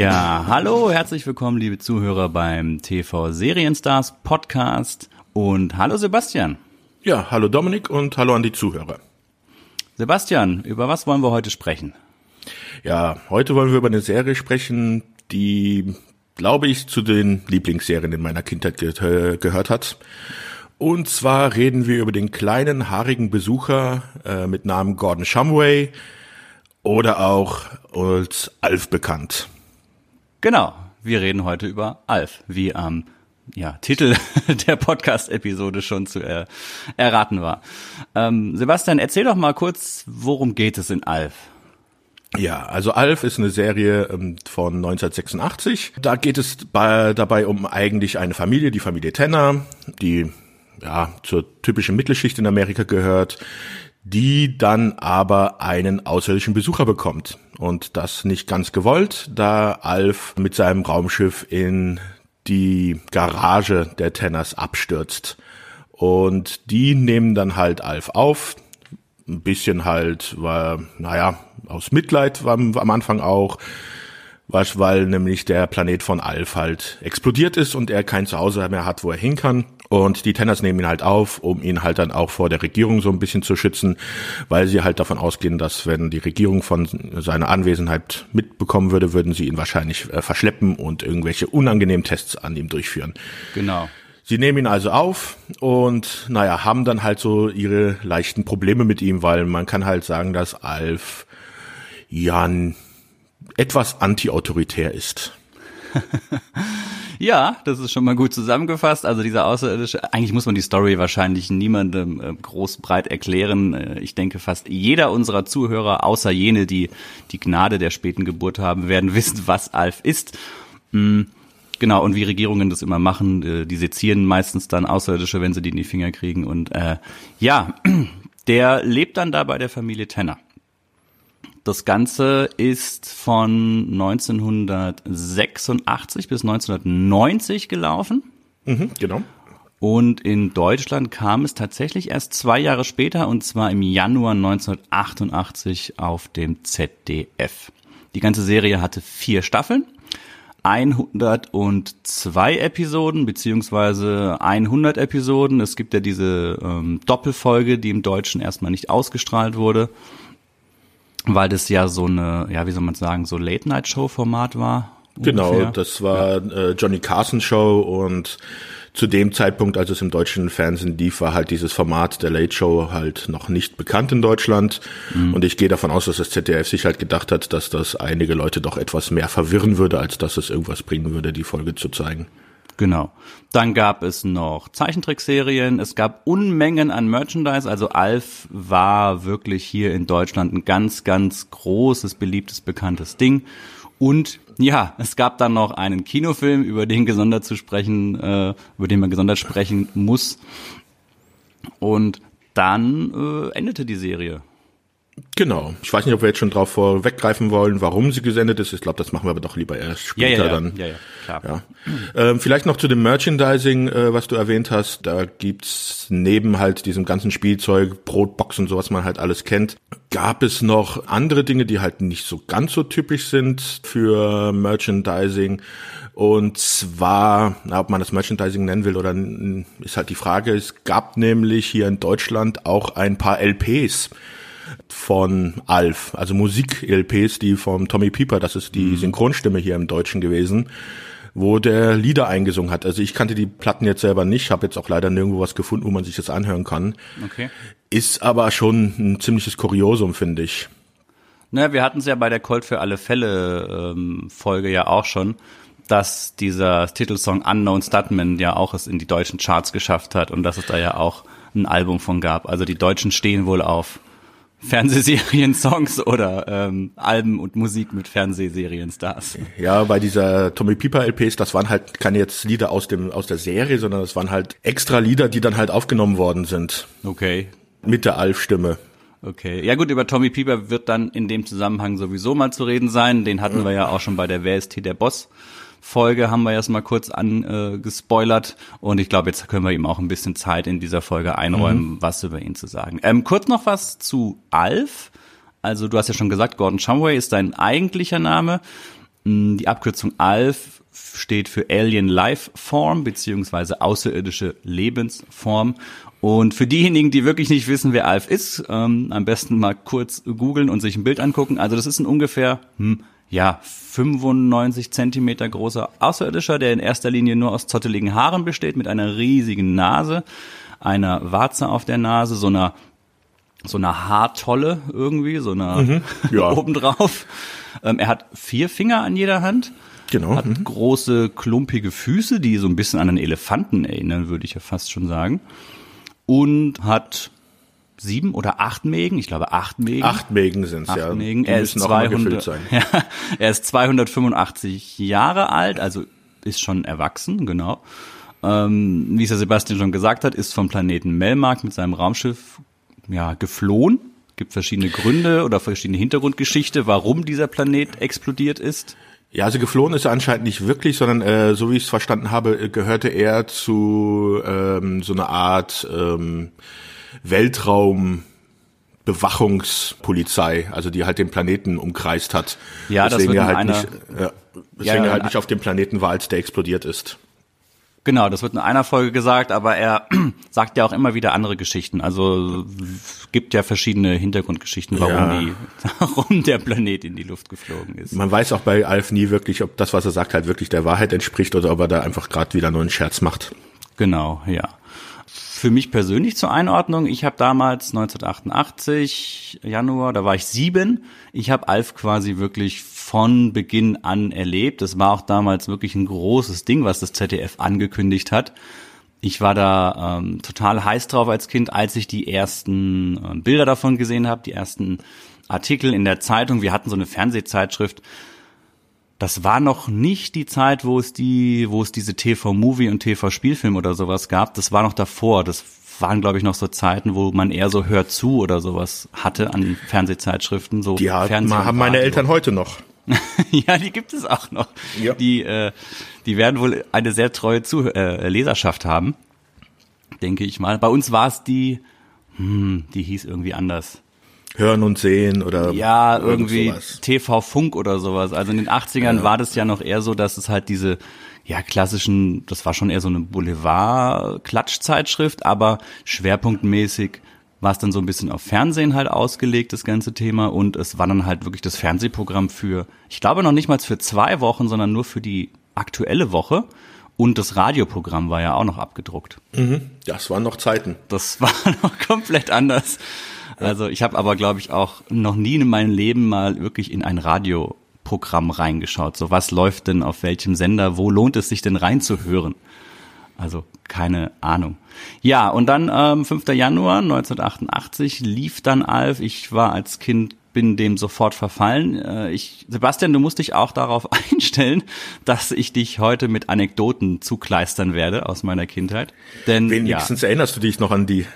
Ja, hallo, herzlich willkommen, liebe Zuhörer beim TV Serienstars Podcast und hallo Sebastian. Ja, hallo Dominik und hallo an die Zuhörer. Sebastian, über was wollen wir heute sprechen? Ja, heute wollen wir über eine Serie sprechen, die, glaube ich, zu den Lieblingsserien in meiner Kindheit ge gehört hat. Und zwar reden wir über den kleinen, haarigen Besucher äh, mit Namen Gordon Shumway oder auch als Alf bekannt. Genau, wir reden heute über Alf, wie am ja, Titel der Podcast-Episode schon zu er, erraten war. Ähm, Sebastian, erzähl doch mal kurz, worum geht es in Alf? Ja, also Alf ist eine Serie ähm, von 1986. Da geht es bei, dabei um eigentlich eine Familie, die Familie Tanner, die ja zur typischen Mittelschicht in Amerika gehört, die dann aber einen außerirdischen Besucher bekommt. Und das nicht ganz gewollt, da Alf mit seinem Raumschiff in die Garage der Tenners abstürzt. Und die nehmen dann halt Alf auf. Ein bisschen halt, war, naja, aus Mitleid war am Anfang auch, weil nämlich der Planet von Alf halt explodiert ist und er kein Zuhause mehr hat, wo er hin kann. Und die Tenners nehmen ihn halt auf, um ihn halt dann auch vor der Regierung so ein bisschen zu schützen, weil sie halt davon ausgehen, dass wenn die Regierung von seiner Anwesenheit mitbekommen würde, würden sie ihn wahrscheinlich äh, verschleppen und irgendwelche unangenehmen Tests an ihm durchführen. Genau. Sie nehmen ihn also auf und naja, haben dann halt so ihre leichten Probleme mit ihm, weil man kann halt sagen, dass Alf ja etwas anti-autoritär ist. Ja, das ist schon mal gut zusammengefasst. Also dieser außerirdische, eigentlich muss man die Story wahrscheinlich niemandem äh, groß breit erklären. Äh, ich denke, fast jeder unserer Zuhörer, außer jene, die die Gnade der späten Geburt haben, werden wissen, was Alf ist. Mhm. Genau, und wie Regierungen das immer machen, äh, die sezieren meistens dann Außerirdische, wenn sie die in die Finger kriegen. Und äh, ja, der lebt dann da bei der Familie Tenner. Das Ganze ist von 1986 bis 1990 gelaufen. Mhm, genau. Und in Deutschland kam es tatsächlich erst zwei Jahre später, und zwar im Januar 1988 auf dem ZDF. Die ganze Serie hatte vier Staffeln, 102 Episoden, beziehungsweise 100 Episoden. Es gibt ja diese ähm, Doppelfolge, die im Deutschen erstmal nicht ausgestrahlt wurde weil das ja so eine, ja, wie soll man sagen, so Late-Night-Show-Format war. Genau, ungefähr. das war äh, Johnny Carson Show und zu dem Zeitpunkt, als es im deutschen Fernsehen lief, war halt dieses Format der Late Show halt noch nicht bekannt in Deutschland. Mhm. Und ich gehe davon aus, dass das ZDF sich halt gedacht hat, dass das einige Leute doch etwas mehr verwirren würde, als dass es irgendwas bringen würde, die Folge zu zeigen. Genau. Dann gab es noch Zeichentrickserien, es gab Unmengen an Merchandise, also Alf war wirklich hier in Deutschland ein ganz, ganz großes, beliebtes, bekanntes Ding. Und ja, es gab dann noch einen Kinofilm, über den gesondert zu sprechen, äh, über den man gesondert sprechen muss. Und dann äh, endete die Serie. Genau. Ich weiß nicht, ob wir jetzt schon drauf vorweggreifen wollen, warum sie gesendet ist. Ich glaube, das machen wir aber doch lieber erst später ja, ja, ja. dann. Ja, ja, klar. Ja. Ähm, vielleicht noch zu dem Merchandising, äh, was du erwähnt hast. Da gibt's neben halt diesem ganzen Spielzeug, Brotbox und so, was man halt alles kennt, gab es noch andere Dinge, die halt nicht so ganz so typisch sind für Merchandising. Und zwar, ob man das Merchandising nennen will oder ist halt die Frage. Es gab nämlich hier in Deutschland auch ein paar LPs von Alf, also Musik-LPs, die vom Tommy Pieper, das ist die mhm. Synchronstimme hier im Deutschen gewesen, wo der Lieder eingesungen hat. Also ich kannte die Platten jetzt selber nicht, habe jetzt auch leider nirgendwo was gefunden, wo man sich das anhören kann. Okay. Ist aber schon ein ziemliches Kuriosum, finde ich. Naja, wir hatten es ja bei der Colt für alle Fälle ähm, Folge ja auch schon, dass dieser Titelsong Unknown Stuntman ja auch es in die deutschen Charts geschafft hat und dass es da ja auch ein Album von gab. Also die Deutschen stehen wohl auf Fernsehserien-Songs oder ähm, Alben und Musik mit Fernsehserien-Stars. Ja, bei dieser Tommy Pieper LPs, das waren halt keine jetzt Lieder aus dem aus der Serie, sondern das waren halt extra Lieder, die dann halt aufgenommen worden sind. Okay. Mit der Alf-Stimme. Okay. Ja gut, über Tommy Pieper wird dann in dem Zusammenhang sowieso mal zu reden sein. Den hatten wir ja auch schon bei der Wer ist der Boss Folge haben wir erst mal kurz angespoilert äh, und ich glaube, jetzt können wir ihm auch ein bisschen Zeit in dieser Folge einräumen, mhm. was über ihn zu sagen. Ähm, kurz noch was zu Alf. Also du hast ja schon gesagt, Gordon Shumway ist dein eigentlicher Name. Mm, die Abkürzung ALF steht für Alien Life Form beziehungsweise außerirdische Lebensform. Und für diejenigen, die wirklich nicht wissen, wer Alf ist, ähm, am besten mal kurz googeln und sich ein Bild angucken. Also das ist ein ungefähr, hm, ja, 95 Zentimeter großer Außerirdischer, der in erster Linie nur aus zotteligen Haaren besteht, mit einer riesigen Nase, einer Warze auf der Nase, so einer so einer Haartolle irgendwie, so einer mhm, ja. obendrauf. Ähm, er hat vier Finger an jeder Hand. Genau. Hat mhm. große, klumpige Füße, die so ein bisschen an einen Elefanten erinnern, würde ich ja fast schon sagen. Und hat sieben oder acht Mägen, ich glaube acht Mägen. Acht Mägen sind es ja. Mägen. Er ist, 200, ja, er ist 285 Jahre alt, also ist schon erwachsen, genau. Ähm, wie es der Sebastian schon gesagt hat, ist vom Planeten Melmark mit seinem Raumschiff ja, geflohen. Gibt verschiedene Gründe oder verschiedene Hintergrundgeschichte, warum dieser Planet explodiert ist. Ja, also geflohen ist er anscheinend nicht wirklich, sondern äh, so wie ich es verstanden habe, äh, gehörte er zu ähm, so einer Art ähm, Weltraum. Bewachungspolizei, also die halt den Planeten umkreist hat. Ja, deswegen das wird er halt nicht, äh, deswegen ja, er halt nicht auf dem Planeten war, als der explodiert ist. Genau, das wird in einer Folge gesagt, aber er sagt ja auch immer wieder andere Geschichten. Also gibt ja verschiedene Hintergrundgeschichten, warum, ja. die, warum der Planet in die Luft geflogen ist. Man weiß auch bei Alf nie wirklich, ob das, was er sagt, halt wirklich der Wahrheit entspricht oder ob er da einfach gerade wieder nur einen Scherz macht. Genau, ja. Für mich persönlich zur Einordnung, ich habe damals 1988, Januar, da war ich sieben. Ich habe Alf quasi wirklich von Beginn an erlebt. Das war auch damals wirklich ein großes Ding, was das ZDF angekündigt hat. Ich war da ähm, total heiß drauf als Kind, als ich die ersten äh, Bilder davon gesehen habe, die ersten Artikel in der Zeitung. Wir hatten so eine Fernsehzeitschrift. Das war noch nicht die Zeit, wo es die, wo es diese TV-Movie und TV-Spielfilm oder sowas gab. Das war noch davor. Das waren, glaube ich, noch so Zeiten, wo man eher so Hört zu oder sowas hatte an Fernsehzeitschriften. So die hat, haben meine Eltern heute noch. ja, die gibt es auch noch. Ja. Die, äh, die werden wohl eine sehr treue Zuh äh, Leserschaft haben, denke ich mal. Bei uns war es die, hm, die hieß irgendwie anders. Hören und sehen oder ja irgendwie TV Funk oder sowas. Also in den 80ern ja. war das ja noch eher so, dass es halt diese ja klassischen, das war schon eher so eine Boulevard Klatschzeitschrift, aber schwerpunktmäßig war es dann so ein bisschen auf Fernsehen halt ausgelegt, das ganze Thema. Und es war dann halt wirklich das Fernsehprogramm für, ich glaube noch nicht mal für zwei Wochen, sondern nur für die aktuelle Woche. Und das Radioprogramm war ja auch noch abgedruckt. Mhm, das waren noch Zeiten. Das war noch komplett anders. Also ich habe aber, glaube ich, auch noch nie in meinem Leben mal wirklich in ein Radioprogramm reingeschaut. So was läuft denn auf welchem Sender? Wo lohnt es sich denn reinzuhören? Also keine Ahnung. Ja, und dann ähm, 5. Januar 1988 lief dann Alf. Ich war als Kind bin dem sofort verfallen. Äh, ich, Sebastian, du musst dich auch darauf einstellen, dass ich dich heute mit Anekdoten zukleistern werde aus meiner Kindheit. Denn wenigstens ja, erinnerst du dich noch an die.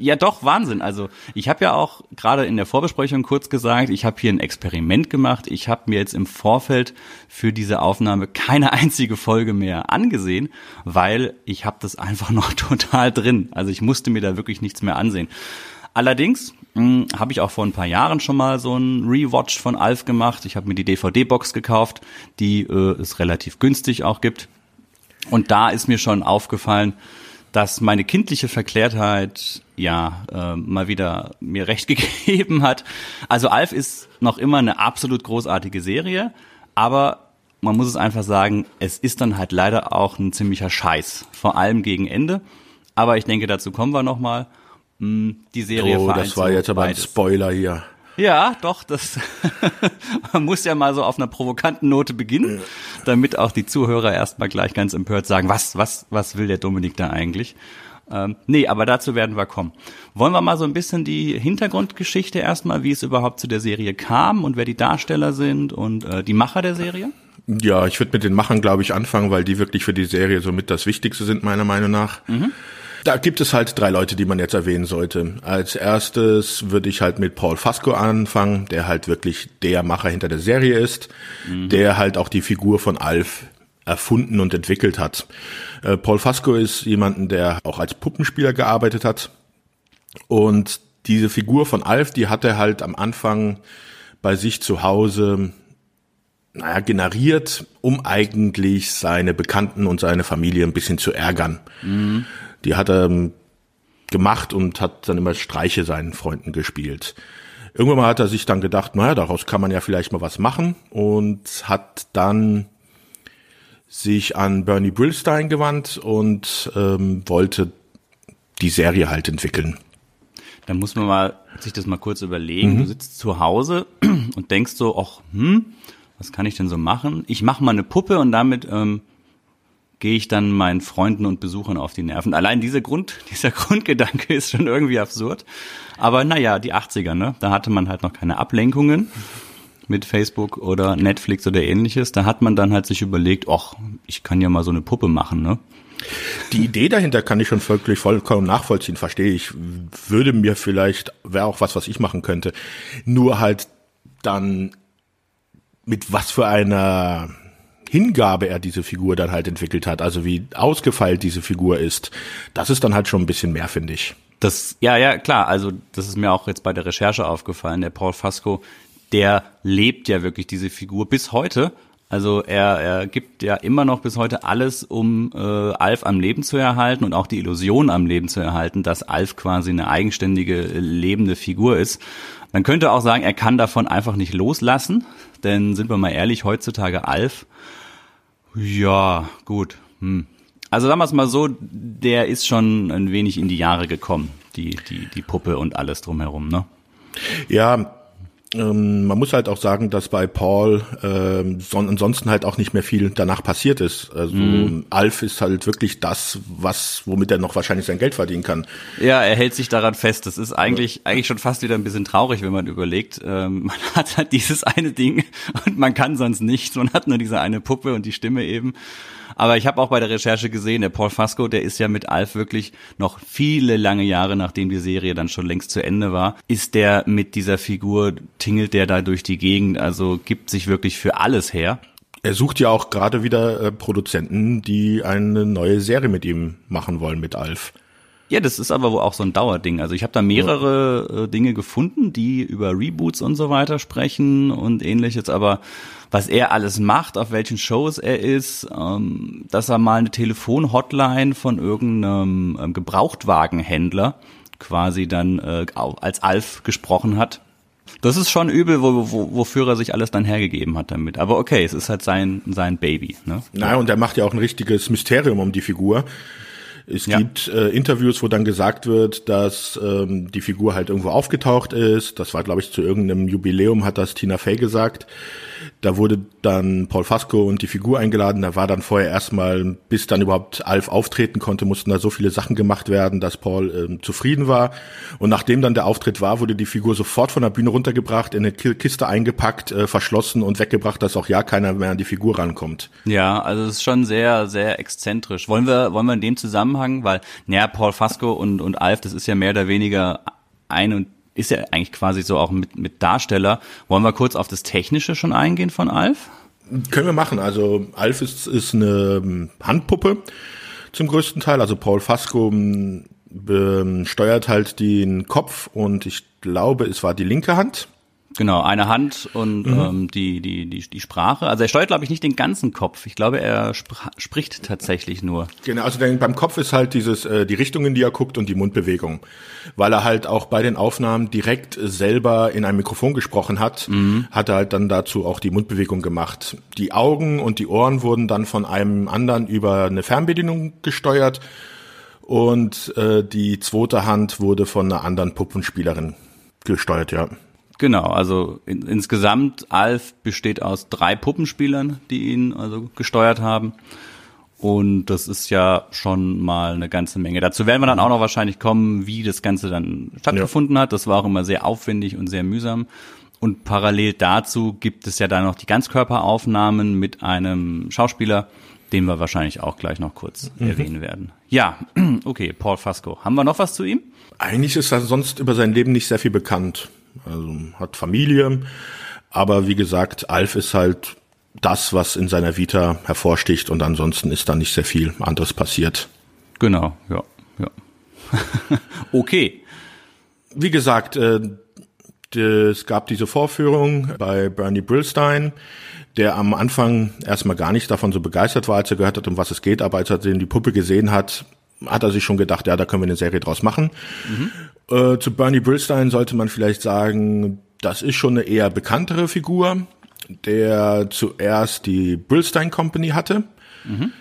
Ja, doch, Wahnsinn. Also ich habe ja auch gerade in der Vorbesprechung kurz gesagt, ich habe hier ein Experiment gemacht. Ich habe mir jetzt im Vorfeld für diese Aufnahme keine einzige Folge mehr angesehen, weil ich habe das einfach noch total drin. Also ich musste mir da wirklich nichts mehr ansehen. Allerdings hm, habe ich auch vor ein paar Jahren schon mal so ein Rewatch von Alf gemacht. Ich habe mir die DVD-Box gekauft, die äh, es relativ günstig auch gibt. Und da ist mir schon aufgefallen, dass meine kindliche Verklärtheit ja äh, mal wieder mir recht gegeben hat. Also Alf ist noch immer eine absolut großartige Serie, aber man muss es einfach sagen, es ist dann halt leider auch ein ziemlicher Scheiß, vor allem gegen Ende. Aber ich denke, dazu kommen wir noch mal. Hm, die Serie Oh, das war jetzt aber ein Spoiler hier. Ja, doch, das man muss ja mal so auf einer provokanten Note beginnen, damit auch die Zuhörer erstmal gleich ganz empört sagen, was, was, was will der Dominik da eigentlich? Ähm, nee, aber dazu werden wir kommen. Wollen wir mal so ein bisschen die Hintergrundgeschichte erstmal, wie es überhaupt zu der Serie kam und wer die Darsteller sind und äh, die Macher der Serie? Ja, ich würde mit den Machern, glaube ich, anfangen, weil die wirklich für die Serie somit das Wichtigste sind, meiner Meinung nach. Mhm. Da gibt es halt drei Leute, die man jetzt erwähnen sollte. Als erstes würde ich halt mit Paul Fasco anfangen, der halt wirklich der Macher hinter der Serie ist, mhm. der halt auch die Figur von Alf erfunden und entwickelt hat. Äh, Paul Fasco ist jemanden, der auch als Puppenspieler gearbeitet hat. Und diese Figur von Alf, die hat er halt am Anfang bei sich zu Hause naja, generiert, um eigentlich seine Bekannten und seine Familie ein bisschen zu ärgern. Mhm. Die hat er ähm, gemacht und hat dann immer Streiche seinen Freunden gespielt. Irgendwann mal hat er sich dann gedacht, naja, daraus kann man ja vielleicht mal was machen und hat dann sich an Bernie Brillstein gewandt und ähm, wollte die Serie halt entwickeln. Da muss man mal sich das mal kurz überlegen. Mhm. Du sitzt zu Hause und denkst so, ach, hm, was kann ich denn so machen? Ich mache mal eine Puppe und damit ähm, gehe ich dann meinen Freunden und Besuchern auf die Nerven. Allein dieser Grund, dieser Grundgedanke ist schon irgendwie absurd. Aber naja, die 80er, ne? Da hatte man halt noch keine Ablenkungen mit Facebook oder Netflix oder ähnliches. Da hat man dann halt sich überlegt, ach, ich kann ja mal so eine Puppe machen, ne? Die Idee dahinter kann ich schon wirklich vollkommen nachvollziehen, verstehe ich. Würde mir vielleicht, wäre auch was, was ich machen könnte. Nur halt dann mit was für einer Hingabe er diese Figur dann halt entwickelt hat, also wie ausgefeilt diese Figur ist, das ist dann halt schon ein bisschen mehr, finde ich. Das, ja, ja, klar, also das ist mir auch jetzt bei der Recherche aufgefallen. Der Paul Fasco, der lebt ja wirklich diese Figur bis heute. Also er, er gibt ja immer noch bis heute alles, um äh, Alf am Leben zu erhalten und auch die Illusion am Leben zu erhalten, dass Alf quasi eine eigenständige, lebende Figur ist. Man könnte auch sagen, er kann davon einfach nicht loslassen, denn sind wir mal ehrlich, heutzutage Alf ja, gut. Hm. Also sagen wir mal so, der ist schon ein wenig in die Jahre gekommen, die, die, die Puppe und alles drumherum, ne? Ja, ähm, man muss halt auch sagen, dass bei Paul ähm, son ansonsten halt auch nicht mehr viel danach passiert ist. Also mm. Alf ist halt wirklich das, was womit er noch wahrscheinlich sein Geld verdienen kann. Ja, er hält sich daran fest. Das ist eigentlich ja. eigentlich schon fast wieder ein bisschen traurig, wenn man überlegt. Ähm, man hat halt dieses eine Ding und man kann sonst nichts. Man hat nur diese eine Puppe und die Stimme eben. Aber ich habe auch bei der Recherche gesehen, der Paul Fasco, der ist ja mit Alf wirklich noch viele lange Jahre, nachdem die Serie dann schon längst zu Ende war, ist der mit dieser Figur, tingelt der da durch die Gegend, also gibt sich wirklich für alles her. Er sucht ja auch gerade wieder äh, Produzenten, die eine neue Serie mit ihm machen wollen, mit Alf. Ja, das ist aber wohl auch so ein Dauerding. Also ich habe da mehrere äh, Dinge gefunden, die über Reboots und so weiter sprechen und ähnliches, aber was er alles macht, auf welchen Shows er ist, ähm, dass er mal eine Telefonhotline von irgendeinem ähm, Gebrauchtwagenhändler quasi dann äh, als Alf gesprochen hat. Das ist schon übel, wo, wo, wofür er sich alles dann hergegeben hat damit. Aber okay, es ist halt sein, sein Baby. Ne? Naja, und er macht ja auch ein richtiges Mysterium um die Figur. Es ja. gibt äh, Interviews, wo dann gesagt wird, dass ähm, die Figur halt irgendwo aufgetaucht ist. Das war, glaube ich, zu irgendeinem Jubiläum, hat das Tina Fey gesagt. Da wurde dann Paul Fasco und die Figur eingeladen. Da war dann vorher erstmal, bis dann überhaupt Alf auftreten konnte, mussten da so viele Sachen gemacht werden, dass Paul ähm, zufrieden war. Und nachdem dann der Auftritt war, wurde die Figur sofort von der Bühne runtergebracht, in eine Kiste eingepackt, äh, verschlossen und weggebracht, dass auch ja keiner mehr an die Figur rankommt. Ja, also es ist schon sehr, sehr exzentrisch. Wollen wir, wollen wir in dem Zusammenhang, weil, naja, Paul Fasco und, und Alf, das ist ja mehr oder weniger ein und ist ja eigentlich quasi so auch mit, mit Darsteller. Wollen wir kurz auf das Technische schon eingehen von Alf? Können wir machen. Also Alf ist, ist eine ähm, Handpuppe zum größten Teil. Also Paul Fasco ähm, steuert halt den Kopf und ich glaube, es war die linke Hand. Genau, eine Hand und mhm. ähm, die, die, die, die Sprache. Also er steuert, glaube ich, nicht den ganzen Kopf. Ich glaube, er sp spricht tatsächlich nur. Genau, also denn beim Kopf ist halt dieses, äh, die Richtung, in die er guckt und die Mundbewegung. Weil er halt auch bei den Aufnahmen direkt selber in ein Mikrofon gesprochen hat, mhm. hat er halt dann dazu auch die Mundbewegung gemacht. Die Augen und die Ohren wurden dann von einem anderen über eine Fernbedienung gesteuert und äh, die zweite Hand wurde von einer anderen Puppenspielerin gesteuert, ja. Genau, also in, insgesamt Alf besteht aus drei Puppenspielern, die ihn also gesteuert haben. Und das ist ja schon mal eine ganze Menge. Dazu werden wir dann auch noch wahrscheinlich kommen, wie das Ganze dann stattgefunden ja. hat. Das war auch immer sehr aufwendig und sehr mühsam. Und parallel dazu gibt es ja dann noch die Ganzkörperaufnahmen mit einem Schauspieler, den wir wahrscheinlich auch gleich noch kurz mhm. erwähnen werden. Ja, okay, Paul Fasco. Haben wir noch was zu ihm? Eigentlich ist er sonst über sein Leben nicht sehr viel bekannt. Also hat Familie, aber wie gesagt, Alf ist halt das, was in seiner Vita hervorsticht und ansonsten ist da nicht sehr viel anderes passiert. Genau, ja, ja. okay. Wie gesagt, äh, Es gab diese Vorführung bei Bernie Brillstein, der am Anfang erstmal gar nicht davon so begeistert war, als er gehört hat, um was es geht, aber als er die Puppe gesehen hat, hat er sich schon gedacht, ja, da können wir eine Serie draus machen. Mhm. Äh, zu Bernie Brillstein sollte man vielleicht sagen, das ist schon eine eher bekanntere Figur, der zuerst die Brillstein Company hatte. Mhm.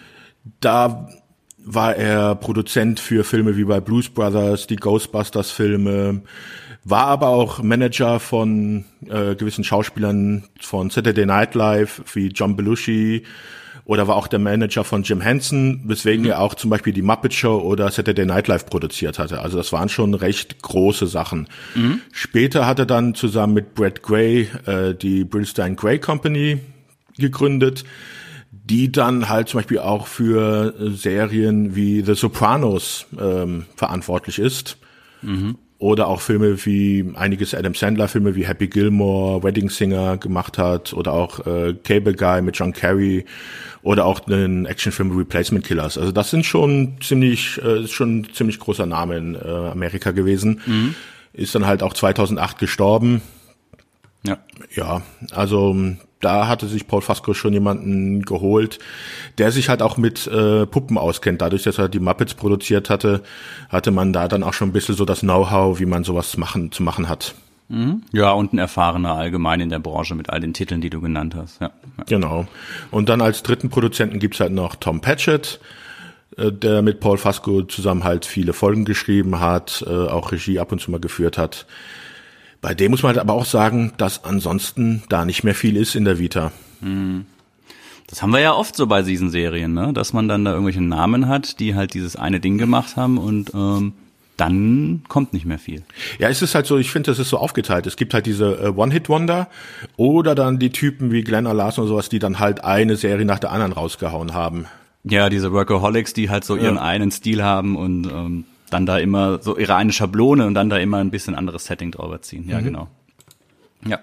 Da war er Produzent für Filme wie bei Blues Brothers, die Ghostbusters Filme, war aber auch Manager von äh, gewissen Schauspielern von Saturday Night Live wie John Belushi oder war auch der Manager von Jim Henson, weswegen mhm. er auch zum Beispiel die Muppet Show oder Saturday Night Live produziert hatte. Also das waren schon recht große Sachen. Mhm. Später hat er dann zusammen mit Brad Gray äh, die Brillstein Gray Company gegründet die dann halt zum Beispiel auch für Serien wie The Sopranos ähm, verantwortlich ist. Mhm. Oder auch Filme wie einiges Adam Sandler Filme wie Happy Gilmore, Wedding Singer gemacht hat oder auch äh, Cable Guy mit John Kerry oder auch den Actionfilm Replacement Killers. Also das sind schon ziemlich äh, schon ziemlich großer Name in äh, Amerika gewesen. Mhm. Ist dann halt auch 2008 gestorben. Ja. Ja, also da hatte sich Paul Fasco schon jemanden geholt, der sich halt auch mit äh, Puppen auskennt. Dadurch, dass er die Muppets produziert hatte, hatte man da dann auch schon ein bisschen so das Know-how, wie man sowas machen, zu machen hat. Mhm. Ja, und ein erfahrener allgemein in der Branche mit all den Titeln, die du genannt hast. Ja. Genau. Und dann als dritten Produzenten gibt's halt noch Tom Patchett, äh, der mit Paul Fasco zusammen halt viele Folgen geschrieben hat, äh, auch Regie ab und zu mal geführt hat. Bei dem muss man halt aber auch sagen, dass ansonsten da nicht mehr viel ist in der Vita. Hm. Das haben wir ja oft so bei diesen Serien, ne? dass man dann da irgendwelche Namen hat, die halt dieses eine Ding gemacht haben und ähm, dann kommt nicht mehr viel. Ja, es ist halt so, ich finde, das ist so aufgeteilt. Es gibt halt diese äh, One-Hit-Wonder oder dann die Typen wie Glenn Larson und sowas, die dann halt eine Serie nach der anderen rausgehauen haben. Ja, diese Workaholics, die halt so ihren ja. einen Stil haben und ähm, dann da immer so ihre eine Schablone und dann da immer ein bisschen anderes Setting drüber ziehen. Ja, mhm. genau. Ja.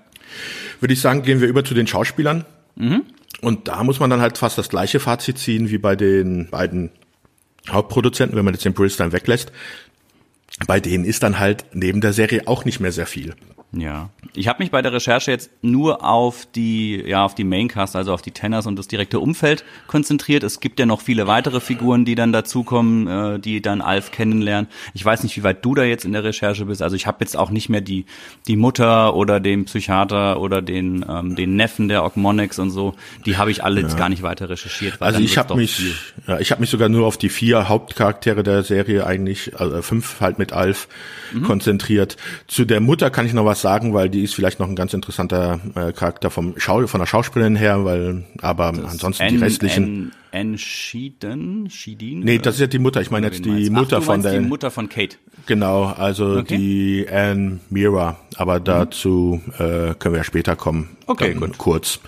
Würde ich sagen, gehen wir über zu den Schauspielern. Mhm. Und da muss man dann halt fast das gleiche Fazit ziehen wie bei den beiden Hauptproduzenten, wenn man jetzt den Brillstein weglässt. Bei denen ist dann halt neben der Serie auch nicht mehr sehr viel. Ja, ich habe mich bei der Recherche jetzt nur auf die, ja, auf die Maincast, also auf die Tenors und das direkte Umfeld konzentriert. Es gibt ja noch viele weitere Figuren, die dann dazukommen, äh, die dann Alf kennenlernen. Ich weiß nicht, wie weit du da jetzt in der Recherche bist. Also ich habe jetzt auch nicht mehr die die Mutter oder den Psychiater oder den ähm, den Neffen der Ogmonix und so. Die habe ich alle ja. jetzt gar nicht weiter recherchiert. Also ich habe mich, viel. ja, ich habe mich sogar nur auf die vier Hauptcharaktere der Serie eigentlich, also fünf halt mit Alf mhm. konzentriert. Zu der Mutter kann ich noch was sagen, weil die ist vielleicht noch ein ganz interessanter äh, Charakter vom Schau von der Schauspielerin her, weil aber das ansonsten N, die restlichen. N, Schieden, Schiedin? Nee, das ist ja die Mutter. Ich meine jetzt die Mutter Ach, von der. Die Mutter von Kate. Genau, also okay. die Anne Mira. Aber mhm. dazu äh, können wir ja später kommen. Okay, gut. Kurz.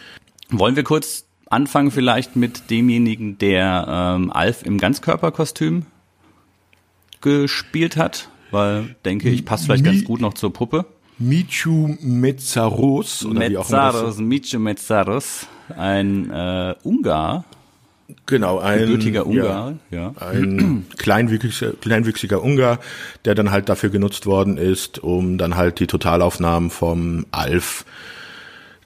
Wollen wir kurz anfangen vielleicht mit demjenigen, der ähm, Alf im Ganzkörperkostüm gespielt hat? Weil, denke ich, passt vielleicht ganz gut noch zur Puppe. Michu Metzaros oder Metzaros, Michu Metzaros, ein äh, Ungar. Genau, ein gebürtiger Ungar, ja, ja. ein kleinwüchsiger, kleinwüchsiger Ungar, der dann halt dafür genutzt worden ist, um dann halt die Totalaufnahmen vom Alf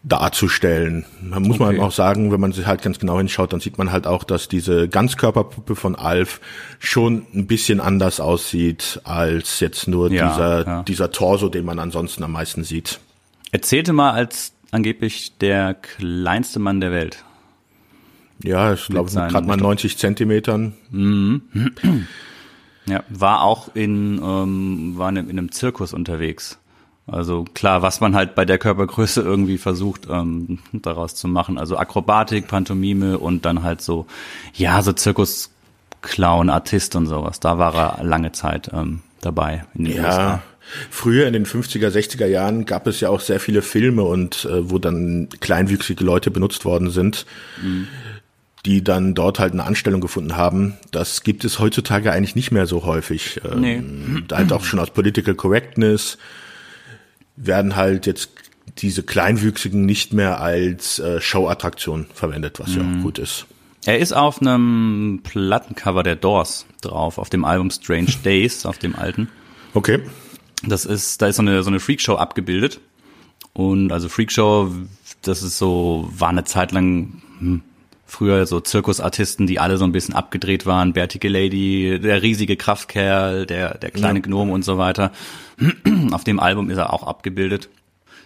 darzustellen. Man muss okay. man auch sagen, wenn man sich halt ganz genau hinschaut, dann sieht man halt auch, dass diese Ganzkörperpuppe von Alf schon ein bisschen anders aussieht als jetzt nur ja, dieser, ja. dieser Torso, den man ansonsten am meisten sieht. Erzählte mal als angeblich der kleinste Mann der Welt. Ja, ich glaube gerade mal 90 Zentimetern. Mhm. Ja, war auch in, ähm, war in einem Zirkus unterwegs. Also klar, was man halt bei der Körpergröße irgendwie versucht ähm, daraus zu machen. Also Akrobatik, Pantomime und dann halt so, ja, so Zirkusclown, Artist und sowas. Da war er lange Zeit ähm, dabei in den ja. USA. Früher in den 50er, 60er Jahren gab es ja auch sehr viele Filme und äh, wo dann kleinwüchsige Leute benutzt worden sind, mhm. die dann dort halt eine Anstellung gefunden haben. Das gibt es heutzutage eigentlich nicht mehr so häufig. Ähm, nee. Halt auch schon aus Political Correctness werden halt jetzt diese Kleinwüchsigen nicht mehr als äh, Showattraktion verwendet, was mhm. ja auch mhm. gut ist. Er ist auf einem Plattencover der Doors drauf, auf dem Album Strange Days, auf dem alten. Okay. Das ist, da ist so eine, so eine Freakshow abgebildet. Und also Freakshow, das ist so, war eine Zeit lang hm, früher so Zirkusartisten, die alle so ein bisschen abgedreht waren, Bärtige Lady, der riesige Kraftkerl, der, der kleine ja. Gnome und so weiter. Auf dem Album ist er auch abgebildet.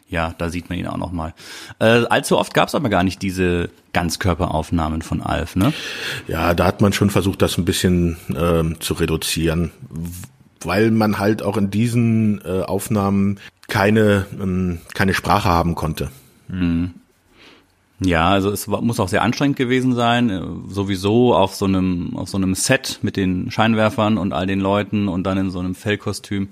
Ja, da sieht man ihn auch nochmal. Äh, allzu oft gab es aber gar nicht diese Ganzkörperaufnahmen von Alf, ne? Ja, da hat man schon versucht, das ein bisschen ähm, zu reduzieren, weil man halt auch in diesen äh, Aufnahmen keine, ähm, keine Sprache haben konnte. Mhm. Ja, also es muss auch sehr anstrengend gewesen sein, äh, sowieso auf so einem auf so einem Set mit den Scheinwerfern und all den Leuten und dann in so einem Fellkostüm.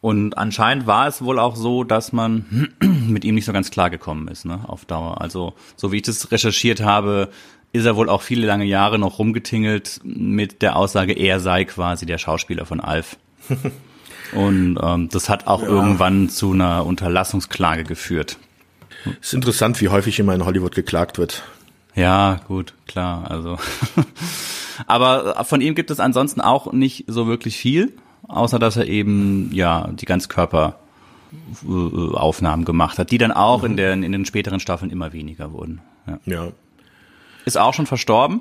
Und anscheinend war es wohl auch so, dass man mit ihm nicht so ganz klar gekommen ist, ne, auf Dauer. Also, so wie ich das recherchiert habe, ist er wohl auch viele lange Jahre noch rumgetingelt mit der Aussage, er sei quasi der Schauspieler von Alf. Und ähm, das hat auch ja. irgendwann zu einer Unterlassungsklage geführt. Ist interessant, wie häufig immer in Hollywood geklagt wird. Ja, gut, klar, also. Aber von ihm gibt es ansonsten auch nicht so wirklich viel, außer dass er eben, ja, die Ganzkörperaufnahmen gemacht hat, die dann auch mhm. in, der, in den späteren Staffeln immer weniger wurden. Ja. ja. Ist auch schon verstorben.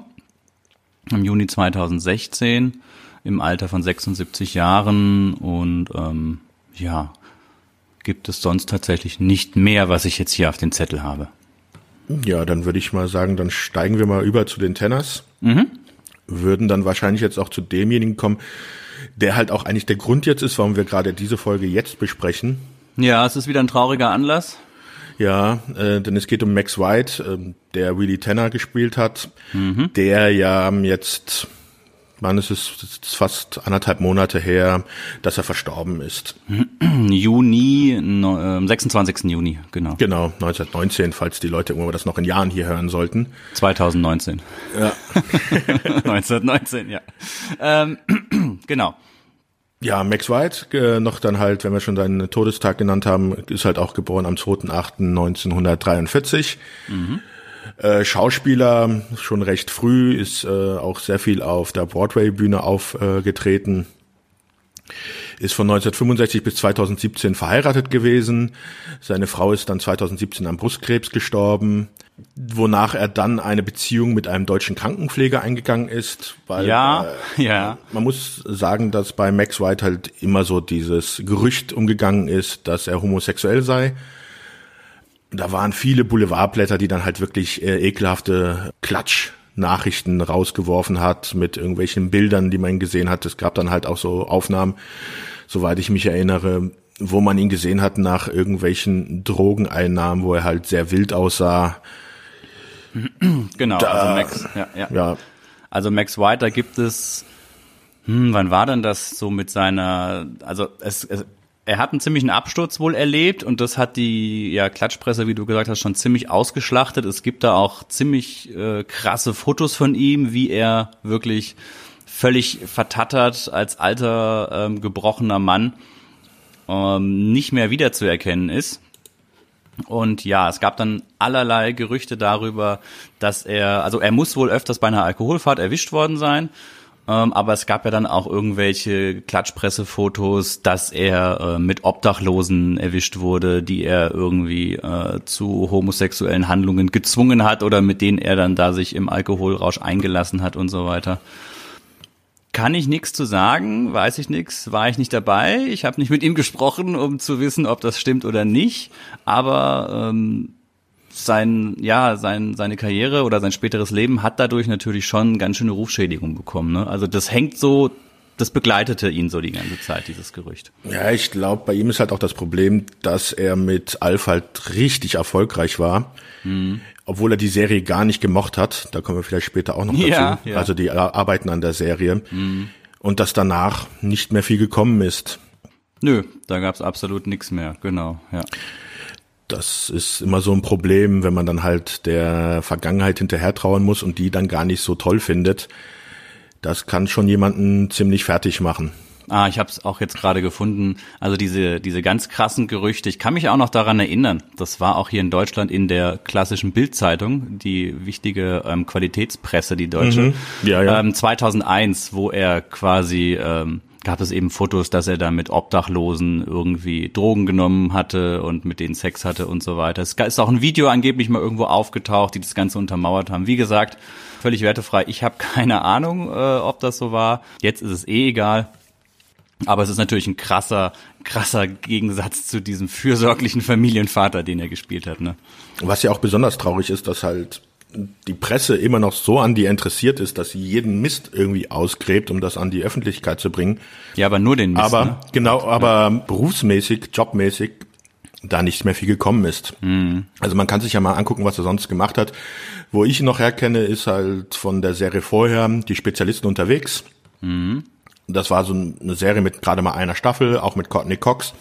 Im Juni 2016 im Alter von 76 Jahren und ähm, ja, gibt es sonst tatsächlich nicht mehr, was ich jetzt hier auf den Zettel habe. Ja, dann würde ich mal sagen, dann steigen wir mal über zu den Tenners. Mhm. Würden dann wahrscheinlich jetzt auch zu demjenigen kommen, der halt auch eigentlich der Grund jetzt ist, warum wir gerade diese Folge jetzt besprechen. Ja, es ist wieder ein trauriger Anlass. Ja, äh, denn es geht um Max White, äh, der Willie Tanner gespielt hat, mhm. der ja jetzt wann ist es, ist fast anderthalb Monate her, dass er verstorben ist. Juni, äh, 26. Juni, genau. Genau, 1919, falls die Leute irgendwo das noch in Jahren hier hören sollten. 2019. Ja. 1919, ja. Ähm, genau. Ja, Max White, äh, noch dann halt, wenn wir schon seinen Todestag genannt haben, ist halt auch geboren am 2.8.1943. Mhm. Äh, Schauspieler schon recht früh, ist äh, auch sehr viel auf der Broadway-Bühne aufgetreten. ist von 1965 bis 2017 verheiratet gewesen. Seine Frau ist dann 2017 an Brustkrebs gestorben, wonach er dann eine Beziehung mit einem deutschen Krankenpfleger eingegangen ist. Weil, ja, äh, ja. Man muss sagen, dass bei Max White halt immer so dieses Gerücht umgegangen ist, dass er homosexuell sei da waren viele Boulevardblätter, die dann halt wirklich äh, ekelhafte Klatsch-Nachrichten rausgeworfen hat mit irgendwelchen Bildern, die man gesehen hat. Es gab dann halt auch so Aufnahmen, soweit ich mich erinnere, wo man ihn gesehen hat nach irgendwelchen Drogeneinnahmen, wo er halt sehr wild aussah. Genau, da, also Max, ja, ja. ja. Also Max White, da gibt es, hm, wann war denn das so mit seiner, also es, es er hat einen ziemlichen Absturz wohl erlebt und das hat die ja, Klatschpresse, wie du gesagt hast, schon ziemlich ausgeschlachtet. Es gibt da auch ziemlich äh, krasse Fotos von ihm, wie er wirklich völlig vertattert als alter ähm, gebrochener Mann ähm, nicht mehr wiederzuerkennen ist. Und ja, es gab dann allerlei Gerüchte darüber, dass er, also er muss wohl öfters bei einer Alkoholfahrt erwischt worden sein ähm, aber es gab ja dann auch irgendwelche Klatschpressefotos, dass er äh, mit Obdachlosen erwischt wurde, die er irgendwie äh, zu homosexuellen Handlungen gezwungen hat oder mit denen er dann da sich im Alkoholrausch eingelassen hat und so weiter. Kann ich nichts zu sagen, weiß ich nichts, war ich nicht dabei. Ich habe nicht mit ihm gesprochen, um zu wissen, ob das stimmt oder nicht. Aber ähm, sein, ja, sein, seine Karriere oder sein späteres Leben hat dadurch natürlich schon ganz schöne Rufschädigung bekommen. Ne? Also das hängt so, das begleitete ihn so die ganze Zeit, dieses Gerücht. Ja, ich glaube, bei ihm ist halt auch das Problem, dass er mit Alf halt richtig erfolgreich war. Mhm. Obwohl er die Serie gar nicht gemocht hat. Da kommen wir vielleicht später auch noch dazu. Ja, ja. Also die Arbeiten an der Serie. Mhm. Und dass danach nicht mehr viel gekommen ist. Nö, da gab's absolut nichts mehr, genau, ja das ist immer so ein Problem, wenn man dann halt der Vergangenheit hinterher trauern muss und die dann gar nicht so toll findet. Das kann schon jemanden ziemlich fertig machen. Ah, ich habe es auch jetzt gerade gefunden. Also diese diese ganz krassen Gerüchte. Ich kann mich auch noch daran erinnern. Das war auch hier in Deutschland in der klassischen Bildzeitung, die wichtige ähm, Qualitätspresse, die deutsche. Mhm. Ja, ja. Ähm, 2001, wo er quasi ähm, gab es eben Fotos, dass er da mit Obdachlosen irgendwie Drogen genommen hatte und mit denen Sex hatte und so weiter. Es ist auch ein Video angeblich mal irgendwo aufgetaucht, die das Ganze untermauert haben. Wie gesagt, völlig wertefrei. Ich habe keine Ahnung, äh, ob das so war. Jetzt ist es eh egal. Aber es ist natürlich ein krasser, krasser Gegensatz zu diesem fürsorglichen Familienvater, den er gespielt hat. Ne? Was ja auch besonders traurig ist, dass halt die Presse immer noch so an die interessiert ist, dass sie jeden Mist irgendwie ausgräbt, um das an die Öffentlichkeit zu bringen. Ja, aber nur den Mist. Aber ne? genau, aber ja. berufsmäßig, jobmäßig da nicht mehr viel gekommen ist. Mhm. Also man kann sich ja mal angucken, was er sonst gemacht hat. Wo ich ihn noch herkenne, ist halt von der Serie vorher die Spezialisten unterwegs. Mhm. Das war so eine Serie mit gerade mal einer Staffel, auch mit Courtney Cox,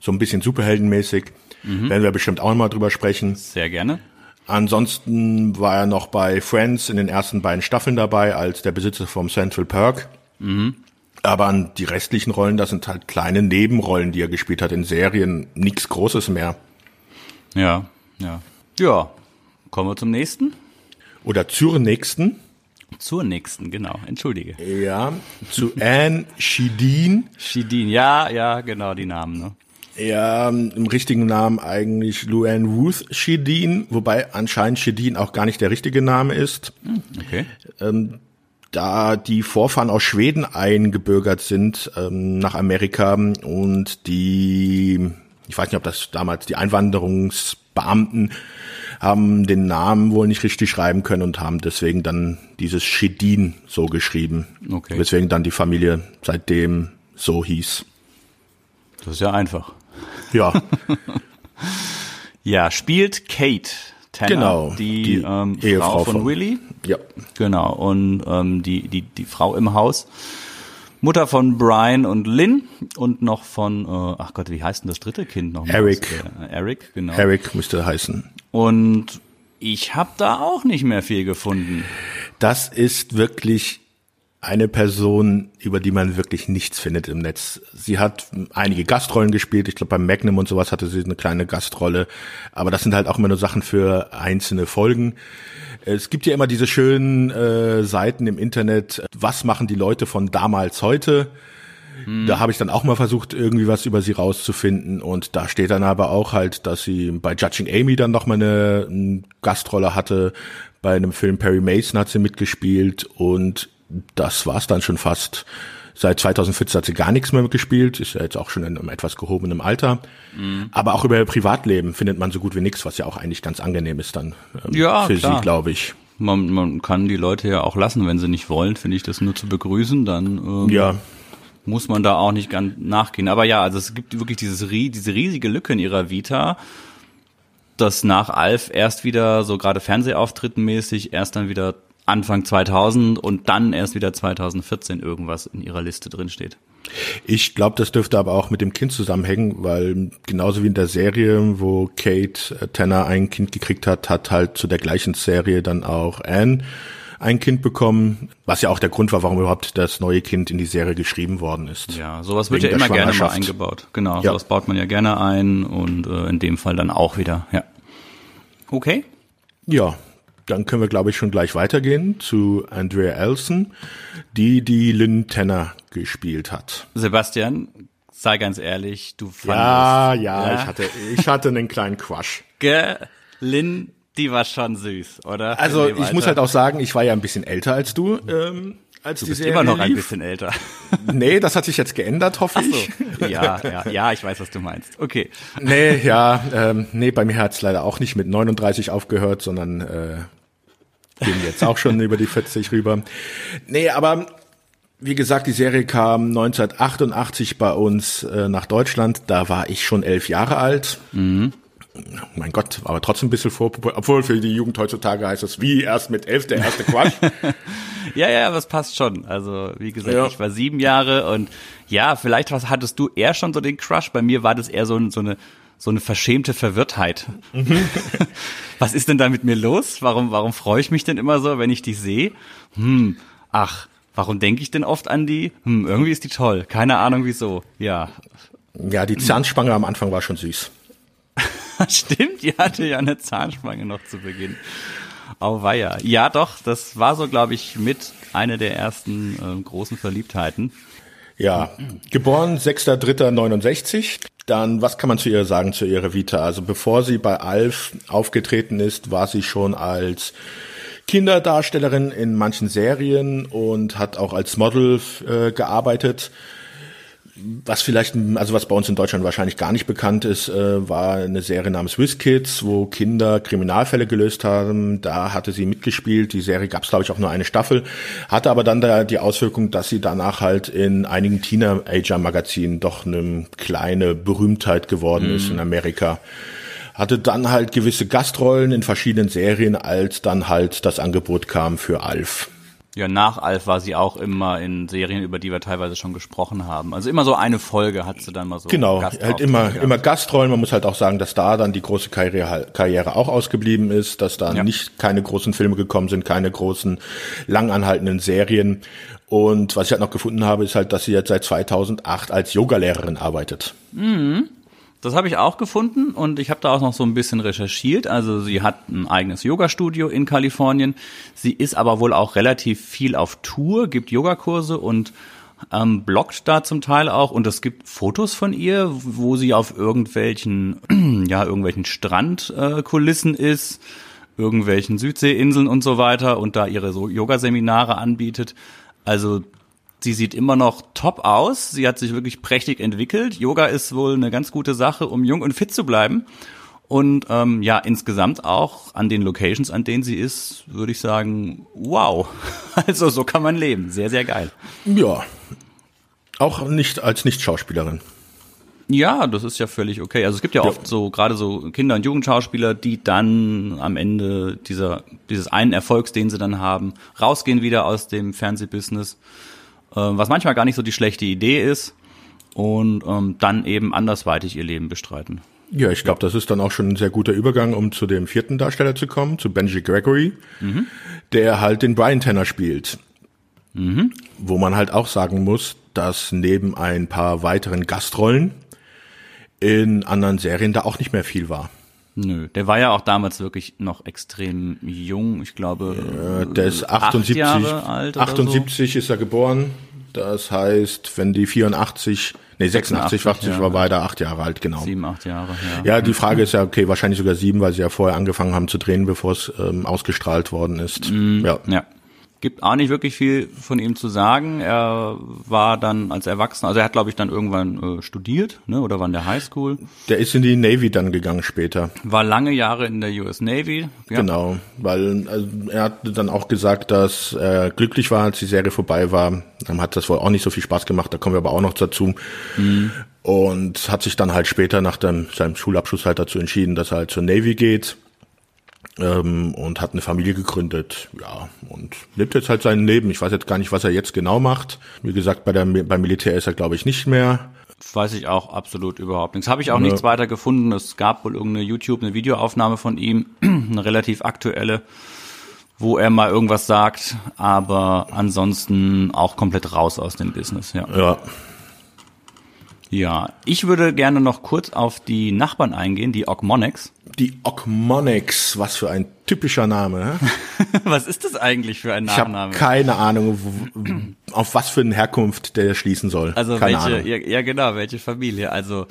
so ein bisschen superheldenmäßig. Mhm. Werden wir bestimmt auch mal drüber sprechen. Sehr gerne. Ansonsten war er noch bei Friends in den ersten beiden Staffeln dabei als der Besitzer vom Central Perk. Mhm. Aber an die restlichen Rollen, das sind halt kleine Nebenrollen, die er gespielt hat in Serien, nichts Großes mehr. Ja, ja. Ja, kommen wir zum nächsten. Oder zur nächsten. Zur nächsten, genau. Entschuldige. Ja, zu Anne Shidin. Shidin, ja, ja, genau, die Namen, ne? Ja, im richtigen Namen eigentlich Luann Ruth Shedin, wobei anscheinend Shedin auch gar nicht der richtige Name ist. Okay. Ähm, da die Vorfahren aus Schweden eingebürgert sind ähm, nach Amerika und die, ich weiß nicht, ob das damals die Einwanderungsbeamten haben den Namen wohl nicht richtig schreiben können und haben deswegen dann dieses Shedin so geschrieben. Okay. Weswegen dann die Familie seitdem so hieß. Das ist ja einfach. Ja. ja, spielt Kate Tanner, genau, die, die ähm, Ehefrau von, von Willy. Ja. Genau, und ähm, die, die, die Frau im Haus. Mutter von Brian und Lynn und noch von, äh, ach Gott, wie heißt denn das dritte Kind noch? Eric. Äh, Eric, genau. Eric müsste heißen. Und ich habe da auch nicht mehr viel gefunden. Das ist wirklich eine Person, über die man wirklich nichts findet im Netz. Sie hat einige Gastrollen gespielt. Ich glaube, beim Magnum und sowas hatte sie eine kleine Gastrolle. Aber das sind halt auch immer nur Sachen für einzelne Folgen. Es gibt ja immer diese schönen äh, Seiten im Internet. Was machen die Leute von damals heute? Hm. Da habe ich dann auch mal versucht, irgendwie was über sie rauszufinden. Und da steht dann aber auch halt, dass sie bei Judging Amy dann noch mal eine, eine Gastrolle hatte. Bei einem Film Perry Mason hat sie mitgespielt und das war's dann schon fast. Seit 2014 hat sie gar nichts mehr gespielt, ist ja jetzt auch schon in einem etwas gehobenem Alter. Mhm. Aber auch über ihr Privatleben findet man so gut wie nichts, was ja auch eigentlich ganz angenehm ist dann ähm, ja, für klar. sie, glaube ich. Man, man kann die Leute ja auch lassen, wenn sie nicht wollen, finde ich das nur zu begrüßen, dann ähm, ja. muss man da auch nicht ganz nachgehen. Aber ja, also es gibt wirklich dieses, diese riesige Lücke in ihrer Vita, dass nach Alf erst wieder so gerade Fernsehauftritten mäßig erst dann wieder Anfang 2000 und dann erst wieder 2014 irgendwas in ihrer Liste drin steht. Ich glaube, das dürfte aber auch mit dem Kind zusammenhängen, weil genauso wie in der Serie, wo Kate äh, Tanner ein Kind gekriegt hat, hat halt zu der gleichen Serie dann auch Anne ein Kind bekommen, was ja auch der Grund war, warum überhaupt das neue Kind in die Serie geschrieben worden ist. Ja, sowas wird ja immer gerne mal eingebaut. Genau, ja. sowas baut man ja gerne ein und äh, in dem Fall dann auch wieder. Ja. Okay. Ja, dann können wir, glaube ich, schon gleich weitergehen zu Andrea Elson, die die Lynn Tanner gespielt hat. Sebastian, sei ganz ehrlich, du fandest... Ja, ja, ja, ich hatte, ich hatte einen kleinen Crush. Ge Lynn, die war schon süß, oder? Also ich muss halt auch sagen, ich war ja ein bisschen älter als du. Ähm, als du die bist Serie immer noch lief. ein bisschen älter. Nee, das hat sich jetzt geändert, hoffe Ach so. ich. Ja, ja, ja, ich weiß, was du meinst. Okay. Nee, ja, ähm, nee, bei mir hat's leider auch nicht mit 39 aufgehört, sondern äh, bin jetzt auch schon über die 40 rüber. Nee, aber wie gesagt, die Serie kam 1988 bei uns äh, nach Deutschland. Da war ich schon elf Jahre alt. Mhm. Mein Gott, aber trotzdem ein bisschen vor, obwohl für die Jugend heutzutage heißt es wie erst mit elf der erste Quatsch. ja, ja, das passt schon. Also wie gesagt, Ja. ich war sieben Jahre und ja, vielleicht was hattest du eher schon so den Crush. Bei mir war das eher so, so eine so eine verschämte Verwirrtheit. was ist denn da mit mir los? Warum warum freue ich mich denn immer so, wenn ich die sehe? Hm, ach, warum denke ich denn oft an die? Hm, irgendwie ist die toll. Keine Ahnung wieso. Ja, ja, die Zahnspange am Anfang war schon süß. Stimmt, die hatte ja eine Zahnspange noch zu Beginn. Auweia. Ja, doch, das war so, glaube ich, mit einer der ersten äh, großen Verliebtheiten. Ja, geboren 6.3.69. Dann, was kann man zu ihr sagen, zu ihrer Vita? Also bevor sie bei Alf aufgetreten ist, war sie schon als Kinderdarstellerin in manchen Serien und hat auch als Model äh, gearbeitet. Was vielleicht, also was bei uns in Deutschland wahrscheinlich gar nicht bekannt ist, äh, war eine Serie namens WizKids, wo Kinder Kriminalfälle gelöst haben. Da hatte sie mitgespielt. Die Serie gab es, glaube ich, auch nur eine Staffel. Hatte aber dann da die Auswirkung, dass sie danach halt in einigen Teenager-Magazinen doch eine kleine Berühmtheit geworden mhm. ist in Amerika hatte dann halt gewisse Gastrollen in verschiedenen Serien, als dann halt das Angebot kam für Alf. Ja, nach Alf war sie auch immer in Serien, über die wir teilweise schon gesprochen haben. Also immer so eine Folge hat sie dann mal so. Genau, halt immer, gehabt. immer Gastrollen. Man muss halt auch sagen, dass da dann die große Karriere, Karriere auch ausgeblieben ist, dass da ja. nicht keine großen Filme gekommen sind, keine großen langanhaltenden Serien. Und was ich halt noch gefunden habe, ist halt, dass sie jetzt seit 2008 als Yogalehrerin arbeitet. Mhm. Das habe ich auch gefunden und ich habe da auch noch so ein bisschen recherchiert. Also sie hat ein eigenes Yoga-Studio in Kalifornien. Sie ist aber wohl auch relativ viel auf Tour, gibt Yogakurse und ähm, bloggt da zum Teil auch. Und es gibt Fotos von ihr, wo sie auf irgendwelchen, ja, irgendwelchen Strandkulissen äh, ist, irgendwelchen Südseeinseln und so weiter und da ihre so Yoga-Seminare anbietet. Also Sie sieht immer noch top aus. Sie hat sich wirklich prächtig entwickelt. Yoga ist wohl eine ganz gute Sache, um jung und fit zu bleiben. Und ähm, ja, insgesamt auch an den Locations, an denen sie ist, würde ich sagen, wow. Also so kann man leben. Sehr, sehr geil. Ja. Auch nicht als Nicht-Schauspielerin. Ja, das ist ja völlig okay. Also es gibt ja, ja. oft so gerade so Kinder- und Jugendschauspieler, die dann am Ende dieser dieses einen Erfolgs, den sie dann haben, rausgehen wieder aus dem Fernsehbusiness was manchmal gar nicht so die schlechte Idee ist und ähm, dann eben andersweitig ihr Leben bestreiten. Ja, ich glaube, das ist dann auch schon ein sehr guter Übergang, um zu dem vierten Darsteller zu kommen, zu Benji Gregory, mhm. der halt den Brian Tanner spielt. Mhm. Wo man halt auch sagen muss, dass neben ein paar weiteren Gastrollen in anderen Serien da auch nicht mehr viel war. Nö, der war ja auch damals wirklich noch extrem jung. Ich glaube, ja, der ist 78 Jahre alt. 78 so. ist er geboren. Das heißt, wenn die 84, nee 86, 86 ja. war beide acht Jahre alt, genau. Sieben, acht Jahre, ja. Ja, die Frage ist ja, okay, wahrscheinlich sogar sieben, weil sie ja vorher angefangen haben zu drehen, bevor es ähm, ausgestrahlt worden ist. Mm, ja. ja gibt auch nicht wirklich viel von ihm zu sagen. Er war dann als Erwachsener, also er hat glaube ich dann irgendwann äh, studiert, ne, oder war in der Highschool. Der ist in die Navy dann gegangen später. War lange Jahre in der US Navy. Ja. Genau, weil also, er hat dann auch gesagt, dass er glücklich war, als die Serie vorbei war. Dann hat das wohl auch nicht so viel Spaß gemacht, da kommen wir aber auch noch dazu. Mhm. Und hat sich dann halt später nach dem, seinem Schulabschluss halt dazu entschieden, dass er halt zur Navy geht ähm, und hat eine Familie gegründet, ja, und lebt jetzt halt sein Leben. Ich weiß jetzt gar nicht, was er jetzt genau macht. Wie gesagt, bei der, beim Militär ist er, glaube ich, nicht mehr. Weiß ich auch absolut überhaupt nichts. Habe ich auch ne. nichts weiter gefunden. Es gab wohl irgendeine YouTube, eine Videoaufnahme von ihm, eine relativ aktuelle, wo er mal irgendwas sagt, aber ansonsten auch komplett raus aus dem Business, ja. Ja, ja, ich würde gerne noch kurz auf die Nachbarn eingehen, die Ogmonics. Die Ogmonics, was für ein typischer Name. was ist das eigentlich für ein Nachname? Ich habe keine Ahnung, auf was für eine Herkunft der schließen soll. Also keine welche, ja, ja, genau, welche Familie. Also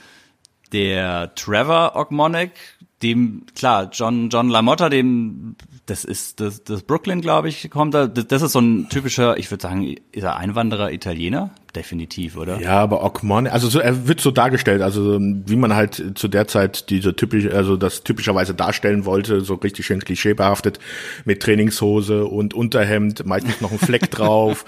der Trevor Ogmonic, dem, klar, John, John LaMotta, dem, das ist, das, das Brooklyn, glaube ich, kommt da, das ist so ein typischer, ich würde sagen, ist er Einwanderer Italiener? Definitiv, oder? Ja, aber Ockmon, also so, er wird so dargestellt, also wie man halt zu der Zeit diese typisch, also das typischerweise darstellen wollte, so richtig schön klischeebehaftet, mit Trainingshose und Unterhemd, meistens noch ein Fleck drauf.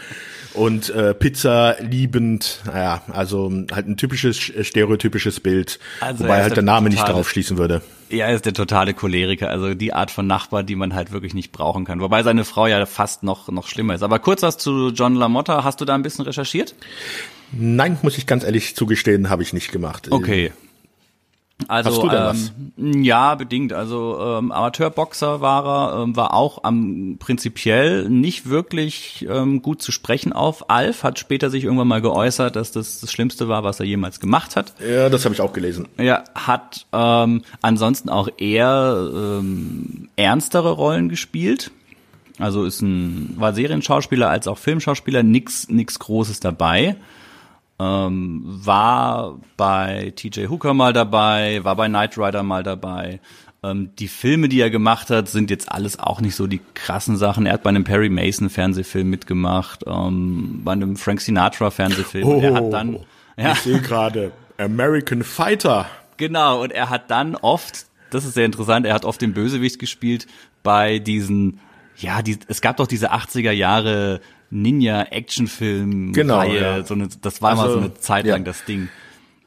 und äh, Pizza liebend, naja, also halt ein typisches stereotypisches Bild, also wobei halt der, Name nicht darauf schließen würde. Ja, er ist der totale Choleriker, also die Art von Nachbar, die man halt wirklich nicht brauchen kann. Wobei seine Frau ja fast noch noch schlimmer ist. Aber kurz was zu John LaMotta, hast du da ein bisschen recherchiert? Nein, muss ich ganz ehrlich zugestehen, habe ich nicht gemacht. Okay. Also, Hast du denn ähm, was? Ja, bedingt. Also ähm, Amateurboxer war er, ähm, war auch am prinzipiell nicht wirklich ähm, gut zu sprechen auf. Alf hat später sich irgendwann mal geäußert, dass das das Schlimmste war, was er jemals gemacht hat. Ja, das habe ich auch gelesen. Ja, hat ähm, ansonsten auch eher ähm, ernstere Rollen gespielt. Also ist ein war Serienschauspieler als auch Filmschauspieler, nix nix Großes dabei. Ähm, war bei TJ Hooker mal dabei, war bei Knight Rider mal dabei. Ähm, die Filme, die er gemacht hat, sind jetzt alles auch nicht so die krassen Sachen. Er hat bei einem Perry Mason Fernsehfilm mitgemacht, ähm, bei einem Frank Sinatra Fernsehfilm. Oh, er hat dann, ja. Ich sehe gerade American Fighter. Genau, und er hat dann oft, das ist sehr interessant, er hat oft den Bösewicht gespielt bei diesen, ja, die, es gab doch diese 80er Jahre Ninja-Actionfilm-Reihe. Genau, ja. so eine, das war Also, mal so eine Zeit lang ja. das Ding.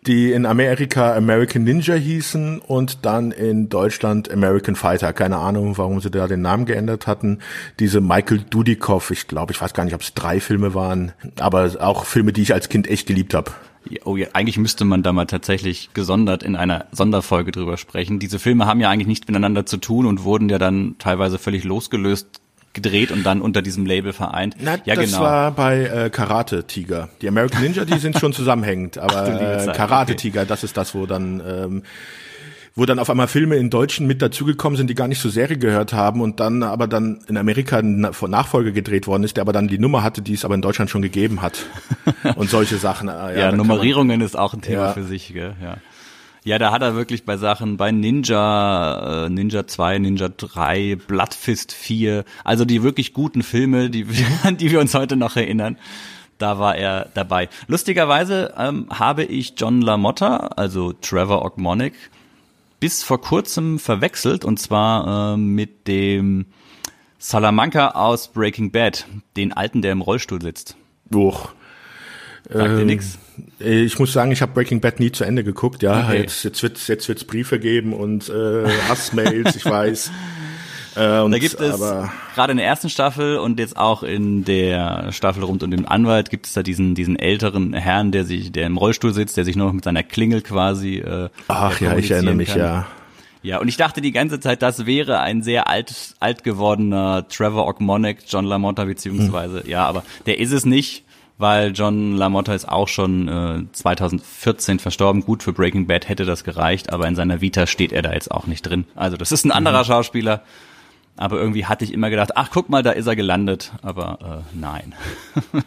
Die in Amerika American Ninja hießen und dann in Deutschland American Fighter. Keine Ahnung, warum sie da den Namen geändert hatten. Diese Michael Dudikoff, ich glaube, ich weiß gar nicht, ob es drei Filme waren, aber auch Filme, die ich als Kind echt geliebt habe. Oh ja, eigentlich müsste man da mal tatsächlich gesondert in einer Sonderfolge drüber sprechen. Diese Filme haben ja eigentlich nichts miteinander zu tun und wurden ja dann teilweise völlig losgelöst gedreht und dann unter diesem Label vereint. Na, ja, das genau. war bei äh, Karate Tiger. Die American Ninja, die sind schon zusammenhängend, aber äh, Karate okay. Tiger, das ist das, wo dann ähm, wo dann auf einmal Filme in Deutschen mit dazugekommen sind, die gar nicht zur Serie gehört haben und dann aber dann in Amerika ein Na- Nachfolger gedreht worden ist, der aber dann die Nummer hatte, die es aber in Deutschland schon gegeben hat und solche Sachen. äh, ja, da kann man- Nummerierungen ist auch ein Thema Ja. für sich, gell? Ja. Ja, da hat er wirklich bei Sachen, bei Ninja, äh, Ninja 2, Ninja 3, Bloodfist 4, also die wirklich guten Filme, die, wir- an die wir uns heute noch erinnern, da war er dabei. Lustigerweise ähm, habe ich John LaMotta, also Trevor Ogmonic, bis vor kurzem verwechselt und zwar ähm, mit dem Salamanca aus Breaking Bad, den Alten, der im Rollstuhl sitzt. Uch. Sagt dir Ähm, nix? Ich muss sagen, ich habe Breaking Bad nie zu Ende geguckt. Ja, Okay. jetzt jetzt wird's jetzt wird's Briefe geben und äh, Hassmails, ich weiß. Äh, und, Da gibt es gerade in der ersten Staffel und jetzt auch in der Staffel rund um den Anwalt gibt es da diesen diesen älteren Herrn, der sich der im Rollstuhl sitzt, der sich nur noch mit seiner Klingel quasi äh, ach ja, ich erinnere mich kann. ja. Ja, und ich dachte die ganze Zeit, das wäre ein sehr alt alt gewordener Trevor Ogmonic, John LaMotta beziehungsweise ja, aber der ist es nicht, weil John LaMotta ist auch schon äh, 2014 verstorben. Gut für Breaking Bad hätte das gereicht, aber in seiner Vita steht er da jetzt auch nicht drin. Also das ist ein anderer Schauspieler. Aber irgendwie hatte ich immer gedacht, ach guck mal, da ist er gelandet. Aber äh, nein.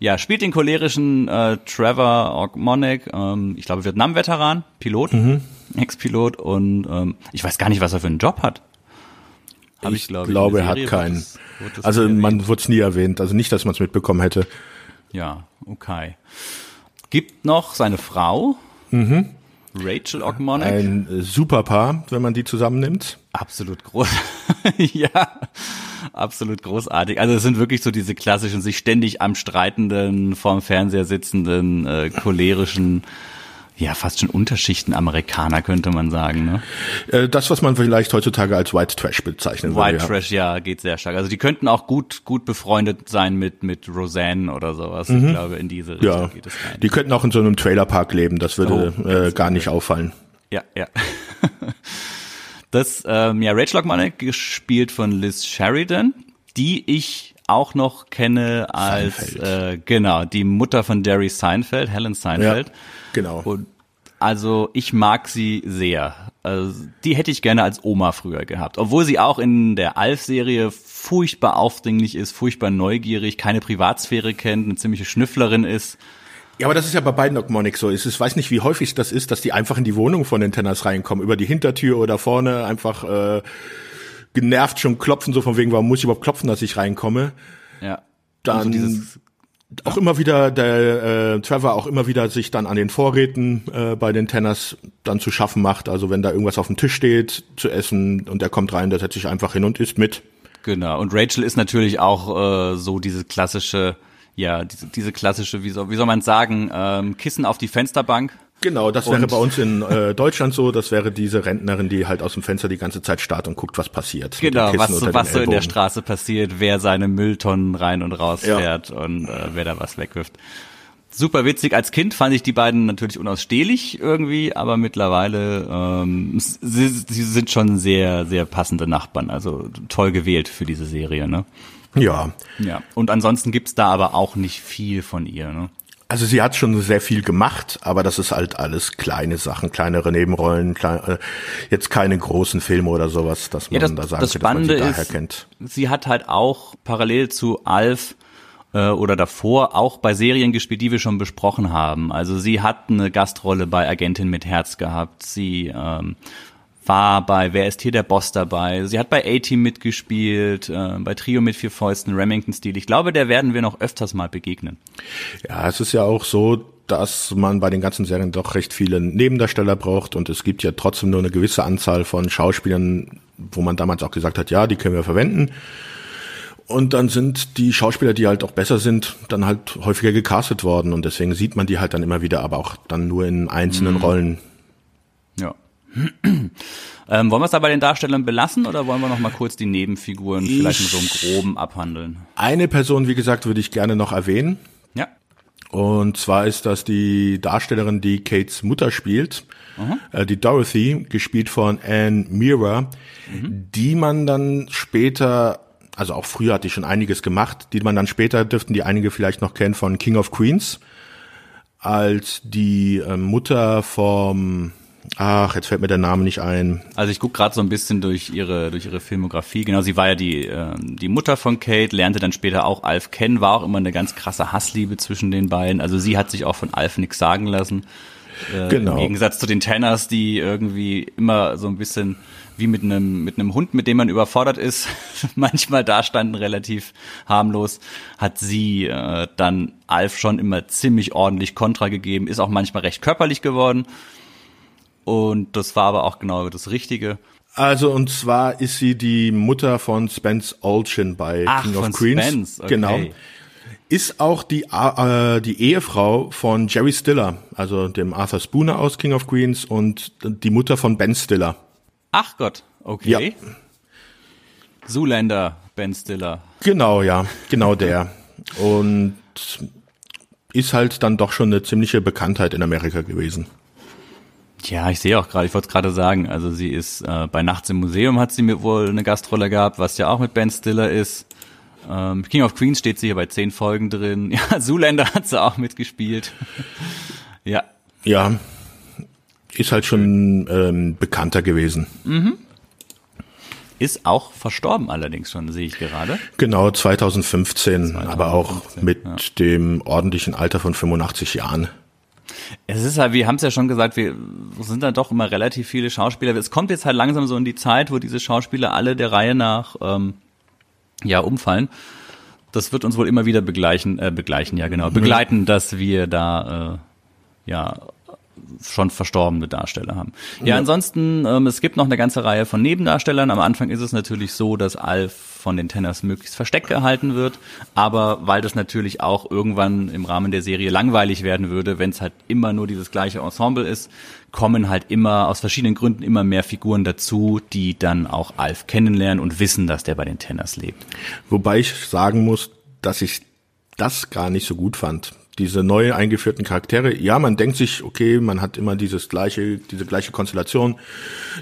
ja, spielt den cholerischen äh, Trevor Ogmonic, ähm, ich glaube Vietnam-Veteran, Pilot, Ex-Pilot und ähm, ich weiß gar nicht, was er für einen Job hat. Hab Ich, in glaube, er hat keinen. das- das Also man wurde es nie erwähnt. Also nicht, dass man es mitbekommen hätte. Ja, okay. Gibt noch seine Frau, Rachel Ogmonic. Ein äh, super Paar, wenn man die zusammennimmt. Absolut groß. ja, absolut großartig. Also es sind wirklich so diese klassischen, sich ständig am streitenden, vorm Fernseher sitzenden, äh, cholerischen, ja, fast schon Unterschichten Amerikaner, könnte man sagen. Ne? Äh, das, was man vielleicht heutzutage als White Trash bezeichnen White würde. ja. Trash, ja, geht sehr stark. Also die könnten auch gut, gut befreundet sein mit, mit Roseanne oder sowas. Ich glaube, in diese Richtung Mhm. Ja, geht es rein. die könnten auch in so einem Trailerpark leben. Das würde Oh, äh, gar nicht auffallen. Ja, ja. Das, ähm, ja, Rachel Ogmonic, gespielt von Liz Sheridan, die ich auch noch kenne als, Seinfeld. äh, genau, die Mutter von Derry Seinfeld, Helen Ja, Seinfeld. genau. Und also ich mag sie sehr. Also, die hätte ich gerne als Oma früher gehabt. Obwohl sie auch in der Alf-Serie furchtbar aufdringlich ist, furchtbar neugierig, keine Privatsphäre kennt, eine ziemliche Schnüfflerin ist. Ja, aber das ist ja bei beiden Ogmonic so. Ich weiß nicht, wie häufig das ist, dass die einfach in die Wohnung von den Tenners reinkommen, über die Hintertür oder vorne einfach äh, genervt schon klopfen, so von wegen, warum muss ich überhaupt klopfen, dass ich reinkomme. Ja. Dann Also dieses, auch immer wieder der äh, Trevor auch immer wieder sich dann an den Vorräten äh, bei den Tenners dann zu schaffen macht. Also wenn da irgendwas auf dem Tisch steht zu essen und der kommt rein, der setzt sich einfach hin und isst mit. Genau. Und Rachel ist natürlich auch äh, so diese klassische, ja, diese, diese klassische, wie soll, wie soll man sagen, ähm, Kissen auf die Fensterbank. Genau, das wäre Und- bei uns in äh, Deutschland so. Das wäre diese Rentnerin, die halt aus dem Fenster die ganze Zeit starrt und guckt, was passiert. Genau, was, so- was so in der. Straße passiert, wer seine Mülltonnen rein und raus Ja. fährt und äh, wer da was wegwirft. Super witzig. Als Kind fand ich die beiden natürlich unausstehlich irgendwie, aber mittlerweile ähm, sie, sie sind schon sehr, sehr passende Nachbarn. Also toll gewählt für diese Serie, ne? Ja, Ja. Und ansonsten gibt's da aber auch nicht viel von ihr, ne? Also sie hat schon sehr viel gemacht, aber das ist halt alles kleine Sachen, kleinere Nebenrollen, klein, äh, jetzt keine großen Filme oder sowas, dass man Ja, das, da sagen das könnte, dass man Spannende sie ist, kennt. sie hat halt auch parallel zu Alf äh, oder davor auch bei Serien gespielt, die wir schon besprochen haben. Also sie hat eine Gastrolle bei Agentin mit Herz gehabt. Sie ähm, war bei Wer ist hier der Boss dabei? Sie hat bei A-Team mitgespielt, äh, bei Trio mit vier Fäusten, Remington-Stil. Ich glaube, der werden wir noch öfters mal begegnen. Ja, es ist ja auch so, dass man bei den ganzen Serien doch recht viele Nebendarsteller braucht und es gibt ja trotzdem nur eine gewisse Anzahl von Schauspielern, wo man damals auch gesagt hat, ja, die können wir verwenden. Und dann sind die Schauspieler, die halt auch besser sind, dann halt häufiger gecastet worden und deswegen sieht man die halt dann immer wieder, aber auch dann nur in einzelnen mhm. Rollen. Ähm, wollen wir es da bei den Darstellern belassen oder wollen wir noch mal kurz die Nebenfiguren ich, vielleicht mit so einem groben abhandeln? Eine Person, wie gesagt, würde ich gerne noch erwähnen. Ja. Und zwar ist das die Darstellerin, die Kates Mutter spielt, äh, die Dorothy, gespielt von Anne Mira, mhm. die man dann später also auch früher hatte ich schon einiges gemacht, die man dann später dürften die einige vielleicht noch kennen von King of Queens, als die äh, Mutter vom Ach, jetzt fällt mir der Name nicht ein. Also ich gucke gerade so ein bisschen durch ihre durch ihre Filmografie. Genau, sie war ja die äh, die Mutter von Kate, lernte dann später auch Alf kennen, war auch immer eine ganz krasse Hassliebe zwischen den beiden. Also sie hat sich auch von Alf nichts sagen lassen. Äh, genau. Im Gegensatz zu den Tenners, die irgendwie immer so ein bisschen wie mit einem mit einem Hund, mit dem man überfordert ist, manchmal dastanden relativ harmlos, hat sie äh, dann Alf schon immer ziemlich ordentlich Kontra gegeben, ist auch manchmal recht körperlich geworden und das war aber auch genau das Richtige. Also und zwar ist sie die Mutter von Spence Olchin bei Ach, King of von Queens. Spence, okay. Genau. Ist auch die äh, die Ehefrau von Jerry Stiller, also dem Arthur Spooner aus King of Queens und die Mutter von Ben Stiller. Ach Gott, okay. Ja. Zoolander, Ben Stiller. Genau, ja, genau der. Und ist halt dann doch schon eine ziemliche Bekanntheit in Amerika gewesen. Ja, ich sehe auch gerade, ich wollte es gerade sagen, also sie ist äh, bei Nachts im Museum hat sie mir wohl eine Gastrolle gehabt, was ja auch mit Ben Stiller ist. Ähm, King of Queens steht sie hier bei zehn Folgen drin. Ja, Zoolander hat sie auch mitgespielt. ja. Ja, ist halt schon ähm, bekannter gewesen. Mhm. Ist auch verstorben allerdings schon, sehe ich gerade. Genau, 2015, 2015 aber auch mit ja. dem ordentlichen Alter von 85 Jahren. Es ist halt, wir haben es ja schon gesagt, wir sind da doch immer relativ viele Schauspieler. Es kommt jetzt halt langsam so in die Zeit, wo diese Schauspieler alle der Reihe nach ähm, ja umfallen. Das wird uns wohl immer wieder begleichen, äh, begleichen, ja genau, begleiten, dass wir da äh, ja schon verstorbene Darsteller haben. Ja, ja. ansonsten, ähm, es gibt noch eine ganze Reihe von Nebendarstellern. Am Anfang ist es natürlich so, dass Alf von den Tenners möglichst versteckt gehalten wird, aber weil das natürlich auch irgendwann im Rahmen der Serie langweilig werden würde, wenn es halt immer nur dieses gleiche Ensemble ist, kommen halt immer aus verschiedenen Gründen immer mehr Figuren dazu, die dann auch Alf kennenlernen und wissen, dass der bei den Tenners lebt. Wobei ich sagen muss, dass ich das gar nicht so gut fand diese neu eingeführten Charaktere, ja, man denkt sich, okay, man hat immer dieses gleiche, diese gleiche Konstellation,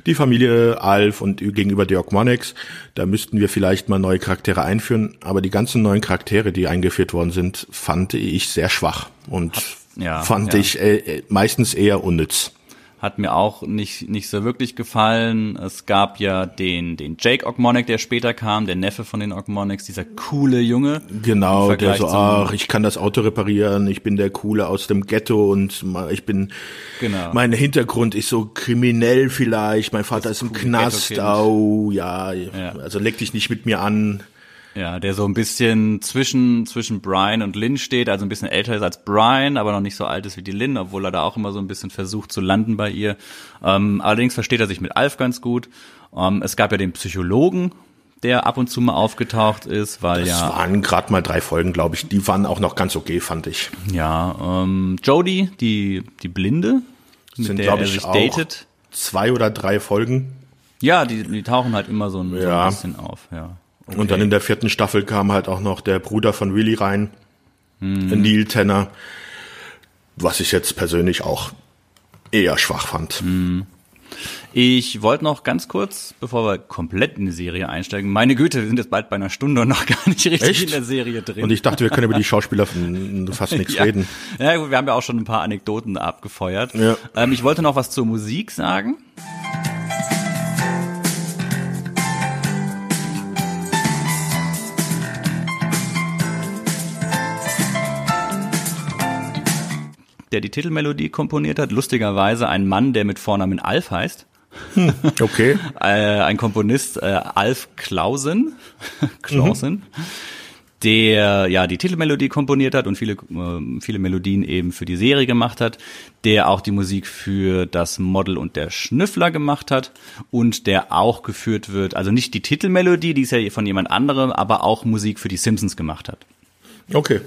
die Familie Alf und gegenüber Dirk Monix, da müssten wir vielleicht mal neue Charaktere einführen, aber die ganzen neuen Charaktere, die eingeführt worden sind, fand ich sehr schwach und ja, fand ja. ich äh, meistens eher unnütz hat mir auch nicht, nicht so wirklich gefallen. Es gab ja den, den Jake Ogmonic, der später kam, der Neffe von den Ogmonics, dieser coole Junge. Genau, der so, ach, ich kann das Auto reparieren, ich bin der Coole aus dem Ghetto und ich bin, genau. mein Hintergrund ist so kriminell vielleicht, mein Vater das ist im Knast, au, ja, ja, also leg dich nicht mit mir an. Ja, der so ein bisschen zwischen, zwischen Brian und Lynn steht, also ein bisschen älter ist als Brian, aber noch nicht so alt ist wie die Lynn, obwohl er da auch immer so ein bisschen versucht zu landen bei ihr. Ähm, allerdings versteht er sich mit Alf ganz gut. Ähm, es gab ja den Psychologen, der ab und zu mal aufgetaucht ist, weil das ja. Das waren gerade mal drei Folgen, glaube ich. Die waren auch noch ganz okay, fand ich. Ja, ähm, Jodie, die, die Blinde, mit Sind, der er sich auch datet. Zwei oder drei Folgen. Ja, die, die tauchen halt immer so ein, ja. so ein bisschen auf, ja. Okay. Und dann in der vierten Staffel kam halt auch noch der Bruder von Willy rein, hm. Neil Tanner, was ich jetzt persönlich auch eher schwach fand. Hm. Ich wollte noch ganz kurz, bevor wir komplett in die Serie einsteigen, meine Güte, wir sind jetzt bald bei einer Stunde und noch gar nicht richtig Echt? in der Serie drin. Und ich dachte, wir können über die Schauspieler fast nichts ja. reden. Ja, wir haben ja auch schon ein paar Anekdoten abgefeuert. Ja. Ähm, ich wollte noch was zur Musik sagen. Der die Titelmelodie komponiert hat. Lustigerweise ein Mann, der mit Vornamen Alf heißt. Hm, okay. äh, ein Komponist, äh, Alf Klausen. Klausen. Mhm der ja die Titelmelodie komponiert hat und viele äh, viele Melodien eben für die Serie gemacht hat, der auch die Musik für das Model und der Schnüffler gemacht hat und der auch geführt wird, also nicht die Titelmelodie, die ist ja von jemand anderem, aber auch Musik für die Simpsons gemacht hat. Okay.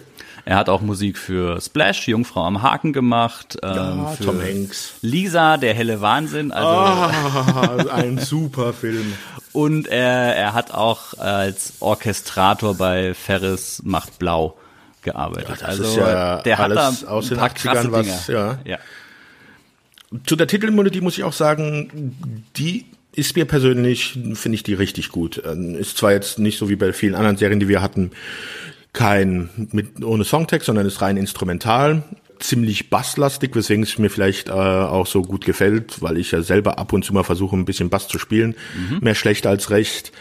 Er hat auch Musik für Splash, Jungfrau am Haken gemacht. Ähm, ja, für Tom Hanks. Lisa, der helle Wahnsinn. Also ah, ein super Film. Und er, er hat auch als Orchestrator bei Ferris macht Blau gearbeitet. Ja, also ja der hat da aus den 80ern was, ja. ja. Zu der Titelmelodie muss ich auch sagen, die ist mir persönlich, finde ich die richtig gut. Ähm, ist zwar jetzt nicht so wie bei vielen anderen Serien, die wir hatten, kein mit ohne Songtext, sondern ist rein instrumental, ziemlich basslastig, weswegen es mir vielleicht äh, auch so gut gefällt, weil ich ja selber ab und zu mal versuche, ein bisschen Bass zu spielen, mhm. mehr schlecht als recht.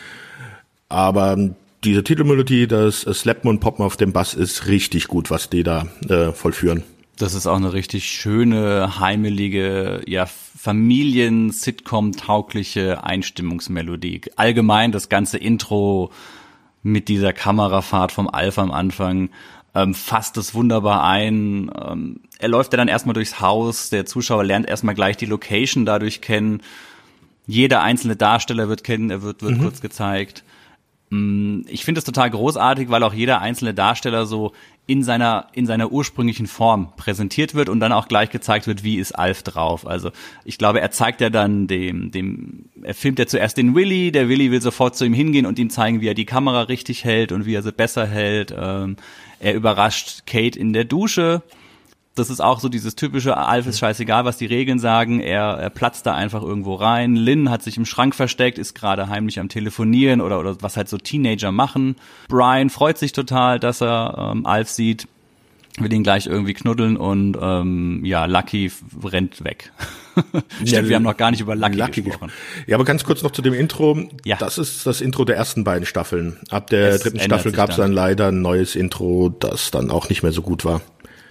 Aber diese Titelmelodie, das Slappen und Poppen auf dem Bass ist richtig gut, was die da äh, vollführen. Das ist auch eine richtig schöne, heimelige, ja, Familien-Sitcom-taugliche Einstimmungsmelodie. Allgemein das ganze Intro mit dieser Kamerafahrt vom Alpha am Anfang ähm, fasst es wunderbar ein. Ähm, er läuft ja dann erstmal durchs Haus, der Zuschauer lernt erstmal gleich die Location dadurch kennen. Jeder einzelne Darsteller wird kennen, er wird, wird mhm. kurz gezeigt. Mm, ich finde es total großartig, weil auch jeder einzelne Darsteller so in seiner, in seiner ursprünglichen Form präsentiert wird und dann auch gleich gezeigt wird, wie ist Alf drauf. Also ich glaube, er zeigt ja dann dem, dem, er filmt ja zuerst den Willy, der Willy will sofort zu ihm hingehen und ihm zeigen, wie er die Kamera richtig hält und wie er sie besser hält. Ähm, er überrascht Kate in der Dusche das ist auch so dieses typische, Alf ist scheißegal, was die Regeln sagen, er, er platzt da einfach irgendwo rein. Lynn hat sich im Schrank versteckt, ist gerade heimlich am Telefonieren oder, oder was halt so Teenager machen. Brian freut sich total, dass er ähm, Alf sieht, will ihn gleich irgendwie knuddeln und ähm, ja, Lucky rennt weg. Stimmt, ja, wir haben noch gar nicht über Lucky, Lucky gesprochen. Ja, aber ganz kurz noch zu dem Intro. Ja. Das ist das Intro der ersten beiden Staffeln. Ab der es dritten Staffel gab es dann leider ein neues Intro, das dann auch nicht mehr so gut war.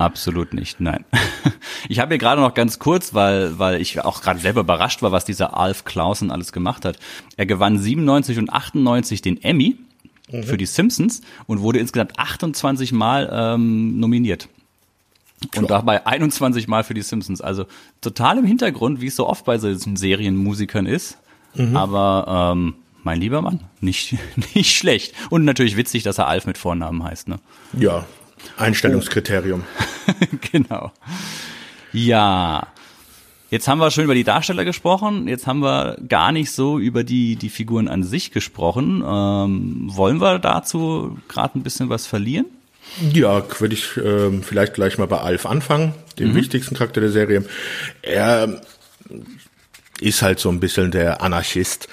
Absolut nicht, nein. Ich habe hier gerade noch ganz kurz, weil, weil ich auch gerade selber überrascht war, was dieser Alf Clausen alles gemacht hat. Er gewann 97 und 98 den Emmy mhm. für die Simpsons und wurde insgesamt 28 Mal ähm, nominiert. Und Klar. dabei 21 Mal für die Simpsons. Also total im Hintergrund, wie es so oft bei solchen Serienmusikern ist. Mhm. Aber ähm, mein lieber Mann, nicht, nicht schlecht. Und natürlich witzig, dass er Alf mit Vornamen heißt. Ne? Ja, Einstellungskriterium. genau. Ja. Jetzt haben wir schon über die Darsteller gesprochen. Jetzt haben wir gar nicht so über die, die Figuren an sich gesprochen. Ähm, wollen wir dazu gerade ein bisschen was verlieren? Ja, würde ich ähm, vielleicht gleich mal bei Alf anfangen, dem mhm. wichtigsten Charakter der Serie. Er ist halt so ein bisschen der Anarchist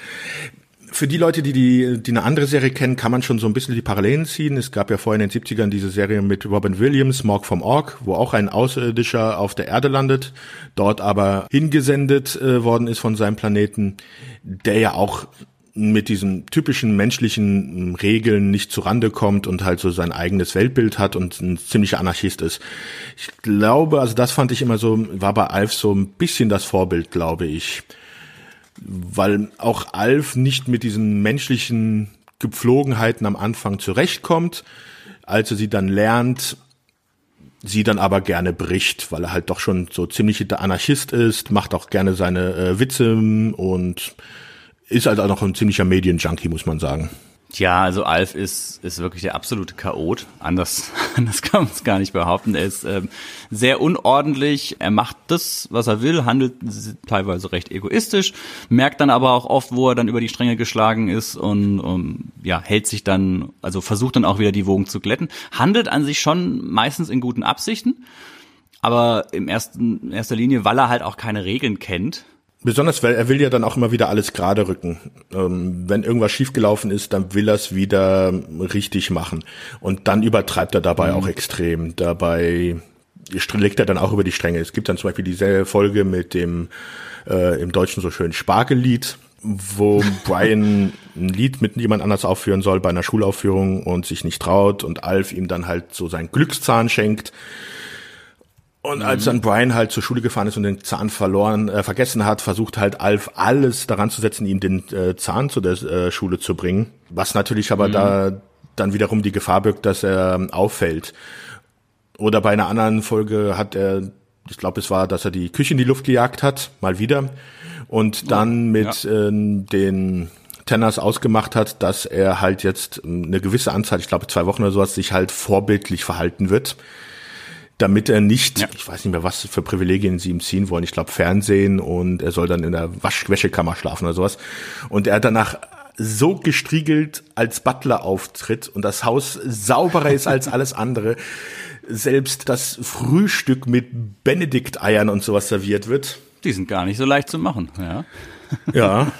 für die Leute, die, die, die eine andere Serie kennen, kann man schon so ein bisschen die Parallelen ziehen. Es gab ja vorher in den 70ern diese Serie mit Robin Williams, Morg vom Org, wo auch ein Außerirdischer auf der Erde landet, dort aber hingesendet äh, worden ist von seinem Planeten, der ja auch mit diesen typischen menschlichen hm, Regeln nicht zurande kommt und halt so sein eigenes Weltbild hat und ein ziemlicher Anarchist ist. Ich glaube, also das fand ich immer so, war bei Alf so ein bisschen das Vorbild, glaube ich weil auch Alf nicht mit diesen menschlichen Gepflogenheiten am Anfang zurechtkommt, als er sie dann lernt, sie dann aber gerne bricht, weil er halt doch schon so ziemlich der Anarchist ist, macht auch gerne seine äh, Witze und ist halt auch noch ein ziemlicher Medienjunkie, muss man sagen. Ja, also Alf ist, ist wirklich der absolute Chaot. Anders, anders kann man es gar nicht behaupten. Er ist ähm, sehr unordentlich. Er macht das, was er will, handelt teilweise recht egoistisch, merkt dann aber auch oft, wo er dann über die Stränge geschlagen ist und um, ja, hält sich dann, also versucht dann auch wieder die Wogen zu glätten. Handelt an sich schon meistens in guten Absichten, aber im ersten, in erster Linie, weil er halt auch keine Regeln kennt Besonders, weil er will ja dann auch immer wieder alles gerade rücken. Ähm, wenn irgendwas schiefgelaufen ist, dann will er es wieder richtig machen. Und dann übertreibt er dabei mhm. auch extrem. Dabei legt er dann auch über die Stränge. Es gibt dann zum Beispiel diese Folge mit dem äh, im Deutschen so schön Spargellied, wo Brian ein Lied mit jemand anders aufführen soll bei einer Schulaufführung und sich nicht traut und Alf ihm dann halt so seinen Glückszahn schenkt Und als dann Brian halt zur Schule gefahren ist und den Zahn verloren, äh, vergessen hat, versucht halt Alf alles daran zu setzen, ihm den äh, Zahn zu der äh, Schule zu bringen. Was natürlich aber da dann wiederum die Gefahr birgt, dass er ähm, auffällt. Oder bei einer anderen Folge hat er, ich glaube, es war, dass er die Küche in die Luft gejagt hat, mal wieder. Und dann mit ja. äh, den Tenners ausgemacht hat, dass er halt jetzt ähm, eine gewisse Anzahl, ich glaube zwei Wochen oder sowas, sich halt vorbildlich verhalten wird damit er nicht, Ja. ich weiß nicht mehr, was für Privilegien sie ihm ziehen wollen, ich glaube Fernsehen und er soll dann in der Waschwäschekammer schlafen oder sowas. Und er hat danach so gestriegelt als Butler auftritt und das Haus sauberer ist als alles andere. Selbst das Frühstück mit Benedikt-Eiern und sowas serviert wird. Die sind gar nicht so leicht zu machen, ja. Ja,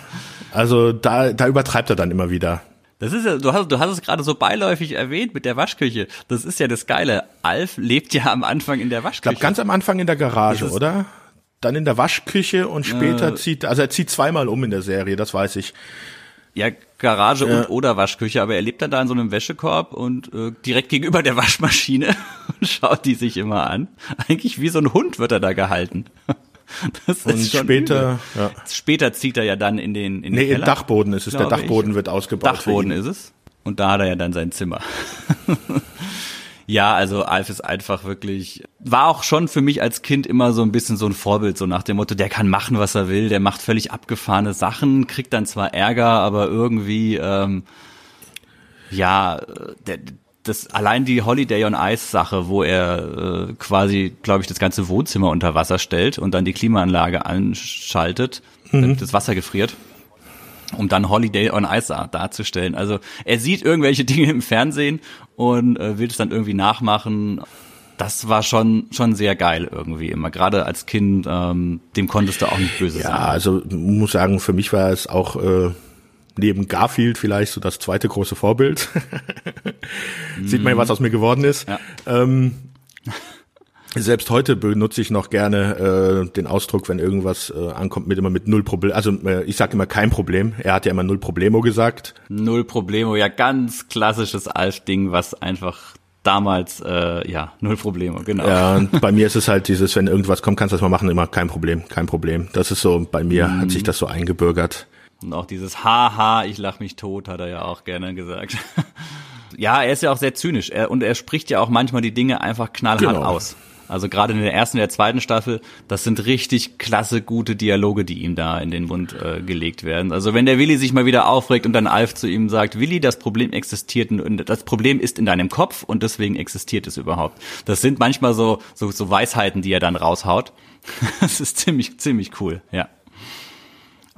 also da, da übertreibt er dann immer wieder. Das ist ja, du hast, du hast es gerade so beiläufig erwähnt mit der Waschküche. Das ist ja das Geile. Alf lebt ja am Anfang in der Ich Waschküche. glaube, ganz am Anfang in der Garage, oder? Dann in der Waschküche und später Äh. zieht, also er zieht zweimal um in der Serie, das weiß ich. Ja, Garage Ja. und oder Waschküche, aber er lebt dann da in so einem Wäschekorb und äh, direkt gegenüber der Waschmaschine und schaut die sich immer an. Eigentlich wie so ein Hund wird er da gehalten. Das Und ist schon später, ja. Später zieht er ja dann in den in den Nee, im Keller, Dachboden ist es. Der Dachboden ich. wird ausgebaut. Dachboden ist es. Und da hat er ja dann sein Zimmer. ja, also Alf ist einfach wirklich, war auch schon für mich als Kind immer so ein bisschen so ein Vorbild, so nach dem Motto, der kann machen, was er will, der macht völlig abgefahrene Sachen, kriegt dann zwar Ärger, aber irgendwie, ähm, ja, der, das allein die Holiday on Ice Sache, wo er äh, quasi, glaube ich, das ganze Wohnzimmer unter Wasser stellt und dann die Klimaanlage anschaltet, damit das Wasser gefriert um dann Holiday on Ice darzustellen. Also er sieht irgendwelche Dinge im Fernsehen und äh, will es dann irgendwie nachmachen. Das war schon schon sehr geil irgendwie immer. Gerade als Kind, ähm, dem konntest du auch nicht böse Ja, sein. also muss sagen, für mich war es auch äh, neben Garfield vielleicht so das zweite große Vorbild. Sieht man ja, was aus mir geworden ist. Ja. Ähm, selbst heute benutze ich noch gerne äh, den Ausdruck, wenn irgendwas äh, ankommt, mit immer mit null Problem. Also äh, ich sage immer kein Problem. Er hat ja immer null Problemo gesagt. Null Problemo, ja ganz klassisches Alf-Ding, was einfach damals, äh, ja, null Problemo, genau. Ja, und bei mir ist es halt dieses, wenn irgendwas kommt, kannst du das mal machen, immer kein Problem, kein Problem. Das ist so, bei mir hat sich das so eingebürgert. Und auch dieses Haha, ich lach mich tot, hat er ja auch gerne gesagt. ja, er ist ja auch sehr zynisch er, und er spricht ja auch manchmal die Dinge einfach knallhart Genau. aus. Also gerade in der ersten und der zweiten Staffel, das sind richtig klasse, gute Dialoge, die ihm da in den Mund äh, gelegt werden. Also wenn der Willi sich mal wieder aufregt und dann Alf zu ihm sagt, Willi, das Problem existiert, und das Problem ist in deinem Kopf und deswegen existiert es überhaupt. Das sind manchmal so, so, so Weisheiten, die er dann raushaut. Das ist ziemlich, ziemlich cool, ja.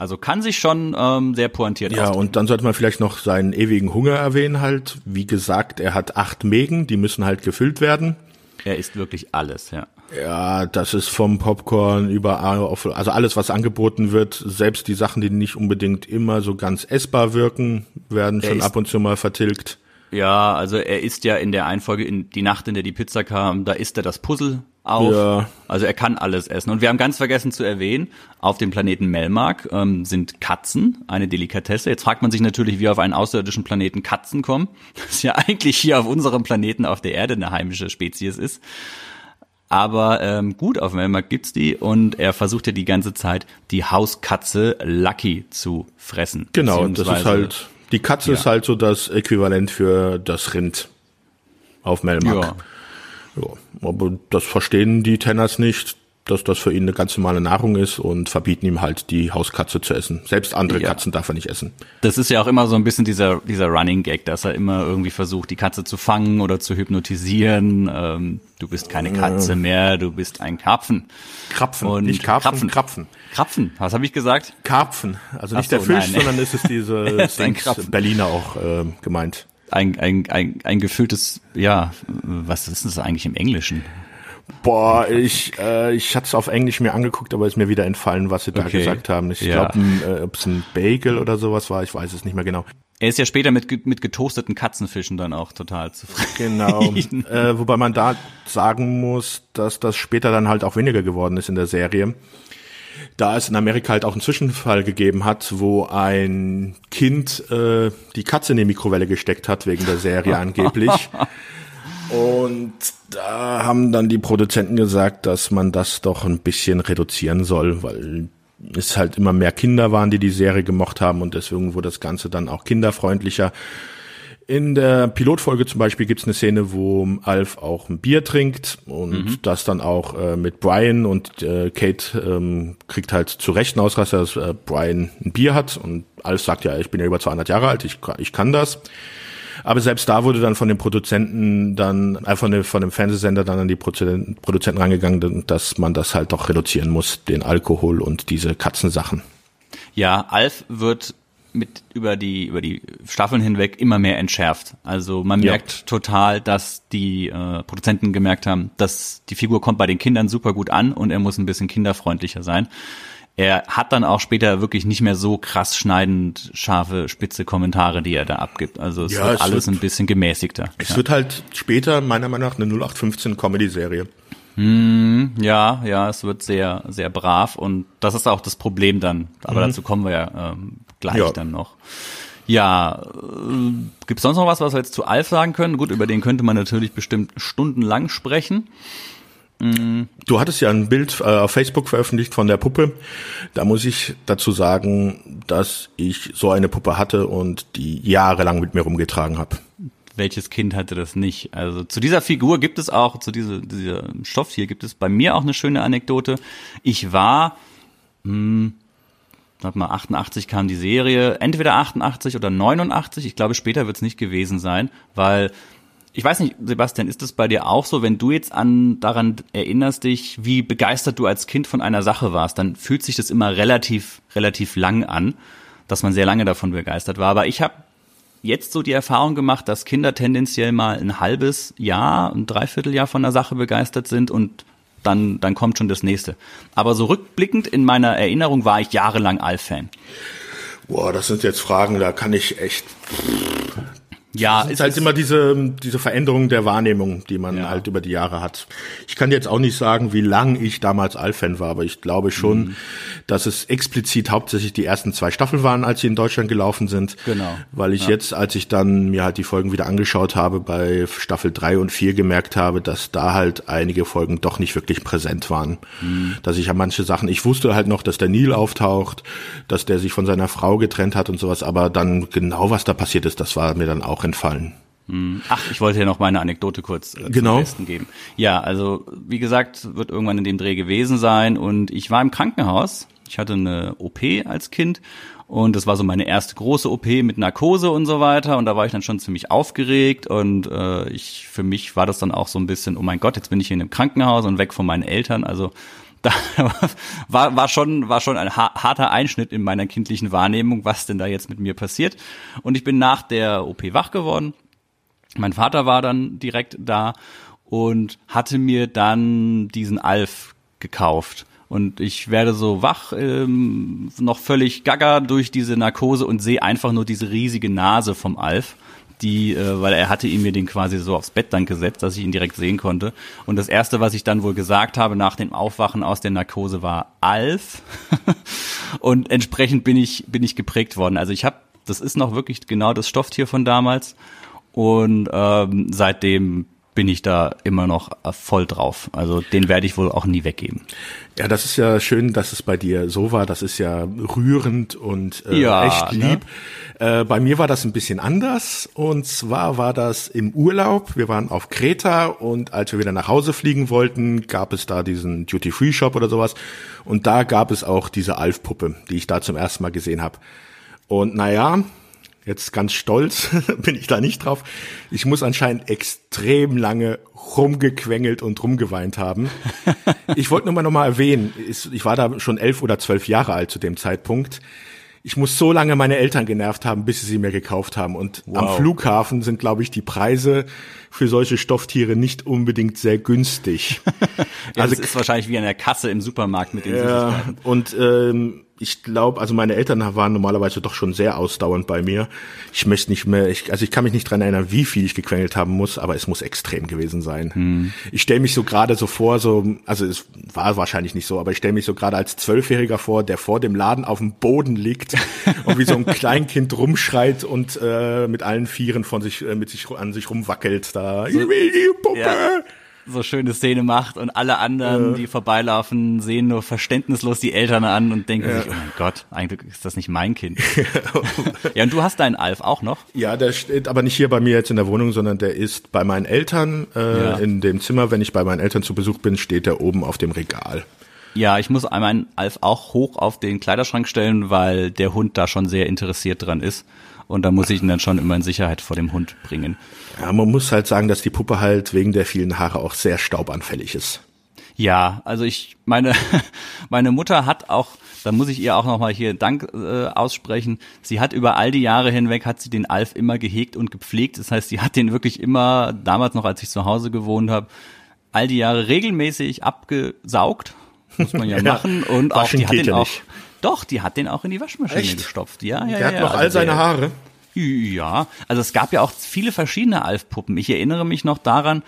Also kann sich schon ähm, sehr pointiert Ja, ausdrücken. und dann sollte man vielleicht noch seinen ewigen Hunger erwähnen halt. Wie gesagt, er hat acht Mägen, die müssen halt gefüllt werden. Er isst wirklich alles, ja. Ja, das ist vom Popcorn über, also alles, was angeboten wird, selbst die Sachen, die nicht unbedingt immer so ganz essbar wirken, werden Er schon ab und zu mal vertilgt. Ja, also er isst ja in der Einfolge, in die Nacht, in der die Pizza kam, da isst er das Puzzle auf. Ja. Also er kann alles essen. Und wir haben ganz vergessen zu erwähnen, auf dem Planeten Melmark ähm, sind Katzen eine Delikatesse. Jetzt fragt man sich natürlich, wie auf einen außerirdischen Planeten Katzen kommen. Das ja eigentlich hier auf unserem Planeten auf der Erde eine heimische Spezies ist. Aber ähm, gut, auf Melmark gibt's die und er versucht ja die ganze Zeit, die Hauskatze Lucky zu fressen. Genau, das ist halt, die Katze ist halt so das Äquivalent für das Rind auf Melmark. Ja. Ja, aber das verstehen die Tenners nicht, dass das für ihn eine ganz normale Nahrung ist und verbieten ihm halt die Hauskatze zu essen. Selbst andere Ja. Katzen darf er nicht essen. Das ist ja auch immer so ein bisschen dieser, dieser Running Gag, dass er immer irgendwie versucht, die Katze zu fangen oder zu hypnotisieren. Ähm, du bist keine Katze mehr, du bist ein Karpfen. Krapfen, Und nicht Karpfen, Krapfen. Krapfen. Krapfen, was habe ich gesagt? Karpfen, also nicht Ach der so, Fisch, nein. sondern es ist diese Er ist. Berliner auch äh, gemeint. Ein, ein, ein, ein gefülltes, ja, was ist das eigentlich im Englischen? Boah, ich äh, ich hatte es auf Englisch mir angeguckt, aber ist mir wieder entfallen, was sie da Okay. gesagt haben. Ich Ja. glaube, äh, ob es ein Bagel oder sowas war, ich weiß es nicht mehr genau. Er ist ja später mit, mit getoasteten Katzenfischen dann auch total zufrieden. Genau. äh, wobei man da sagen muss, dass das später dann halt auch weniger geworden ist in der Serie. Da es in Amerika halt auch einen Zwischenfall gegeben hat, wo ein Kind äh, die Katze in die Mikrowelle gesteckt hat wegen der Serie angeblich. Und da haben dann die Produzenten gesagt, dass man das doch ein bisschen reduzieren soll, weil es halt immer mehr Kinder waren, die die Serie gemocht haben und deswegen wurde das Ganze dann auch kinderfreundlicher. In der Pilotfolge zum Beispiel gibt es eine Szene, wo Alf auch ein Bier trinkt und mhm. das dann auch äh, mit Brian und äh, Kate ähm, kriegt halt zu Recht einen Ausraster, dass äh, Brian ein Bier hat und Alf sagt ja, ich bin ja über 200 Jahre alt, ich, ich kann das. Aber selbst da wurde dann von den Produzenten dann, einfach äh, von, dem, von dem Fernsehsender dann an die Produzenten rangegangen, dass man das halt doch reduzieren muss, den Alkohol und diese Katzensachen. Ja, Alf wird mit über die über die Staffeln hinweg immer mehr entschärft. Also man merkt ja. total, dass die äh, Produzenten gemerkt haben, dass die Figur kommt bei den Kindern super gut an und er muss ein bisschen kinderfreundlicher sein. Er hat dann auch später wirklich nicht mehr so krass schneidend scharfe, spitze Kommentare, die er da abgibt. Also es ja, wird es alles wird, ein bisschen gemäßigter. Es ja. wird halt später meiner Meinung nach eine 0815 Comedy-Serie. Hm, ja, ja, es wird sehr, sehr brav und das ist auch das Problem dann. Aber mhm. dazu kommen wir ja ähm, gleich ja. dann noch. Ja, äh, gibt es sonst noch was, was wir jetzt zu Alf sagen können? Gut, über den könnte man natürlich bestimmt stundenlang sprechen. Mhm. Du hattest ja ein Bild äh, auf Facebook veröffentlicht von der Puppe. Da muss ich dazu sagen, dass ich so eine Puppe hatte und die jahrelang mit mir rumgetragen habe. Welches Kind hatte das nicht? Also zu dieser Figur gibt es auch, zu dieser, dieser Stoff hier gibt es bei mir auch eine schöne Anekdote. Ich war, hm, sag mal, 88 kam die Serie, entweder 88 oder 89, ich glaube später wird es nicht gewesen sein, weil ich weiß nicht, Sebastian, ist es bei dir auch so, wenn du jetzt an daran erinnerst dich, wie begeistert du als Kind von einer Sache warst, dann fühlt sich das immer relativ relativ lang an, dass man sehr lange davon begeistert war. Aber ich habe jetzt so die Erfahrung gemacht, dass Kinder tendenziell mal ein halbes Jahr, ein Dreivierteljahr von der Sache begeistert sind und dann, dann kommt schon das nächste. Aber so rückblickend in meiner Erinnerung war ich jahrelang Alf-Fan. Boah, das sind jetzt Fragen, da kann ich echt ja, es ist halt immer diese, diese Veränderung der Wahrnehmung, die man ja. halt über die Jahre hat. Ich kann jetzt auch nicht sagen, wie lang ich damals All-Fan war, aber ich glaube schon, mhm. dass es explizit hauptsächlich die ersten zwei Staffeln waren, als sie in Deutschland gelaufen sind. Genau. Weil ich ja. jetzt, als ich dann mir halt die Folgen wieder angeschaut habe, bei Staffel drei und vier gemerkt habe, dass da halt einige Folgen doch nicht wirklich präsent waren. Mhm. Dass ich an manche Sachen, ich wusste halt noch, dass der Neil auftaucht, dass der sich von seiner Frau getrennt hat und sowas, aber dann genau was da passiert ist, das war mir dann auch auch entfallen. Hm. Ach, ich wollte ja noch meine Anekdote kurz äh, genau. zum Besten geben. Ja, also wie gesagt, wird irgendwann in dem Dreh gewesen sein und ich war im Krankenhaus. Ich hatte eine OP als Kind und das war so meine erste große OP mit Narkose und so weiter und da war ich dann schon ziemlich aufgeregt und äh, ich für mich war das dann auch so ein bisschen, oh mein Gott, jetzt bin ich hier in einem Krankenhaus und weg von meinen Eltern. Also da war, war schon, war schon ein harter Einschnitt in meiner kindlichen Wahrnehmung, was denn da jetzt mit mir passiert. Und ich bin nach der OP wach geworden. Mein Vater war dann direkt da und hatte mir dann diesen Alf gekauft. Und ich werde so wach, ähm, noch völlig gaga durch diese Narkose und sehe einfach nur diese riesige Nase vom Alf die, äh, weil er hatte ihm mir den quasi so aufs Bett dann gesetzt, dass ich ihn direkt sehen konnte. Und das erste, was ich dann wohl gesagt habe nach dem Aufwachen aus der Narkose war Alf. und entsprechend bin ich bin ich geprägt worden. Also ich habe, das ist noch wirklich genau das Stofftier von damals. Und ähm, seitdem bin ich da immer noch voll drauf. Also den werde ich wohl auch nie weggeben. Ja, das ist ja schön, dass es bei dir so war. Das ist ja rührend und äh, ja, echt ne? lieb. Ne? Äh, bei mir war das ein bisschen anders. Und zwar war das im Urlaub. Wir waren auf Kreta und als wir wieder nach Hause fliegen wollten, gab es da diesen Duty-Free-Shop oder sowas. Und da gab es auch diese Alf-Puppe, die ich da zum ersten Mal gesehen habe. Und naja, jetzt ganz stolz bin ich da nicht drauf. Ich muss anscheinend extrem lange rumgequengelt und rumgeweint haben. Ich wollte nur mal nochmal erwähnen, ich war da schon elf oder zwölf Jahre alt zu dem Zeitpunkt. Ich muss so lange meine Eltern genervt haben, bis sie sie mir gekauft haben. Und wow. am Flughafen sind, glaube ich, die Preise für solche Stofftiere nicht unbedingt sehr günstig. ja, also es ist wahrscheinlich wie an der Kasse im Supermarkt mit den ja, Und ähm, ich glaube, also meine Eltern waren normalerweise doch schon sehr ausdauernd bei mir. Ich möchte nicht mehr, ich, also ich kann mich nicht dran erinnern, wie viel ich gequengelt haben muss, aber es muss extrem gewesen sein. Hm. Ich stelle mich so gerade so vor, so, also es war wahrscheinlich nicht so, aber ich stelle mich so gerade als Zwölfjähriger vor, der vor dem Laden auf dem Boden liegt und wie so ein Kleinkind rumschreit und äh, mit allen Vieren von sich, äh, mit sich an sich rumwackelt. Da, ich will die Puppe. Ja so schöne Szene macht und alle anderen, äh. die vorbeilaufen, sehen nur verständnislos die Eltern an und denken ja. sich, oh mein Gott, eigentlich ist das nicht mein Kind. ja, und du hast deinen Alf auch noch? Ja, der steht aber nicht hier bei mir jetzt in der Wohnung, sondern der ist bei meinen Eltern äh, ja. in dem Zimmer. Wenn ich bei meinen Eltern zu Besuch bin, steht der oben auf dem Regal. Ja, ich muss meinen Alf auch hoch auf den Kleiderschrank stellen, weil der Hund da schon sehr interessiert dran ist. Und da muss ich ihn dann schon immer in Sicherheit vor dem Hund bringen. Ja, man muss halt sagen, dass die Puppe halt wegen der vielen Haare auch sehr staubanfällig ist. Ja, also ich meine, meine Mutter hat auch, da muss ich ihr auch nochmal hier Dank äh, aussprechen. Sie hat über all die Jahre hinweg hat sie den Alf immer gehegt und gepflegt. Das heißt, sie hat den wirklich immer damals noch, als ich zu Hause gewohnt habe, all die Jahre regelmäßig abgesaugt, muss man ja, ja machen und auch die hat den auch. Nicht. Doch, die hat den auch in die Waschmaschine Echt? gestopft. Ja, ja, der hat noch also all seine Haare. Ja, also es gab ja auch viele verschiedene Alf-Puppen. Ich erinnere mich noch daran,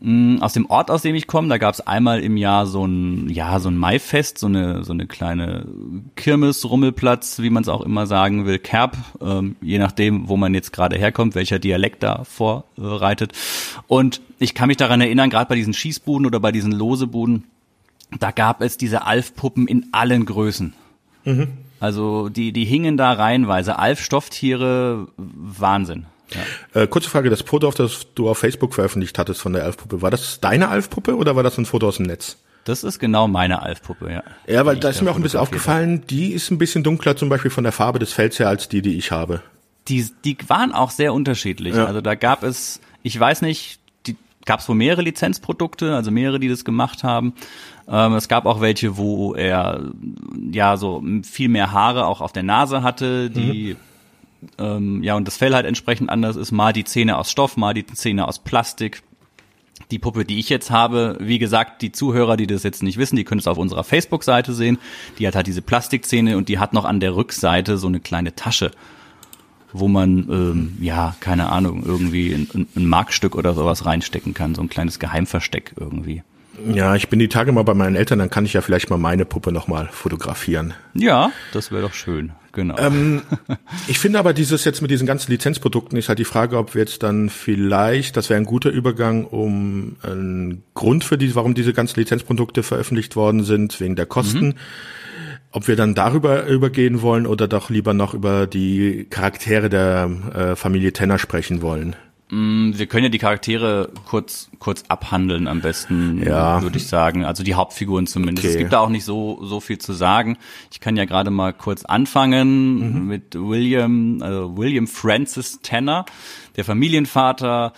mh, aus dem Ort, aus dem ich komme, da gab es einmal im Jahr so ein, ja, so ein Maifest, so eine, so eine kleine Kirmes, Rummelplatz, wie man es auch immer sagen will, Kerb, ähm, je nachdem, wo man jetzt gerade herkommt, welcher Dialekt da vorreitet. Und ich kann mich daran erinnern, gerade bei diesen Schießbuden oder bei diesen Losebuden, da gab es diese Alf-Puppen in allen Größen. Mhm. Also die, die hingen da reihenweise. Alf-Stofftiere, Wahnsinn. Ja. Äh, kurze Frage, das Foto, das du auf Facebook veröffentlicht hattest von der Alf-Puppe, war das deine Alf-Puppe oder war das ein Foto aus dem Netz? Das ist genau meine Alf-Puppe, ja. Ja, weil da ist mir auch ein bisschen aufgefallen, die ist ein bisschen dunkler zum Beispiel von der Farbe des Fells her als die, die ich habe. Die, die waren auch sehr unterschiedlich. Ja. Also da gab es, ich weiß nicht, gab es wohl mehrere Lizenzprodukte, also mehrere, die das gemacht haben. Ähm, es gab auch welche, wo er ja so viel mehr Haare auch auf der Nase hatte, die mhm. ähm, ja und das Fell halt entsprechend anders ist. Mal die Zähne aus Stoff, mal die Zähne aus Plastik. Die Puppe, die ich jetzt habe, wie gesagt, die Zuhörer, die das jetzt nicht wissen, die können es auf unserer Facebook-Seite sehen. Die hat halt diese Plastikzähne und die hat noch an der Rückseite so eine kleine Tasche, wo man, ähm, ja, keine Ahnung, irgendwie ein, ein Markstück oder sowas reinstecken kann, so ein kleines Geheimversteck irgendwie. Ja, ich bin die Tage mal bei meinen Eltern, dann kann ich ja vielleicht mal meine Puppe nochmal fotografieren. Ja, das wäre doch schön, genau. Ähm, ich finde aber dieses jetzt mit diesen ganzen Lizenzprodukten ist halt die Frage, ob wir jetzt dann vielleicht, das wäre ein guter Übergang, um einen Grund für die, warum diese ganzen Lizenzprodukte veröffentlicht worden sind, wegen der Kosten. Mhm. Ob wir dann darüber übergehen wollen oder doch lieber noch über die Charaktere der äh, Familie Tenner sprechen wollen. Mm, wir können ja die Charaktere kurz kurz abhandeln am besten, ja. würde ich sagen. Also die Hauptfiguren zumindest. Okay. Es gibt da auch nicht so so viel zu sagen. Ich kann ja gerade mal kurz anfangen mhm. mit William also William Francis Tanner, der Familienvater.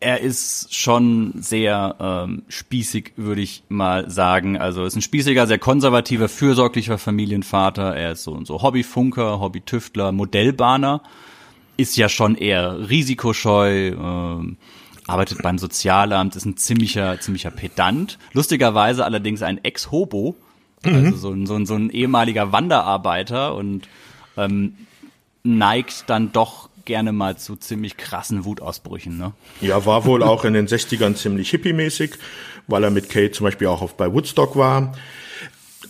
Er ist schon sehr ähm, spießig, würde ich mal sagen. Also ist ein spießiger, sehr konservativer, fürsorglicher Familienvater. Er ist so so Hobbyfunker, Hobbytüftler, Modellbahner ist ja schon eher risikoscheu, äh, arbeitet beim Sozialamt, ist ein ziemlicher, ziemlicher Pedant. Lustigerweise allerdings ein Ex-Hobo, mhm. also so ein, so, ein, so ein ehemaliger Wanderarbeiter und ähm, neigt dann doch gerne mal zu ziemlich krassen Wutausbrüchen. Ne? Ja, war wohl auch in den 60ern ziemlich hippiemäßig, weil er mit Kate zum Beispiel auch auf, bei Woodstock war.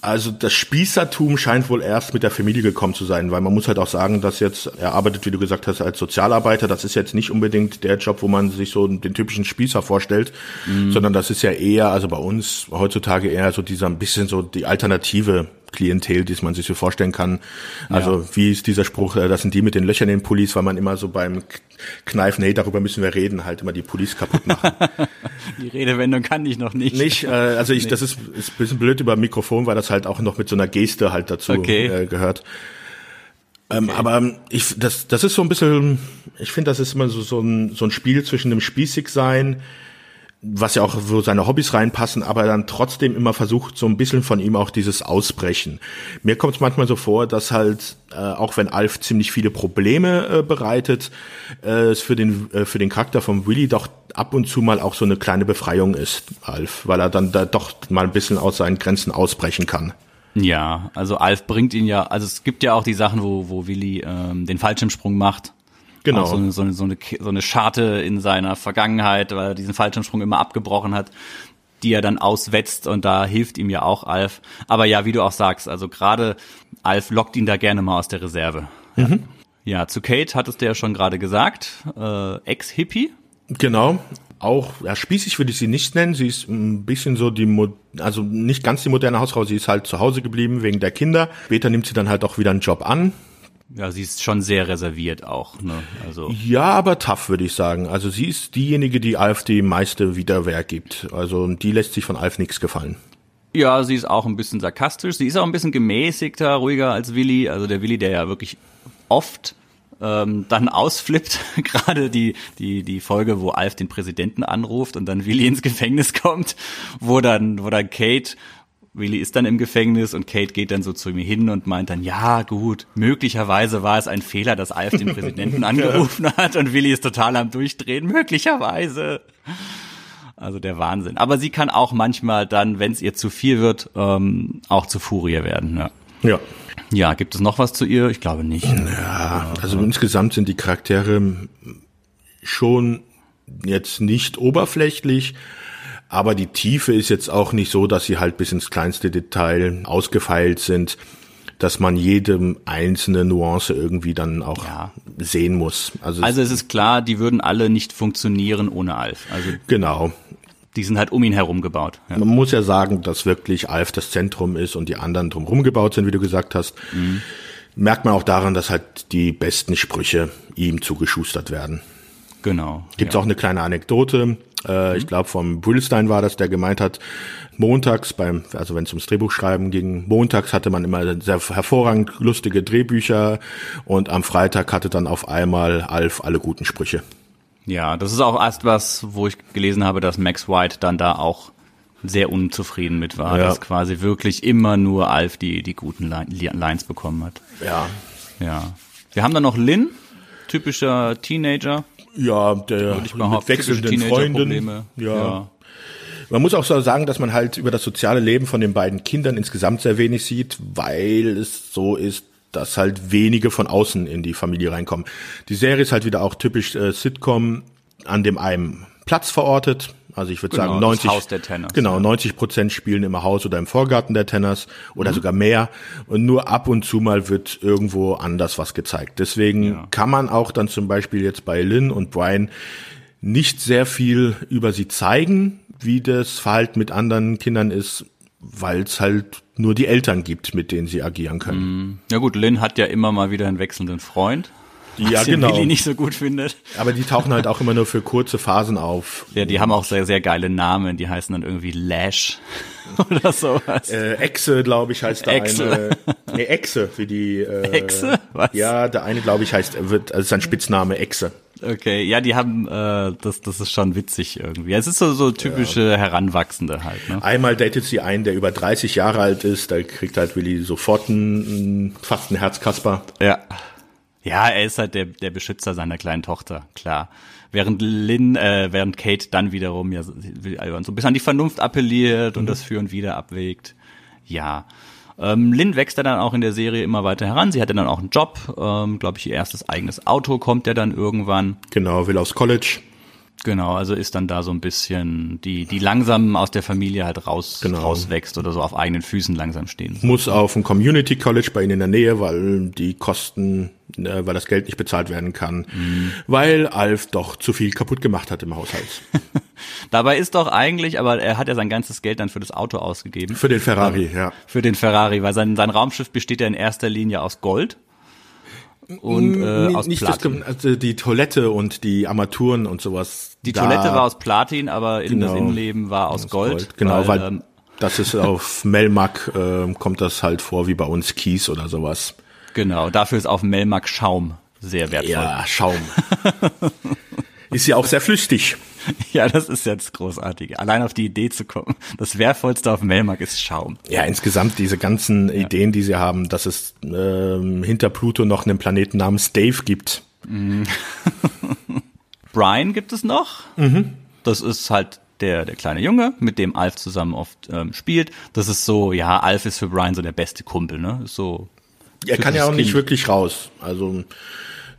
Also das Spießertum scheint wohl erst mit der Familie gekommen zu sein, weil man muss halt auch sagen, dass jetzt er arbeitet, wie du gesagt hast, als Sozialarbeiter. Das ist jetzt nicht unbedingt der Job, wo man sich so den typischen Spießer vorstellt, mhm. sondern das ist ja eher, also bei uns heutzutage eher so dieser ein bisschen so die alternative Klientel, die man sich so vorstellen kann. Also ja. wie ist dieser Spruch, äh, das sind die mit den Löchern in den Pullis, weil man immer so beim Kneifen, hey, darüber müssen wir reden, halt immer die Pullis kaputt machen. die Redewendung kann ich noch nicht. Nicht, äh, also ich, nee. das ist, ist ein bisschen blöd über Mikrofon, weil das halt auch noch mit so einer Geste halt dazu okay. äh, gehört. Ähm, okay. Aber ich, das, das ist so ein bisschen, ich finde, das ist immer so, so, ein, so ein Spiel zwischen dem Spießigsein, was ja auch so seine Hobbys reinpassen, aber dann trotzdem immer versucht, so ein bisschen von ihm auch dieses Ausbrechen. Mir kommt es manchmal so vor, dass halt, äh, auch wenn Alf ziemlich viele Probleme äh, bereitet, äh, es für den, äh, für den Charakter von Willy doch ab und zu mal auch so eine kleine Befreiung ist, Alf, weil er dann da doch mal ein bisschen aus seinen Grenzen ausbrechen kann. Ja, also Alf bringt ihn ja, also es gibt ja auch die Sachen, wo, wo Willi ähm, den Fallschirmsprung macht. Genau. So, eine, so, eine, so, eine, so eine Scharte in seiner Vergangenheit, weil er diesen Fallschirmsprung immer abgebrochen hat, die er dann auswetzt und da hilft ihm ja auch Alf. Aber ja, wie du auch sagst, also gerade Alf lockt ihn da gerne mal aus der Reserve. Ja, Mhm. ja zu Kate hattest du ja schon gerade gesagt, äh, Ex-Hippie. Genau. Auch, ja, spießig würde ich sie nicht nennen. Sie ist ein bisschen so die, Mo also nicht ganz die moderne Hausfrau. Sie ist halt zu Hause geblieben wegen der Kinder. Später nimmt sie dann halt auch wieder einen Job an. Ja, sie ist schon sehr reserviert auch. Ne? Also Ja, aber tough, würde ich sagen. Also sie ist diejenige, die Alf die meiste Widerwehr gibt. Also die lässt sich von Alf nichts gefallen. Ja, sie ist auch ein bisschen sarkastisch. Sie ist auch ein bisschen gemäßigter, ruhiger als Willi. Also der Willi, der ja wirklich oft ähm, dann ausflippt. Gerade die, die, die Folge, wo Alf den Präsidenten anruft und dann Willi ins Gefängnis kommt, wo dann, wo dann Kate Willi ist dann im Gefängnis und Kate geht dann so zu ihm hin und meint dann, ja gut, möglicherweise war es ein Fehler, dass Alf den Präsidenten angerufen hat und Willi ist total am Durchdrehen, möglicherweise. Also der Wahnsinn. Aber sie kann auch manchmal dann, wenn es ihr zu viel wird, ähm, auch zu Furie werden. Ja. Ja. ja, gibt es noch was zu ihr? Ich glaube nicht. Ja, also insgesamt sind die Charaktere schon jetzt nicht oberflächlich, aber die Tiefe ist jetzt auch nicht so, dass sie halt bis ins kleinste Detail ausgefeilt sind, dass man jedem einzelne Nuance irgendwie dann auch Ja. sehen muss. Also, Also es ist klar, die würden alle nicht funktionieren ohne Alf. Also genau. die sind halt um ihn herum gebaut. Ja. Man muss ja sagen, dass wirklich Alf das Zentrum ist und die anderen drumherum gebaut sind, wie du gesagt hast. Merkt man auch daran, dass halt die besten Sprüche ihm zugeschustert werden. Genau. Gibt's ja. auch eine kleine Anekdote. Äh, Ich glaube, vom Brühlstein war das, der gemeint hat, montags beim, also wenn es ums Drehbuchschreiben ging, montags hatte man immer sehr hervorragend lustige Drehbücher und am Freitag hatte dann auf einmal Alf alle guten Sprüche. Ja, das ist auch erst was, wo ich gelesen habe, dass Max White dann da auch sehr unzufrieden mit war, Ja. dass quasi wirklich immer nur Alf die, die guten Line- Lines bekommen hat. Ja. Ja. Wir haben dann noch Lynn, typischer Teenager. Ja, der mit wechselnden Freunden. Ja. Ja. Man muss auch so sagen, dass man halt über das soziale Leben von den beiden Kindern insgesamt sehr wenig sieht, weil es so ist, dass halt wenige von außen in die Familie reinkommen. Die Serie ist halt wieder auch typisch äh, Sitcom an dem einen Platz verortet. Also ich würde Genau, sagen das 90 Haus der Tenners, Genau, ja. 90 Prozent spielen im Haus oder im Vorgarten der Tenners Mhm. oder sogar mehr und nur ab und zu mal wird irgendwo anders was gezeigt. Deswegen Ja. kann man auch dann zum Beispiel jetzt bei Lynn und Brian nicht sehr viel über sie zeigen, wie das Verhalten mit anderen Kindern ist, weil es halt nur die Eltern gibt, mit denen sie agieren können. Ja gut, Lynn hat ja immer mal wieder einen wechselnden Freund. Ja, was genau. Willi nicht so gut findet. Aber die tauchen halt auch immer nur für kurze Phasen auf. Ja, die haben auch sehr, sehr geile Namen. Die heißen dann irgendwie Lash oder sowas. Äh, Echse, glaube ich, heißt der Echse. eine. Nee, Echse, wie die. Äh, Echse? Was? Ja, der eine, glaube ich, heißt, wird, also sein Spitzname Echse. Okay, ja, die haben, äh, das, das ist schon witzig irgendwie. Es ist so, so typische Heranwachsende halt, ne? Einmal datet sie einen, der über 30 Jahre alt ist, da kriegt halt Willi sofort einen, fast einen Herzkasper. Ja. Ja, er ist halt der, der Beschützer seiner kleinen Tochter, klar. Während Lynn, äh, während Kate dann wiederum ja so ein bisschen an die Vernunft appelliert und das für und wieder abwägt. Ja. Ähm, Lynn wächst dann auch in der Serie immer weiter heran. Sie hat dann auch einen Job, ähm, glaube ich, ihr erstes eigenes Auto kommt ja dann irgendwann. Genau, will aus College. Genau, also ist dann da so ein bisschen die, die langsam aus der Familie halt raus, Genau. rauswächst oder so auf eigenen Füßen langsam stehen. Muss auf ein Community College bei ihnen in der Nähe, weil die Kosten, äh, weil das Geld nicht bezahlt werden kann, weil Alf doch zu viel kaputt gemacht hat im Haushalt. Dabei ist doch eigentlich, aber er hat ja sein ganzes Geld dann für das Auto ausgegeben. Für den Ferrari, ja. Für den Ferrari, weil sein, sein Raumschiff besteht ja in erster Linie aus Gold und äh, aus nicht das, Platin. also die Toilette und die Armaturen und sowas. Die da- Toilette war aus Platin, aber in das Genau. Innenleben war aus Gold. Genau, weil, ähm, das ist auf Melmac, äh, kommt das halt vor wie bei uns Kies oder sowas. genau, dafür ist auf Melmac Schaum sehr wertvoll. Ja, Schaum. ist ja auch sehr flüchtig. Ja, das ist jetzt großartig. Allein auf die Idee zu kommen. Das Wertvollste auf Melmac ist Schaum. Ja, insgesamt diese ganzen Ideen, die sie haben, dass es ähm, hinter Pluto noch einen Planeten namens Dave gibt. Brian gibt es noch. Das ist halt der, der kleine Junge, mit dem Alf zusammen oft ähm, spielt. Das ist so, ja, Alf ist für Brian so der beste Kumpel, ne? Ist so. Er kann ja auch nicht wirklich raus. Also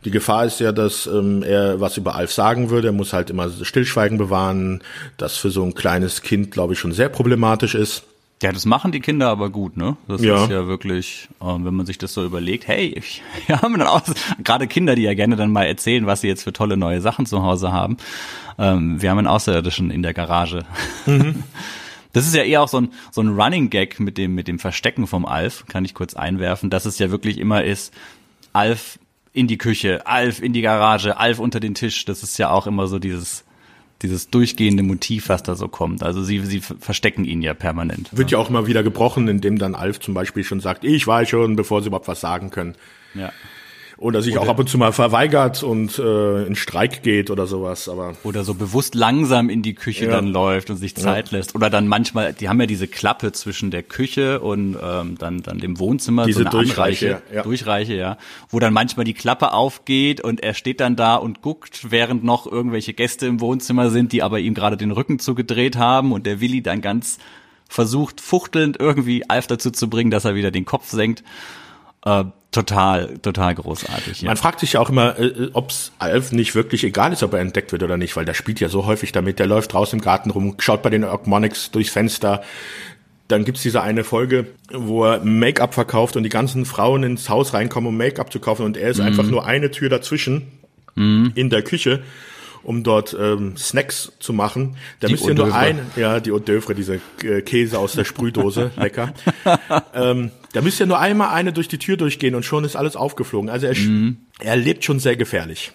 die Gefahr ist ja, dass ähm, er was über Alf sagen würde. Er muss halt immer Stillschweigen bewahren, das für so ein kleines Kind, glaube ich, schon sehr problematisch ist. Ja, das machen die Kinder aber gut, ne? Das ja. ist ja wirklich, ähm, wenn man sich das so überlegt, hey, wir haben dann auch gerade Kinder, die ja gerne dann mal erzählen, was sie jetzt für tolle neue Sachen zu Hause haben. Ähm, wir haben einen Außerirdischen in der Garage. Mhm. Das ist ja eher auch so ein, so ein Running Gag mit dem, mit dem Verstecken vom Alf, kann ich kurz einwerfen, dass es ja wirklich immer ist, Alf in die Küche, Alf in die Garage, Alf unter den Tisch. Das ist ja auch immer so dieses, dieses durchgehende Motiv, was da so kommt. Also sie, sie verstecken ihn ja permanent. Wird ja auch immer wieder gebrochen, indem dann Alf zum Beispiel schon sagt, ich weiß schon, bevor sie überhaupt was sagen können. Ja. Oder sich oder, auch ab und zu mal verweigert und äh, in Streik geht oder sowas. Aber oder so bewusst langsam in die Küche ja. dann läuft und sich Zeit ja. lässt. Oder dann manchmal, die haben ja diese Klappe zwischen der Küche und ähm, dann dann dem Wohnzimmer, diese so eine Durchreiche, Anreiche, ja. Durchreiche, ja, wo dann manchmal die Klappe aufgeht und er steht dann da und guckt, während noch irgendwelche Gäste im Wohnzimmer sind, die aber ihm gerade den Rücken zugedreht haben und der Willi dann ganz versucht, fuchtelnd irgendwie Alf dazu zu bringen, dass er wieder den Kopf senkt. Äh, total, total großartig. Ja. Man fragt sich ja auch immer, äh, ob's Alf nicht wirklich egal ist, ob er entdeckt wird oder nicht, weil der spielt ja so häufig damit. Der läuft draußen im Garten rum, schaut bei den Ogmonics durchs Fenster. Dann gibt's diese eine Folge, wo er Make-up verkauft und die ganzen Frauen ins Haus reinkommen, um Make-up zu kaufen und er ist mhm. einfach nur eine Tür dazwischen mhm. in der Küche um dort ähm, Snacks zu machen. Da die müsst ihr nur ein, ja, die Hors d'oeuvre, diese äh, Käse aus der Sprühdose, lecker. ähm, da müsst ihr nur einmal eine durch die Tür durchgehen und schon ist alles aufgeflogen. Also er, mhm. er lebt schon sehr gefährlich.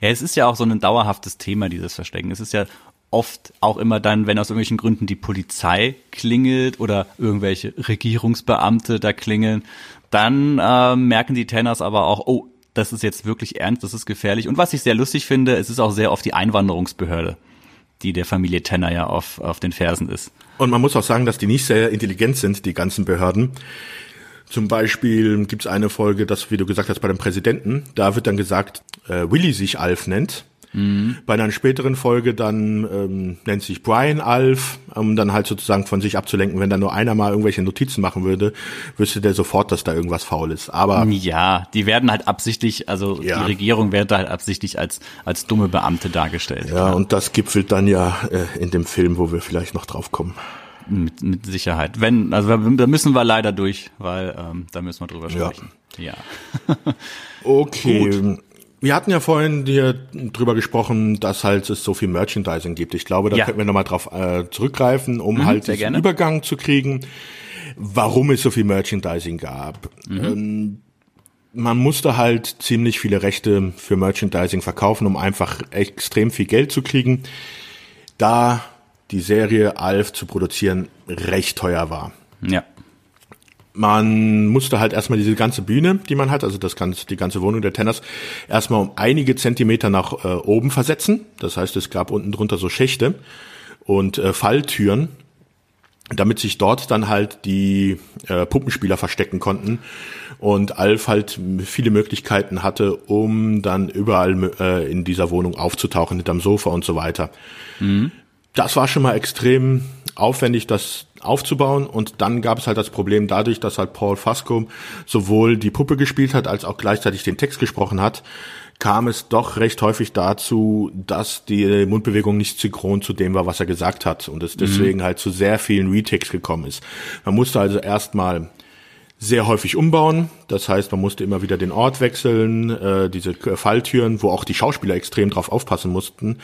Ja, es ist ja auch so ein dauerhaftes Thema, dieses Verstecken. Es ist ja oft auch immer dann, wenn aus irgendwelchen Gründen die Polizei klingelt oder irgendwelche Regierungsbeamte da klingeln, dann äh, merken die Tenners aber auch, oh, das ist jetzt wirklich ernst, das ist gefährlich. Und was ich sehr lustig finde, es ist auch sehr oft die Einwanderungsbehörde, die der Familie Tenner ja auf, auf den Fersen ist. Und man muss auch sagen, dass die nicht sehr intelligent sind, die ganzen Behörden. Zum Beispiel gibt es eine Folge, das, wie du gesagt hast, bei dem Präsidenten, da wird dann gesagt, äh, Willy sich Alf nennt. Mhm. Bei einer späteren Folge dann ähm, nennt sich Brian Alf, um dann halt sozusagen von sich abzulenken. Wenn da nur einer mal irgendwelche Notizen machen würde, wüsste der sofort, dass da irgendwas faul ist. Aber ja, die werden halt absichtlich, also ja. die Regierung wird halt absichtlich als als dumme Beamte dargestellt. Ja, klar. und das gipfelt dann ja äh, in dem Film, wo wir vielleicht noch drauf kommen. Mit, mit Sicherheit. Wenn, also da müssen wir leider durch, weil ähm, da müssen wir drüber sprechen. Ja. ja. okay. Gut. Wir hatten ja vorhin hier drüber gesprochen, dass halt es so viel Merchandising gibt. Ich glaube, da ja. könnten wir nochmal drauf äh, zurückgreifen, um mhm, halt diesen Übergang zu kriegen, warum es so viel Merchandising gab. Mhm. Ähm, man musste halt ziemlich viele Rechte für Merchandising verkaufen, um einfach extrem viel Geld zu kriegen, da die Serie Alf zu produzieren recht teuer war. Ja man musste halt erstmal diese ganze Bühne, die man hat, also das ganze, die ganze Wohnung der Tenners, erstmal um einige Zentimeter nach äh, oben versetzen. Das heißt, es gab unten drunter so Schächte und äh, Falltüren, damit sich dort dann halt die äh, Puppenspieler verstecken konnten und Alf halt viele Möglichkeiten hatte, um dann überall äh, in dieser Wohnung aufzutauchen, hinterm Sofa und so weiter. Mhm. Das war schon mal extrem aufwendig, das aufzubauen. Und dann gab es halt das Problem dadurch, dass halt Paul Fasco sowohl die Puppe gespielt hat, als auch gleichzeitig den Text gesprochen hat, kam es doch recht häufig dazu, dass die Mundbewegung nicht synchron zu dem war, was er gesagt hat. Und es deswegen mhm. halt zu sehr vielen Retakes gekommen ist. Man musste also erstmal sehr häufig umbauen. Das heißt, man musste immer wieder den Ort wechseln, äh, diese Falltüren, wo auch die Schauspieler extrem drauf aufpassen mussten,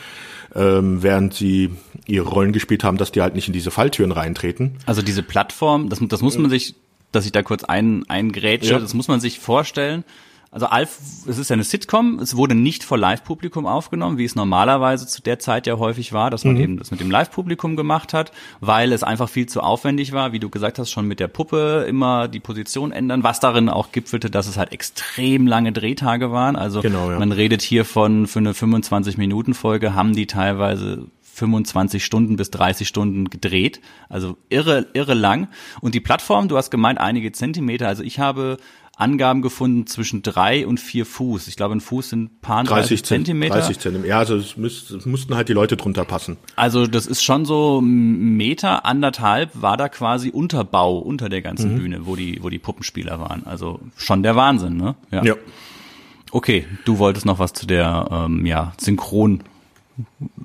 ähm, während sie ihre Rollen gespielt haben, dass die halt nicht in diese Falltüren reintreten. Also diese Plattform, das, das muss man sich, dass ich da kurz ein, eingrätsche, ja. das muss man sich vorstellen. Also Alf, es ist ja eine Sitcom, es wurde nicht vor Live-Publikum aufgenommen, wie es normalerweise zu der Zeit ja häufig war, dass man mhm. eben das mit dem Live-Publikum gemacht hat, weil es einfach viel zu aufwendig war, wie du gesagt hast, schon mit der Puppe immer die Position ändern, was darin auch gipfelte, dass es halt extrem lange Drehtage waren. Also genau, ja. man redet hier von, für eine 25-Minuten-Folge haben die teilweise 25 Stunden bis 30 Stunden gedreht. Also irre, irre lang. Und die Plattform, du hast gemeint, einige Zentimeter. Also ich habe Angaben gefunden zwischen drei und vier Fuß. Ich glaube, ein Fuß sind paar 30 Zentimeter. 30 Zentimeter. Ja, also es, müsst, es mussten halt die Leute drunter passen. Also das ist schon so Meter, anderthalb war da quasi Unterbau unter der ganzen mhm. Bühne, wo die, wo die Puppenspieler waren. Also schon der Wahnsinn, ne? Ja. ja. Okay, du wolltest noch was zu der ähm, ja, Synchron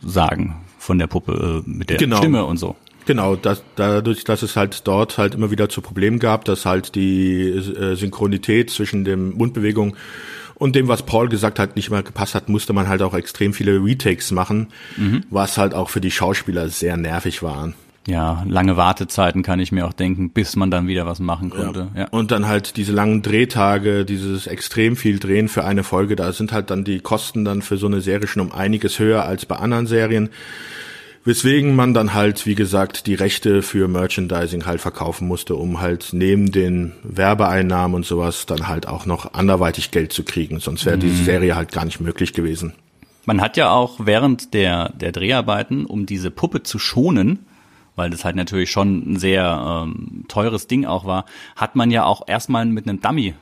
sagen von der Puppe äh, mit der genau. Stimme und so. Genau, das, dadurch, dass es halt dort halt immer wieder zu Problemen gab, dass halt die äh, Synchronität zwischen dem Mundbewegung und dem, was Paul gesagt hat, nicht mehr gepasst hat, musste man halt auch extrem viele Retakes machen, mhm. was halt auch für die Schauspieler sehr nervig war. Ja, lange Wartezeiten kann ich mir auch denken, bis man dann wieder was machen konnte. Ja. ja. Und dann halt diese langen Drehtage, dieses extrem viel Drehen für eine Folge, da sind halt dann die Kosten dann für so eine Serie schon um einiges höher als bei anderen Serien. Weswegen man dann halt, wie gesagt, die Rechte für Merchandising halt verkaufen musste, um halt neben den Werbeeinnahmen und sowas dann halt auch noch anderweitig Geld zu kriegen. Sonst wäre mhm. diese Serie halt gar nicht möglich gewesen. Man hat ja auch während der, der Dreharbeiten, um diese Puppe zu schonen, weil das halt natürlich schon ein sehr ähm, teures Ding auch war, hat man ja auch erstmal mit einem Dummy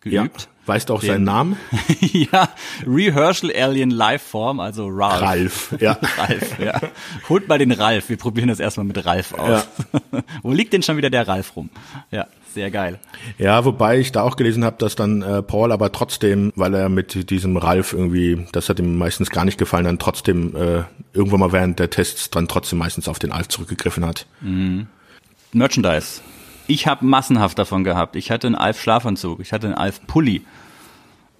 geübt. Ja. Weißt du auch den, seinen Namen? ja, Rehearsal Alien Lifeform, also Ralph. Ralph, ja. Ralph, ja. Holt mal den Ralph. Wir probieren das erstmal mit Ralph aus. Ja. Wo liegt denn schon wieder der Ralph rum? Ja, sehr geil. Ja, wobei ich da auch gelesen habe, dass dann äh, Paul aber trotzdem, weil er mit diesem Ralph irgendwie, das hat ihm meistens gar nicht gefallen, dann trotzdem äh, irgendwann mal während der Tests dann trotzdem meistens auf den Alf zurückgegriffen hat. Mhm. Merchandise. Ich habe massenhaft davon gehabt. Ich hatte einen Alf Schlafanzug, ich hatte einen Alf Pulli.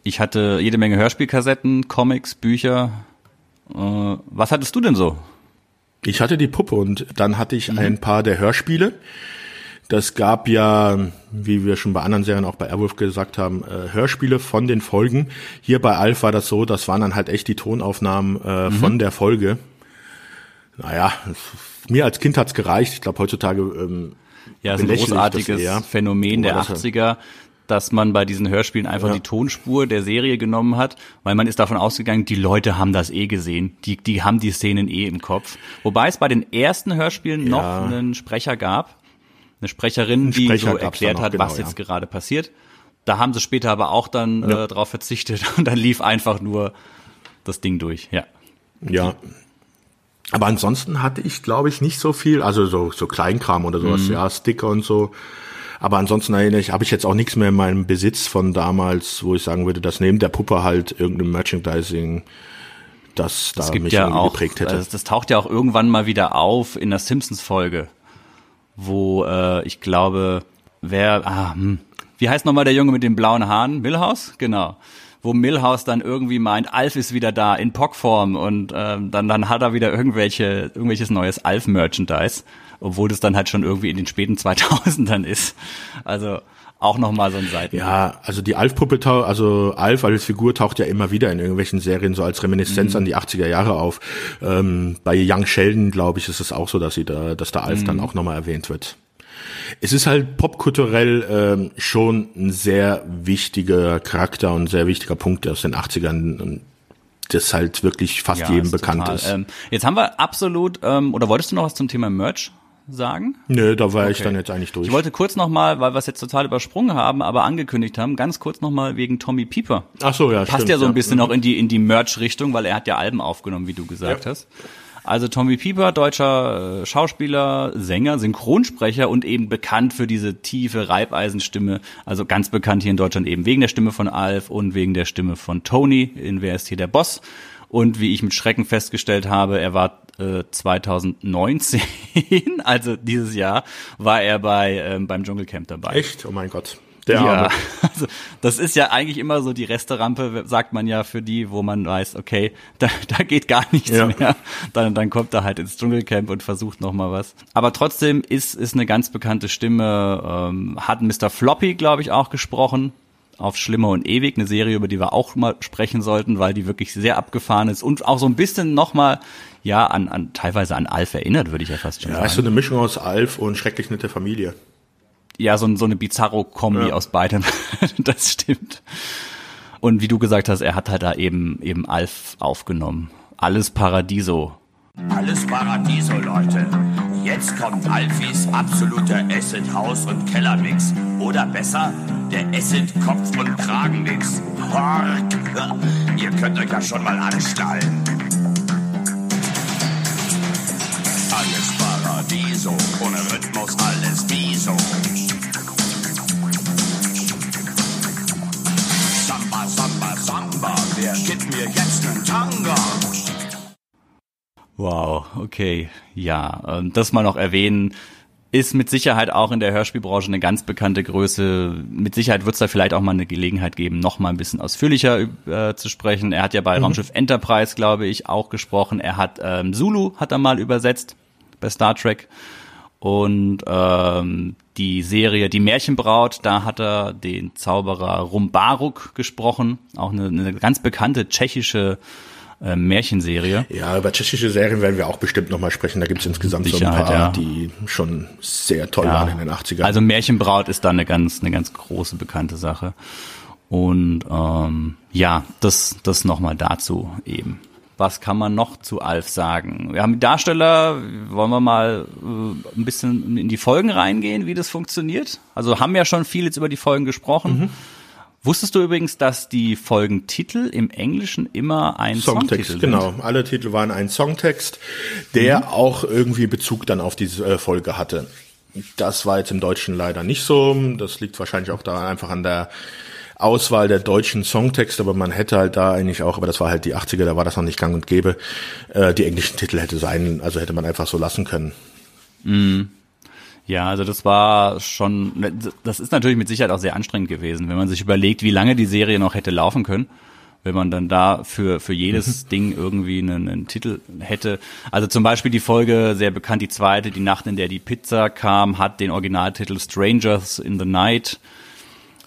Ich hatte jede Menge Hörspielkassetten, Comics, Bücher. Äh, was hattest du denn so? Ich hatte die Puppe und dann hatte ich mhm. ein paar der Hörspiele. Das gab ja, wie wir schon bei anderen Serien auch bei Airwolf gesagt haben, äh, Hörspiele von den Folgen. Hier bei Alf war das so, das waren dann halt echt die Tonaufnahmen äh, mhm. von der Folge. Naja, mir als Kind hat's gereicht. Ich glaube heutzutage ähm, ja, ist ein großartiges Phänomen der 80er, dass man bei diesen Hörspielen einfach ja. die Tonspur der Serie genommen hat, weil man ist davon ausgegangen, die Leute haben das eh gesehen, die, die haben die Szenen eh im Kopf. Wobei es bei den ersten Hörspielen ja. noch einen Sprecher gab, eine Sprecherin, die Sprecher so erklärt hat, genau, was jetzt ja. gerade passiert. Da haben sie später aber auch dann äh, drauf verzichtet und dann lief einfach nur das Ding durch, ja. Ja, aber ansonsten hatte ich, glaube ich, nicht so viel, also so, so Kleinkram oder sowas, mhm. ja, Sticker und so. Aber ansonsten erinnere ich, habe ich jetzt auch nichts mehr in meinem Besitz von damals, wo ich sagen würde, dass neben der Puppe halt irgendein Merchandising das da mich ja auch, geprägt hätte. Also das taucht ja auch irgendwann mal wieder auf in der Simpsons-Folge, wo äh, ich glaube, wer, ah, hm, wie heißt nochmal der Junge mit den blauen Haaren? Milhouse? Genau wo Milhouse dann irgendwie meint, Alf ist wieder da in Pockform und ähm, dann, dann hat er wieder irgendwelche, irgendwelches neues Alf-Merchandise, obwohl das dann halt schon irgendwie in den späten 2000ern ist. Also auch nochmal so ein Seiten. Ja, also die Alf-Puppe, also Alf als Figur taucht ja immer wieder in irgendwelchen Serien so als Reminiszenz mhm. an die 80er Jahre auf. Ähm, bei Young Sheldon, glaube ich, ist es auch so, dass sie da, dass der Alf mhm. dann auch nochmal erwähnt wird es ist halt popkulturell ähm, schon ein sehr wichtiger Charakter und ein sehr wichtiger Punkt aus den 80ern. Das halt wirklich fast ja, jedem bekannt total. ist. Ähm, jetzt haben wir absolut, ähm, oder wolltest du noch was zum Thema Merch sagen? Nö, da war okay. ich dann jetzt eigentlich durch. Ich wollte kurz nochmal, weil wir es jetzt total übersprungen haben, aber angekündigt haben, ganz kurz nochmal wegen Tommy Pieper. Ach so, ja, Passt stimmt, ja so ein ja. bisschen auch in die, in die Merch-Richtung, weil er hat ja Alben aufgenommen, wie du gesagt ja. hast. Also Tommy Pieper, deutscher äh, Schauspieler, Sänger, Synchronsprecher und eben bekannt für diese tiefe Reibeisenstimme. Also ganz bekannt hier in Deutschland eben wegen der Stimme von Alf und wegen der Stimme von Tony in Wer ist hier der Boss? Und wie ich mit Schrecken festgestellt habe, er war äh, 2019, also dieses Jahr, war er bei ähm, beim Dschungelcamp dabei. Echt? Oh mein Gott. Der ja, also das ist ja eigentlich immer so die Resterampe, sagt man ja für die, wo man weiß, okay, da, da geht gar nichts ja. mehr. Dann, dann kommt er halt ins Dschungelcamp und versucht noch mal was. Aber trotzdem ist ist eine ganz bekannte Stimme. Ähm, hat Mr. Floppy, glaube ich, auch gesprochen auf Schlimmer und Ewig, eine Serie, über die wir auch mal sprechen sollten, weil die wirklich sehr abgefahren ist und auch so ein bisschen nochmal, ja, an, an teilweise an Alf erinnert, würde ich ja fast schon ja, sagen. Ja, ist so eine Mischung aus Alf und Schrecklich nette Familie ja, so, so eine Bizarro-Kombi ja. aus beidem. das stimmt. Und wie du gesagt hast, er hat halt da eben, eben Alf aufgenommen. Alles Paradiso. Alles Paradiso, Leute. Jetzt kommt Alfis absoluter Acid House und Kellermix. Oder besser, Der esset Kopf und Kragen nix. Hork. Ihr könnt euch ja schon mal anschnallen. Alles Paradiso, ohne Rhythmus alles Wieso. Samba, Samba, Samba, wer gibt mir jetzt nen Tanga? Wow, okay. Ja, das mal noch erwähnen, ist mit Sicherheit auch in der Hörspielbranche eine ganz bekannte Größe. Mit Sicherheit wird es da vielleicht auch mal eine Gelegenheit geben, noch mal ein bisschen ausführlicher äh, zu sprechen. Er hat ja bei mhm. Raumschiff Enterprise, glaube ich, auch gesprochen. Er hat ähm, Zulu hat er mal übersetzt bei Star Trek. Und ähm, die Serie Die Märchenbraut, da hat er den Zauberer Rumbaruk gesprochen, auch eine, eine ganz bekannte tschechische äh, Märchenserie. Ja, über tschechische Serien werden wir auch bestimmt nochmal sprechen. Da gibt es insgesamt so ein paar, ja. die schon sehr toll ja. waren in den 80ern. Also Märchenbraut ist da eine ganz, eine ganz große bekannte Sache. Und ähm, ja, das, das nochmal dazu eben. Was kann man noch zu Alf sagen? Wir haben Darsteller, wollen wir mal äh, ein bisschen in die Folgen reingehen, wie das funktioniert? Also haben ja schon viel jetzt über die Folgen gesprochen. Mhm. Wusstest du übrigens, dass die Folgentitel im Englischen immer ein Songtext Songtitel Genau, alle Titel waren ein Songtext, der mhm. auch irgendwie Bezug dann auf diese äh, Folge hatte. Das war jetzt im Deutschen leider nicht so. Das liegt wahrscheinlich auch da einfach an der Auswahl der deutschen Songtexte, aber man hätte halt da eigentlich auch, aber das war halt die 80er, da war das noch nicht gang und gäbe, äh, die englischen Titel hätte sein, also hätte man einfach so lassen können. Mm. Ja, also das war schon, das ist natürlich mit Sicherheit auch sehr anstrengend gewesen, wenn man sich überlegt, wie lange die Serie noch hätte laufen können wenn man dann da für, für jedes mhm. Ding irgendwie einen, einen, Titel hätte. Also zum Beispiel die Folge, sehr bekannt, die zweite, die Nacht, in der die Pizza kam, hat den Originaltitel Strangers in the Night.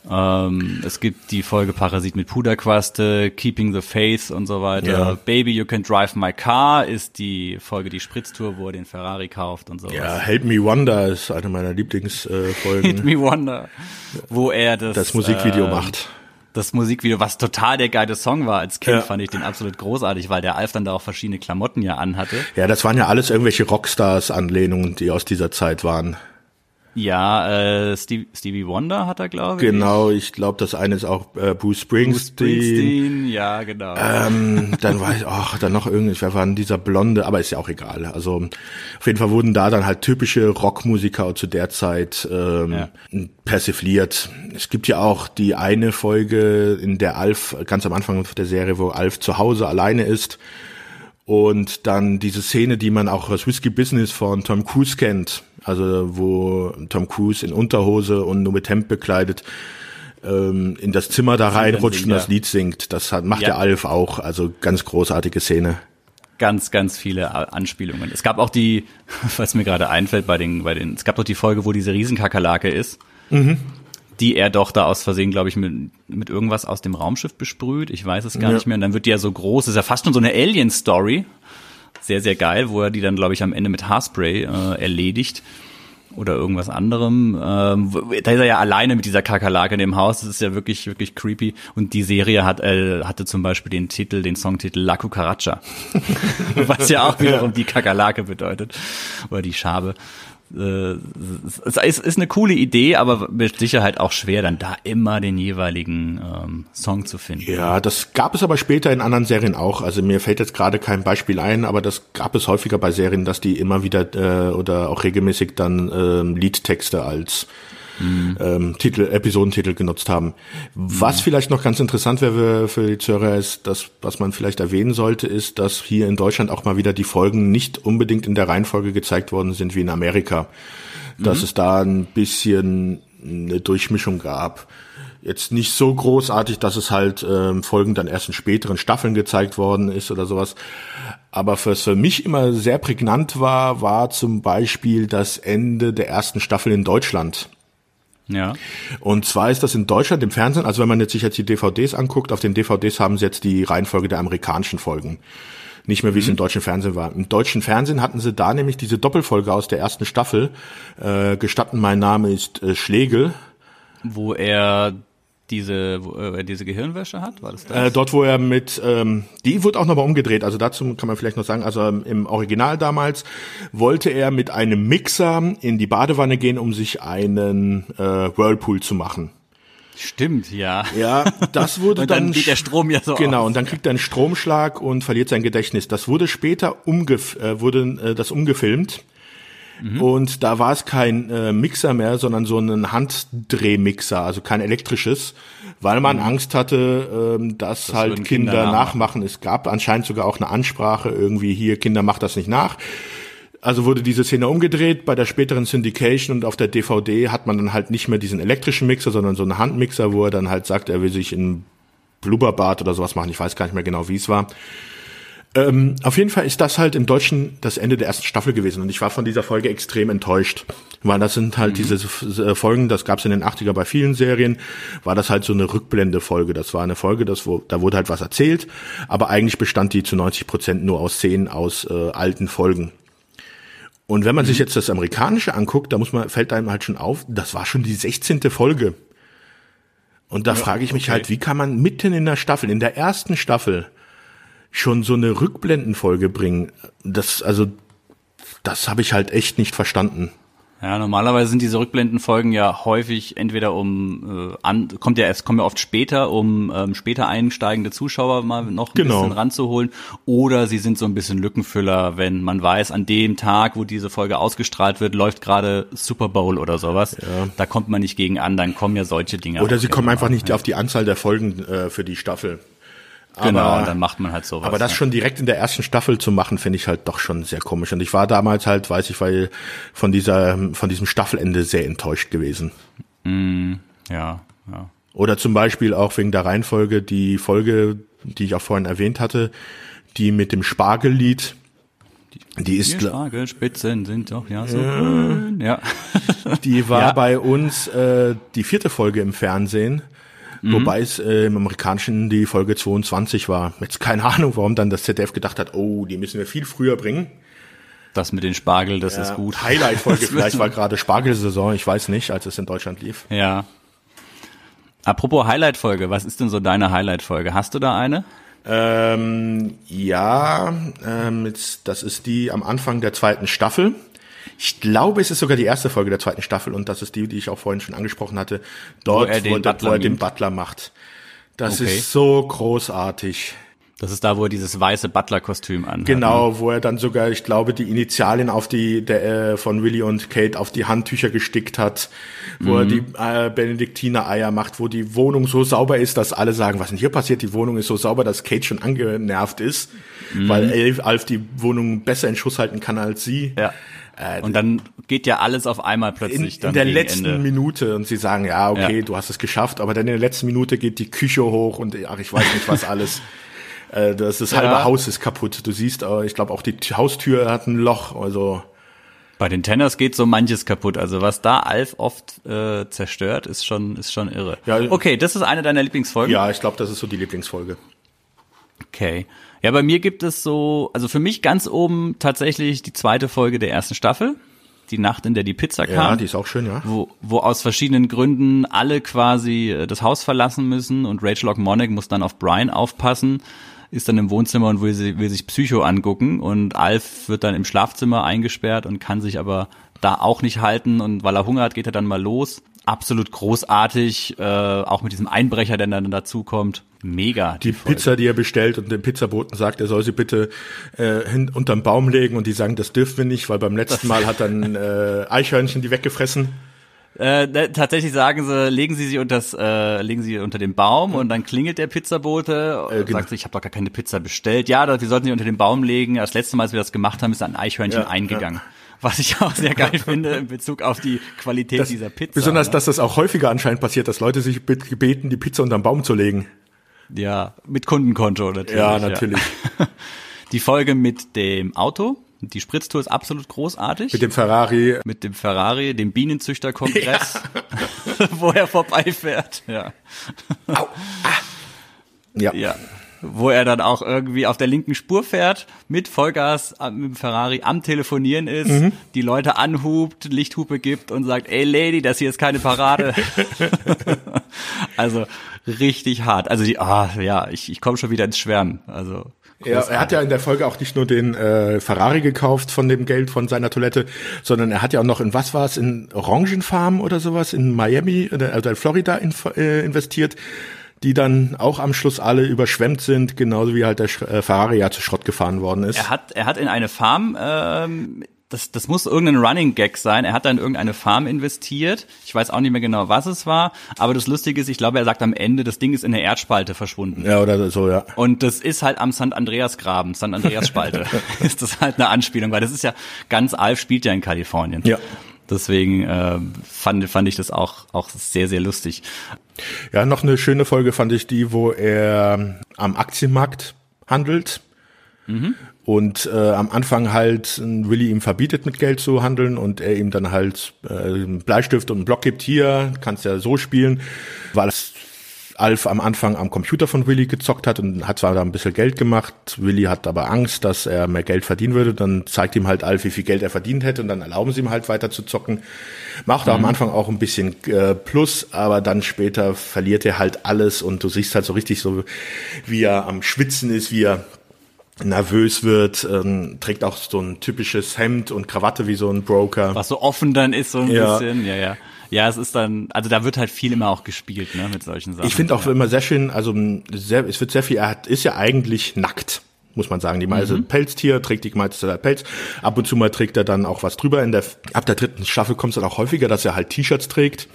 Ähm, es gibt die Folge Parasit mit Puderquaste, Keeping the Faith und so weiter. Ja. Baby, You Can Drive My Car ist die Folge Die Spritztour, wo er den Ferrari kauft und so. Ja, Help Me Wonder ist eine meiner Lieblingsfolgen. Help Me Wonder, wo er das, das Musikvideo äh, macht. Das Musikvideo, was total der geile Song war. Als Kind ja. fand ich den absolut großartig, weil der Alf dann da auch verschiedene Klamotten ja anhatte. Ja, das waren ja alles irgendwelche Rockstars-Anlehnungen, die aus dieser Zeit waren. Ja, äh, Steve, Stevie Wonder hat er, glaube ich. Genau, ich glaube, das eine ist auch äh, Bruce Springsteen. Bruce Springsteen, ja, genau. Ähm, dann war ich, ach, dann noch irgendwie, wer war denn dieser Blonde, aber ist ja auch egal. Also auf jeden Fall wurden da dann halt typische Rockmusiker zu der Zeit ähm, ja. persifliert. Es gibt ja auch die eine Folge, in der Alf, ganz am Anfang der Serie, wo Alf zu Hause alleine ist. Und dann diese Szene, die man auch aus Whiskey Business von Tom Cruise kennt, also wo Tom Cruise in Unterhose und nur mit Hemd bekleidet ähm, in das Zimmer da reinrutscht und das Lied singt. Das hat, macht ja. der Alf auch, also ganz großartige Szene. Ganz, ganz viele Anspielungen. Es gab auch die, was mir gerade einfällt, bei den, bei den, es gab doch die Folge, wo diese Riesenkakerlake ist. Mhm die er doch da aus Versehen, glaube ich, mit, mit irgendwas aus dem Raumschiff besprüht. Ich weiß es gar ja. nicht mehr. Und dann wird die ja so groß. Das ist ja fast schon so eine Alien-Story sehr, sehr geil, wo er die dann, glaube ich, am Ende mit Haarspray äh, erledigt oder irgendwas anderem. Ähm, da ist er ja alleine mit dieser Kakerlake in dem Haus. Das ist ja wirklich, wirklich creepy. Und die Serie hat, äh, hatte zum Beispiel den Titel, den Songtitel La Cucaracha. was ja auch wiederum die Kakerlake bedeutet. Oder die Schabe es ist, ist eine coole Idee, aber mit Sicherheit auch schwer, dann da immer den jeweiligen ähm, Song zu finden. Ja, das gab es aber später in anderen Serien auch. Also mir fällt jetzt gerade kein Beispiel ein, aber das gab es häufiger bei Serien, dass die immer wieder äh, oder auch regelmäßig dann ähm, Liedtexte als mhm. ähm, Titel, Episodentitel genutzt haben. Was mhm. vielleicht noch ganz interessant wäre für die Zuhörer ist, das, was man vielleicht erwähnen sollte, ist, dass hier in Deutschland auch mal wieder die Folgen nicht unbedingt in der Reihenfolge gezeigt worden sind wie in Amerika. Dass mhm. es da ein bisschen eine Durchmischung gab jetzt nicht so großartig, dass es halt ähm, Folgen dann erst in späteren Staffeln gezeigt worden ist oder sowas. Aber was für mich immer sehr prägnant war, war zum Beispiel das Ende der ersten Staffel in Deutschland. Ja. Und zwar ist das in Deutschland im Fernsehen, also wenn man jetzt sich jetzt die DVDs anguckt, auf den DVDs haben sie jetzt die Reihenfolge der amerikanischen Folgen. Nicht mehr, wie mhm. es im deutschen Fernsehen war. Im deutschen Fernsehen hatten sie da nämlich diese Doppelfolge aus der ersten Staffel. Äh, gestatten, mein Name ist äh, Schlegel. Wo er diese, wo er diese Gehirnwäsche hat? War das das? Äh, dort, wo er mit, ähm, die wurde auch nochmal umgedreht. Also dazu kann man vielleicht noch sagen, also ähm, im Original damals wollte er mit einem Mixer in die Badewanne gehen, um sich einen äh, Whirlpool zu machen. Stimmt, ja. Ja, das wurde Und dann dann, geht der Strom ja so Genau, aus. und dann kriegt er einen Stromschlag und verliert sein Gedächtnis. Das wurde später umgef äh, wurde äh, das umgefilmt. Mhm. Und da war es kein äh, Mixer mehr, sondern so ein Handdrehmixer, also kein elektrisches, weil man Angst hatte, ähm, dass halt Mhm. würden Kinder, Kinder nachmachen. Es gab anscheinend sogar auch eine Ansprache irgendwie hier, Kinder macht das nicht nach. Also wurde diese Szene umgedreht bei der späteren Syndication und auf der DVD hat man dann halt nicht mehr diesen elektrischen Mixer, sondern so einen Handmixer, wo er dann halt sagt, er will sich in Blubberbad oder sowas machen. Ich weiß gar nicht mehr genau, wie es war. Ähm, auf jeden Fall ist das halt im Deutschen das Ende der ersten Staffel gewesen und ich war von dieser Folge extrem enttäuscht, weil das sind halt diese äh, Folgen, das gab es in den 80er bei vielen Serien, war das halt so eine Rückblende-Folge. Das war eine Folge, das wo, da wurde halt was erzählt, aber eigentlich bestand die zu 90 Prozent nur aus Szenen aus äh, alten Folgen. Und wenn man sich jetzt das amerikanische anguckt, da muss man fällt einem halt schon auf, das war schon die 16. Folge. Und da frage ich mich okay. halt, wie kann man mitten in der Staffel, in der ersten Staffel, schon so eine Rückblendenfolge bringen? Das, also, das habe ich halt echt nicht verstanden. Ja, normalerweise sind diese Rückblendenfolgen ja häufig entweder um äh, an, kommt ja es kommen ja oft später, um ähm, später einsteigende Zuschauer mal noch ein Genau. bisschen ranzuholen, oder sie sind so ein bisschen Lückenfüller, wenn man weiß, an dem Tag, wo diese Folge ausgestrahlt wird, läuft gerade Super Bowl oder sowas. Da kommt man nicht gegen an, dann kommen ja solche Dinge. Oder sie kommen mal. einfach nicht auf die Anzahl der Folgen äh, für die Staffel. Genau, Aber- und dann macht man halt sowas. Aber das ja. schon direkt in der ersten Staffel zu machen, finde ich halt doch schon sehr komisch. Und ich war damals halt, weiß ich, weil von dieser, von diesem Staffelende sehr enttäuscht gewesen. ja, ja. Oder zum Beispiel auch wegen der Reihenfolge die Folge, die ich auch vorhin erwähnt hatte, die mit dem Spargellied. Die ist, Die gla- Spargelspitzen sind doch ja so grün. Ja. die war Ja. bei uns äh, die vierte Folge im Fernsehen. Mhm. Wobei es äh, im Amerikanischen die Folge 22 war. Jetzt keine Ahnung, warum dann das ZDF gedacht hat, oh, die müssen wir viel früher bringen. Das mit den Spargel, das ist gut. Highlight-Folge vielleicht war gerade Spargelsaison, ich weiß nicht, als es in Deutschland lief. Ja. Apropos Highlight-Folge, was ist denn so deine Highlight-Folge? Hast du da eine? Ähm, ja, ähm, jetzt, das ist die am Anfang der zweiten Staffel. Ich glaube, es ist sogar die erste Folge der zweiten Staffel und das ist die, die ich auch vorhin schon angesprochen hatte. Dort, Wo er den wo, Butler wo er den. Butler macht. Das Okay. ist so großartig. Das ist da, wo er dieses weiße Butler-Kostüm anhat. Genau, wo er dann sogar, ich glaube, die Initialien auf die der, äh, von Willy und Kate auf die Handtücher gestickt hat, wo er die äh, Benediktiner-Eier macht, wo die Wohnung so sauber ist, dass alle sagen, was denn hier passiert? Die Wohnung ist so sauber, dass Kate schon angenervt ist, weil Elf, Alf die Wohnung besser in Schuss halten kann als sie. Ja. Und dann geht ja alles auf einmal plötzlich In, dann in der letzten Ende. Minute und sie sagen, ja, okay, Ja. du hast es geschafft, aber dann in der letzten Minute geht die Küche hoch und ach, ich weiß nicht was alles. Äh, Das, das halbe Ja. Haus ist kaputt. Du siehst, äh, ich glaube auch die Haustür hat ein Loch. Also Bei den Tenners geht so manches kaputt. Also was da Alf oft äh, zerstört, ist schon ist schon irre. Ja. okay, das ist eine deiner Lieblingsfolgen. ja, ich glaube, das ist so die Lieblingsfolge. Okay. Ja, bei mir gibt es so, also für mich ganz oben tatsächlich die zweite Folge der ersten Staffel, die Nacht, in der die Pizza kam. Ja, die ist auch schön, ja. wo, wo aus verschiedenen Gründen alle quasi äh, das Haus verlassen müssen und Rachel O'Connor muss dann auf Brian aufpassen, ist dann im Wohnzimmer und will, sie, will sich Psycho angucken und Alf wird dann im Schlafzimmer eingesperrt und kann sich aber da auch nicht halten und weil er Hunger hat, geht er dann mal los. Absolut großartig, äh, auch mit diesem Einbrecher, der dann dazukommt. Mega. Die Folge. Pizza, die er bestellt und dem Pizzaboten sagt, er soll sie bitte äh, hin, unterm Baum legen und die sagen, das dürfen wir nicht, weil beim letzten Mal hat dann äh, Eichhörnchen die weggefressen. Äh, tatsächlich sagen sie, legen Sie sie unter äh, legen Sie unter den Baum und dann klingelt der Pizzabote und genau. sagt, ich habe doch gar keine Pizza bestellt. Ja, wir sollten sie unter den Baum legen. Das letzte Mal, als wir das gemacht haben, ist ein Eichhörnchen Ja, eingegangen. Was ich auch sehr geil finde in Bezug auf die Qualität Das, dieser Pizza. besonders, ne? dass das auch häufiger anscheinend passiert, dass Leute sich bet- gebeten, die Pizza unterm Baum zu legen. Ja, mit Kundenkonto natürlich. Ja, natürlich. Die Folge mit dem Auto, die Spritztour ist absolut großartig. Mit dem Ferrari. mit dem Ferrari, dem Bienenzüchterkongress, wo er vorbeifährt. Ja. Ja. Ja. Wo er dann auch irgendwie auf der linken Spur fährt, mit Vollgas am- mit dem Ferrari am Telefonieren ist, Mhm. die Leute anhupt, Lichthupe gibt und sagt, ey Lady, das hier ist keine Parade. Also richtig hart. Also die, ah, ja, ich, ich komme schon wieder ins Schwärmen. Also ja, er hat ja in der Folge auch nicht nur den äh, Ferrari gekauft von dem Geld von seiner Toilette, sondern er hat ja auch noch in was war es, in Orangenfarmen oder sowas in Miami oder also in Florida in, äh, investiert, die dann auch am Schluss alle überschwemmt sind, genauso wie halt der äh, Ferrari ja zu Schrott gefahren worden ist. Er hat, er hat in eine Farm ähm, das, das muss irgendein Running Gag sein. Er hat da in irgendeine Farm investiert. Ich weiß auch nicht mehr genau, was es war. Aber das Lustige ist, ich glaube, er sagt am Ende, das Ding ist in der Erdspalte verschwunden. Ja, oder so, ja. Und das ist halt am St. Andreas Graben, St. Andreas Spalte. ist das halt eine Anspielung, weil das ist ja, ganz Alf spielt ja in Kalifornien. Ja. Deswegen äh, fand, fand ich das auch, auch sehr, sehr lustig. Ja, noch eine schöne Folge fand ich die, wo er am Aktienmarkt handelt. Mhm und äh, am Anfang halt Willy ihm verbietet mit Geld zu handeln und er ihm dann halt äh, einen Bleistift und einen Block gibt, hier, kannst ja so spielen, weil Alf am Anfang am Computer von Willy gezockt hat und hat zwar da ein bisschen Geld gemacht, Willy hat aber Angst, dass er mehr Geld verdienen würde, dann zeigt ihm halt Alf, wie viel Geld er verdient hätte und dann erlauben sie ihm halt weiter zu zocken. Macht mhm. am Anfang auch ein bisschen äh, Plus, aber dann später verliert er halt alles und du siehst halt so richtig so, wie er am Schwitzen ist, wie er nervös wird, ähm, trägt auch so ein typisches Hemd und Krawatte wie so ein Broker. Was so offen dann ist so ein ja. bisschen, ja, ja. Ja, es ist dann, also da wird halt viel immer auch gespielt, ne, mit solchen Sachen. Ich finde auch ja. immer sehr schön, also sehr, es wird sehr viel, er hat, ist ja eigentlich nackt muss man sagen. Die meiste mhm. Pelztier trägt die meiste Zeit Pelz. Ab und zu mal trägt er dann auch was drüber. In der, ab der dritten Staffel kommt es dann auch häufiger, dass er halt T-Shirts trägt.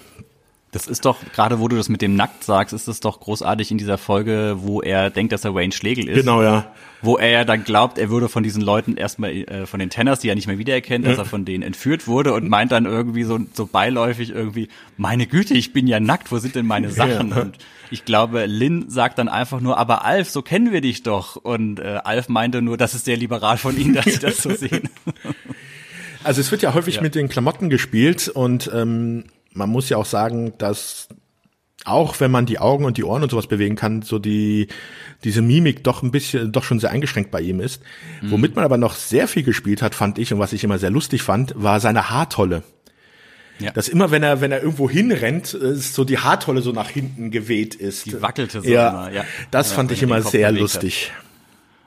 Das ist doch, gerade wo du das mit dem Nackt sagst, ist das doch großartig in dieser Folge, wo er denkt, dass er Wayne Schlegel ist. Genau, ja. Wo er ja dann glaubt, er würde von diesen Leuten erstmal, äh, von den Tenners, die er nicht mehr wiedererkennt, dass er von denen entführt wurde und meint dann irgendwie so, so beiläufig irgendwie, meine Güte, ich bin ja nackt, wo sind denn meine Sachen? Ja. Und ich glaube, Lynn sagt dann einfach nur, aber Alf, so kennen wir dich doch. Und äh, Alf meinte nur, das ist sehr liberal von Ihnen, dass Sie das so sehen. Also es wird ja häufig ja. mit den Klamotten gespielt und ähm, man muss ja auch sagen, dass auch wenn man die Augen und die Ohren und sowas bewegen kann, so die diese Mimik doch ein bisschen, doch schon sehr eingeschränkt bei ihm ist. Mhm. Womit man aber noch sehr viel gespielt hat, fand ich und was ich immer sehr lustig fand, war seine Haartolle. Ja. Dass immer, wenn er, wenn er irgendwo hinrennt, so die Haartolle so nach hinten geweht ist. Die wackelte so ja, immer, ja. Das ja, fand ich immer sehr lustig. Hat.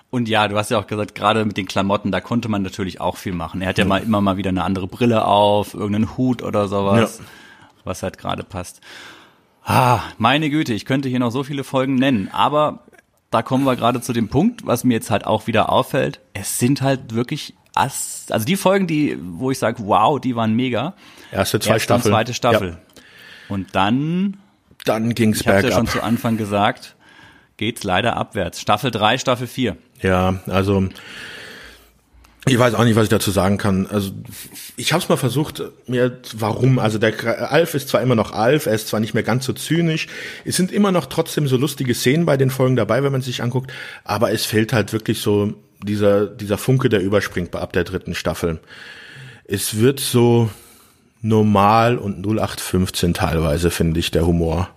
Und ja, du hast ja auch gesagt, gerade mit den Klamotten, da konnte man natürlich auch viel machen. Er hat ja, ja mal immer mal wieder eine andere Brille auf, irgendeinen Hut oder sowas. Ja was halt gerade passt. Ah, meine Güte, ich könnte hier noch so viele Folgen nennen, aber da kommen wir gerade zu dem Punkt, was mir jetzt halt auch wieder auffällt. Es sind halt wirklich Ass, also die Folgen, die, wo ich sage, wow, die waren mega. Erste, zwei Erste Staffeln. zweite Staffel. Ja. Und dann, dann ging's ich bergab. Ich ja schon zu Anfang gesagt, geht's leider abwärts. Staffel drei, Staffel vier. Ja, also ich weiß auch nicht, was ich dazu sagen kann. Also ich habe es mal versucht, mir warum. Also der Alf ist zwar immer noch Alf, er ist zwar nicht mehr ganz so zynisch. Es sind immer noch trotzdem so lustige Szenen bei den Folgen dabei, wenn man sich anguckt. Aber es fehlt halt wirklich so dieser dieser Funke, der überspringt ab der dritten Staffel. Es wird so normal und 0815 teilweise, finde ich, der Humor.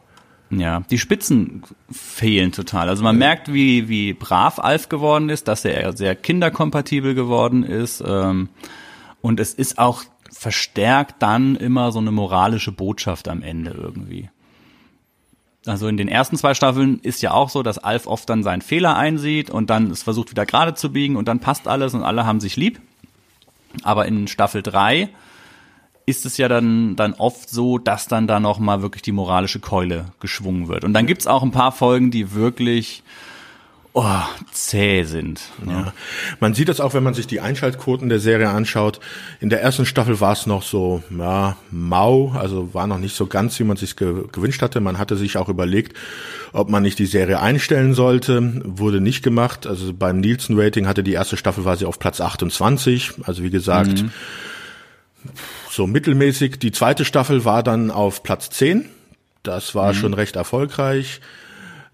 Ja, die Spitzen fehlen total. Also man ja. merkt, wie, wie brav Alf geworden ist, dass er sehr kinderkompatibel geworden ist. Ähm, und es ist auch verstärkt dann immer so eine moralische Botschaft am Ende irgendwie. Also in den ersten zwei Staffeln ist ja auch so, dass Alf oft dann seinen Fehler einsieht und dann es versucht wieder gerade zu biegen und dann passt alles und alle haben sich lieb. Aber in Staffel drei ist es ja dann, dann oft so, dass dann da nochmal wirklich die moralische Keule geschwungen wird. Und dann gibt's auch ein paar Folgen, die wirklich oh, zäh sind. Ne? Ja. Man sieht das auch, wenn man sich die Einschaltquoten der Serie anschaut. In der ersten Staffel war es noch so, ja, mau, also war noch nicht so ganz, wie man sich ge gewünscht hatte. Man hatte sich auch überlegt, ob man nicht die Serie einstellen sollte. Wurde nicht gemacht. Also beim Nielsen-Rating hatte die erste Staffel war sie auf Platz 28. Also wie gesagt, mhm so mittelmäßig. Die zweite Staffel war dann auf Platz 10. Das war mhm. schon recht erfolgreich.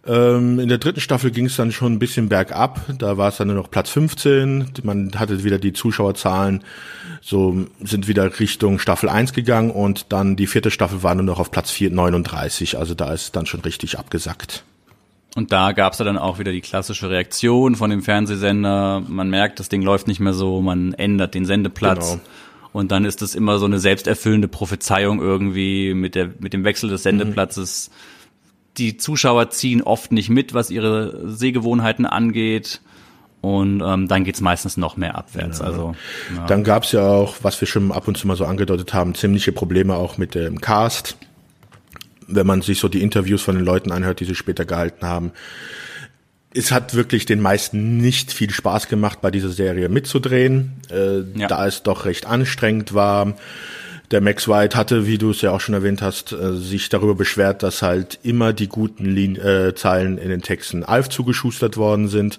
Ähm, in der dritten Staffel ging es dann schon ein bisschen bergab. Da war es dann nur noch Platz 15. Man hatte wieder die Zuschauerzahlen, so sind wieder Richtung Staffel 1 gegangen und dann die vierte Staffel war nur noch auf Platz 4, 39. Also da ist dann schon richtig abgesackt. Und da gab es ja dann auch wieder die klassische Reaktion von dem Fernsehsender. Man merkt, das Ding läuft nicht mehr so, man ändert den Sendeplatz. Genau. Und dann ist das immer so eine selbsterfüllende Prophezeiung irgendwie mit der, mit dem Wechsel des Sendeplatzes. die Zuschauer ziehen oft nicht mit, was ihre Sehgewohnheiten angeht. Und ähm, dann geht's meistens noch mehr abwärts. Ja. Also ja. Dann gab's ja auch, was wir schon ab und zu mal so angedeutet haben, ziemliche Probleme auch mit dem Cast. Wenn man sich so die Interviews von den Leuten anhört, die sie später gehalten haben. Es hat wirklich den meisten nicht viel Spaß gemacht, bei dieser Serie mitzudrehen, äh, ja. da es doch recht anstrengend war. Der Max White hatte, wie du es ja auch schon erwähnt hast, äh, sich darüber beschwert, dass halt immer die guten Lin äh, Zeilen in den Texten Alf zugeschustert worden sind.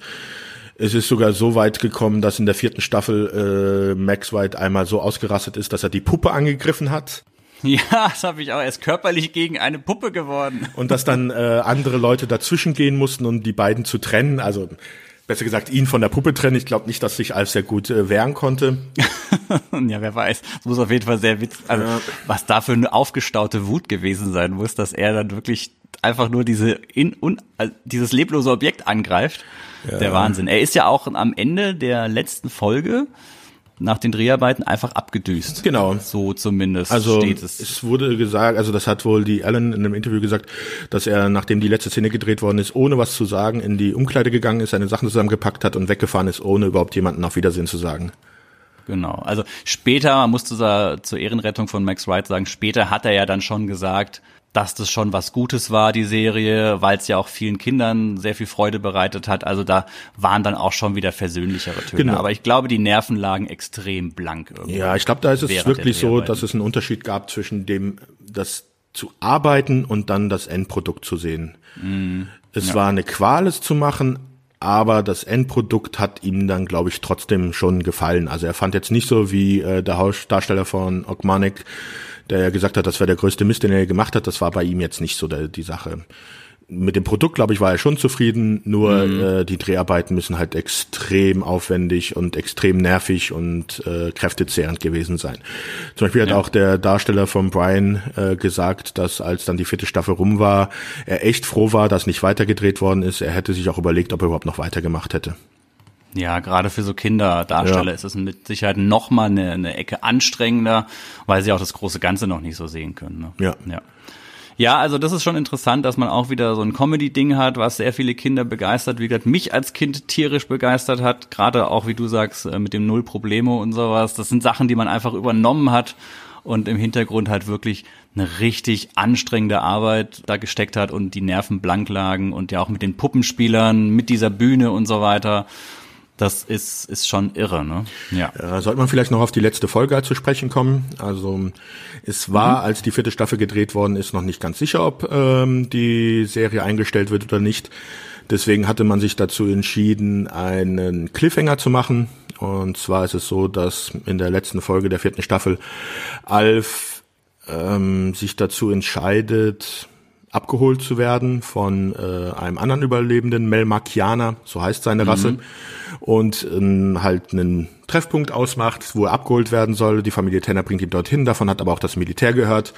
Es ist sogar so weit gekommen, dass in der vierten Staffel äh, Max White einmal so ausgerastet ist, dass er die Puppe angegriffen hat. Ja, das habe ich auch. Er ist körperlich gegen eine Puppe geworden. Und dass dann äh, andere Leute dazwischen gehen mussten, um die beiden zu trennen. Also besser gesagt, ihn von der Puppe trennen. Ich glaube nicht, dass sich Alf sehr gut äh, wehren konnte. ja, wer weiß. Es muss auf jeden Fall sehr witzig, also ja. was da für eine aufgestaute Wut gewesen sein muss, dass er dann wirklich einfach nur diese in, un, also dieses leblose Objekt angreift. Ja. Der Wahnsinn. Er ist ja auch am Ende der letzten Folge nach den Dreharbeiten einfach abgedüst. Genau. So zumindest also steht es. Es wurde gesagt, also das hat wohl die Ellen in einem Interview gesagt, dass er, nachdem die letzte Szene gedreht worden ist, ohne was zu sagen, in die Umkleide gegangen ist, seine Sachen zusammengepackt hat und weggefahren ist, ohne überhaupt jemanden auf Wiedersehen zu sagen. Genau. Also später, man musste da zur Ehrenrettung von Max Wright sagen, später hat er ja dann schon gesagt, dass das schon was Gutes war, die Serie, weil es ja auch vielen Kindern sehr viel Freude bereitet hat. Also da waren dann auch schon wieder versöhnlichere Töne. Genau. Aber ich glaube, die Nerven lagen extrem blank irgendwie. Ja, ich glaube, da ist es wirklich so, dass es einen Unterschied gab zwischen dem, das zu arbeiten und dann das Endprodukt zu sehen. Mm, es ja. war eine Qual, es zu machen, aber das Endprodukt hat ihm dann, glaube ich, trotzdem schon gefallen. Also er fand jetzt nicht so wie äh, der Darsteller von Ogmanik, der ja gesagt hat, das wäre der größte Mist, den er gemacht hat. Das war bei ihm jetzt nicht so der, die Sache. Mit dem Produkt, glaube ich, war er schon zufrieden, nur mhm. äh, die Dreharbeiten müssen halt extrem aufwendig und extrem nervig und äh, kräftezehrend gewesen sein. Zum Beispiel hat ja. auch der Darsteller von Brian äh, gesagt, dass als dann die vierte Staffel rum war, er echt froh war, dass nicht weitergedreht worden ist. Er hätte sich auch überlegt, ob er überhaupt noch weitergemacht hätte. Ja, gerade für so Kinderdarsteller ja. ist es mit Sicherheit noch mal eine, eine Ecke anstrengender, weil sie auch das große Ganze noch nicht so sehen können. Ne? Ja. ja. Ja, also das ist schon interessant, dass man auch wieder so ein Comedy-Ding hat, was sehr viele Kinder begeistert, wie gesagt, mich als Kind tierisch begeistert hat, gerade auch, wie du sagst, äh, mit dem Null Probleme und sowas. Das sind Sachen, die man einfach übernommen hat und im Hintergrund halt wirklich eine richtig anstrengende Arbeit da gesteckt hat und die Nerven blank lagen und ja auch mit den Puppenspielern, mit dieser Bühne und so weiter. Das ist, ist schon irre, ne? Ja. Äh, sollte man vielleicht noch auf die letzte Folge zu sprechen kommen. Also es war, mhm. als die vierte Staffel gedreht worden ist, noch nicht ganz sicher, ob ähm, die Serie eingestellt wird oder nicht. Deswegen hatte man sich dazu entschieden, einen Cliffhanger zu machen. Und zwar ist es so, dass in der letzten Folge der vierten Staffel Alf ähm, sich dazu entscheidet, abgeholt zu werden von äh, einem anderen Überlebenden, Melmakianer, so heißt seine mhm. Und ähm, halt einen Treffpunkt ausmacht, wo er abgeholt werden soll. Die Familie Tenner bringt ihn dorthin, davon hat aber auch das Militär gehört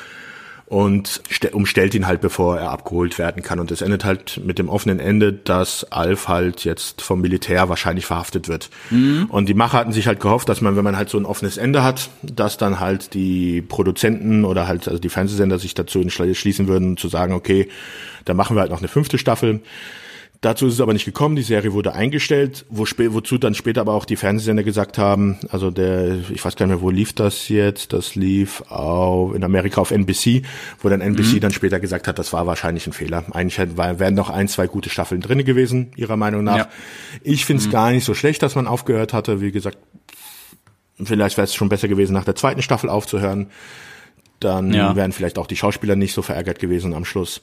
und umstellt ihn halt, bevor er abgeholt werden kann. Und es endet halt mit dem offenen Ende, dass Alf halt jetzt vom Militär wahrscheinlich verhaftet wird. Mhm. Und die Macher hatten sich halt gehofft, dass man, wenn man halt so ein offenes Ende hat, dass dann halt die Produzenten oder halt also die Fernsehsender sich dazu entschließen würden, zu sagen, okay, da machen wir halt noch eine fünfte Staffel. Dazu ist es aber nicht gekommen. Die Serie wurde eingestellt, wo wozu dann später aber auch die Fernsehsender gesagt haben, also der, ich weiß gar nicht mehr, wo lief das jetzt? Das lief auf, in Amerika auf NBC, wo dann NBC mhm. dann später gesagt hat, das war wahrscheinlich ein Fehler. Eigentlich wären noch ein, zwei gute Staffeln drinne gewesen, ihrer Meinung nach. Ja. Ich finde es mhm. gar nicht so schlecht, dass man aufgehört hatte. Wie gesagt, vielleicht wäre es schon besser gewesen, nach der zweiten Staffel aufzuhören. Dann ja. wären vielleicht auch die Schauspieler nicht so verärgert gewesen am Schluss.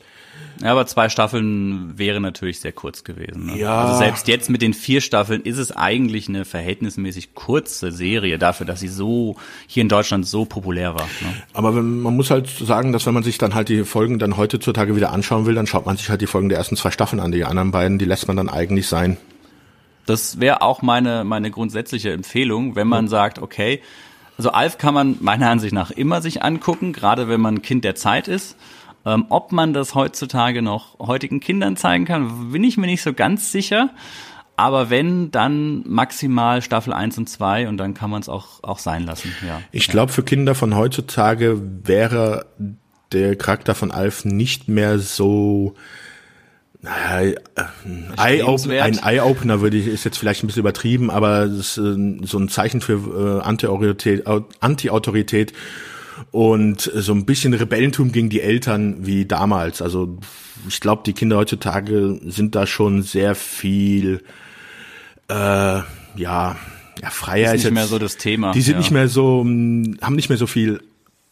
Ja, aber zwei Staffeln wäre natürlich sehr kurz gewesen. Ne? Ja. Also selbst jetzt mit den vier Staffeln ist es eigentlich eine verhältnismäßig kurze Serie dafür, dass sie so hier in Deutschland so populär war. Ne? Aber wenn, man muss halt sagen, dass wenn man sich dann halt die Folgen dann heutzutage wieder anschauen will, dann schaut man sich halt die Folgen der ersten zwei Staffeln an. Die anderen beiden, die lässt man dann eigentlich sein. Das wäre auch meine, meine grundsätzliche Empfehlung, wenn man mhm. sagt, okay, also Alf kann man meiner Ansicht nach immer sich angucken, gerade wenn man Kind der Zeit ist. Ähm, ob man das heutzutage noch heutigen Kindern zeigen kann, bin ich mir nicht so ganz sicher. Aber wenn, dann maximal Staffel 1 und 2 und dann kann man es auch, auch sein lassen. Ja. Ich glaube, für Kinder von heutzutage wäre der Charakter von Alf nicht mehr so naja, äh, ein Eye-Opener, würde ich, ist jetzt vielleicht ein bisschen übertrieben, aber es ist äh, so ein Zeichen für äh, Anti-Autorität, Anti-Autorität und so ein bisschen Rebellentum gegen die Eltern wie damals. Also ich glaube, die Kinder heutzutage sind da schon sehr viel, äh, ja, ja, freier. Ist nicht mehr so das Thema. Die sind ja. nicht mehr so, haben nicht mehr so viel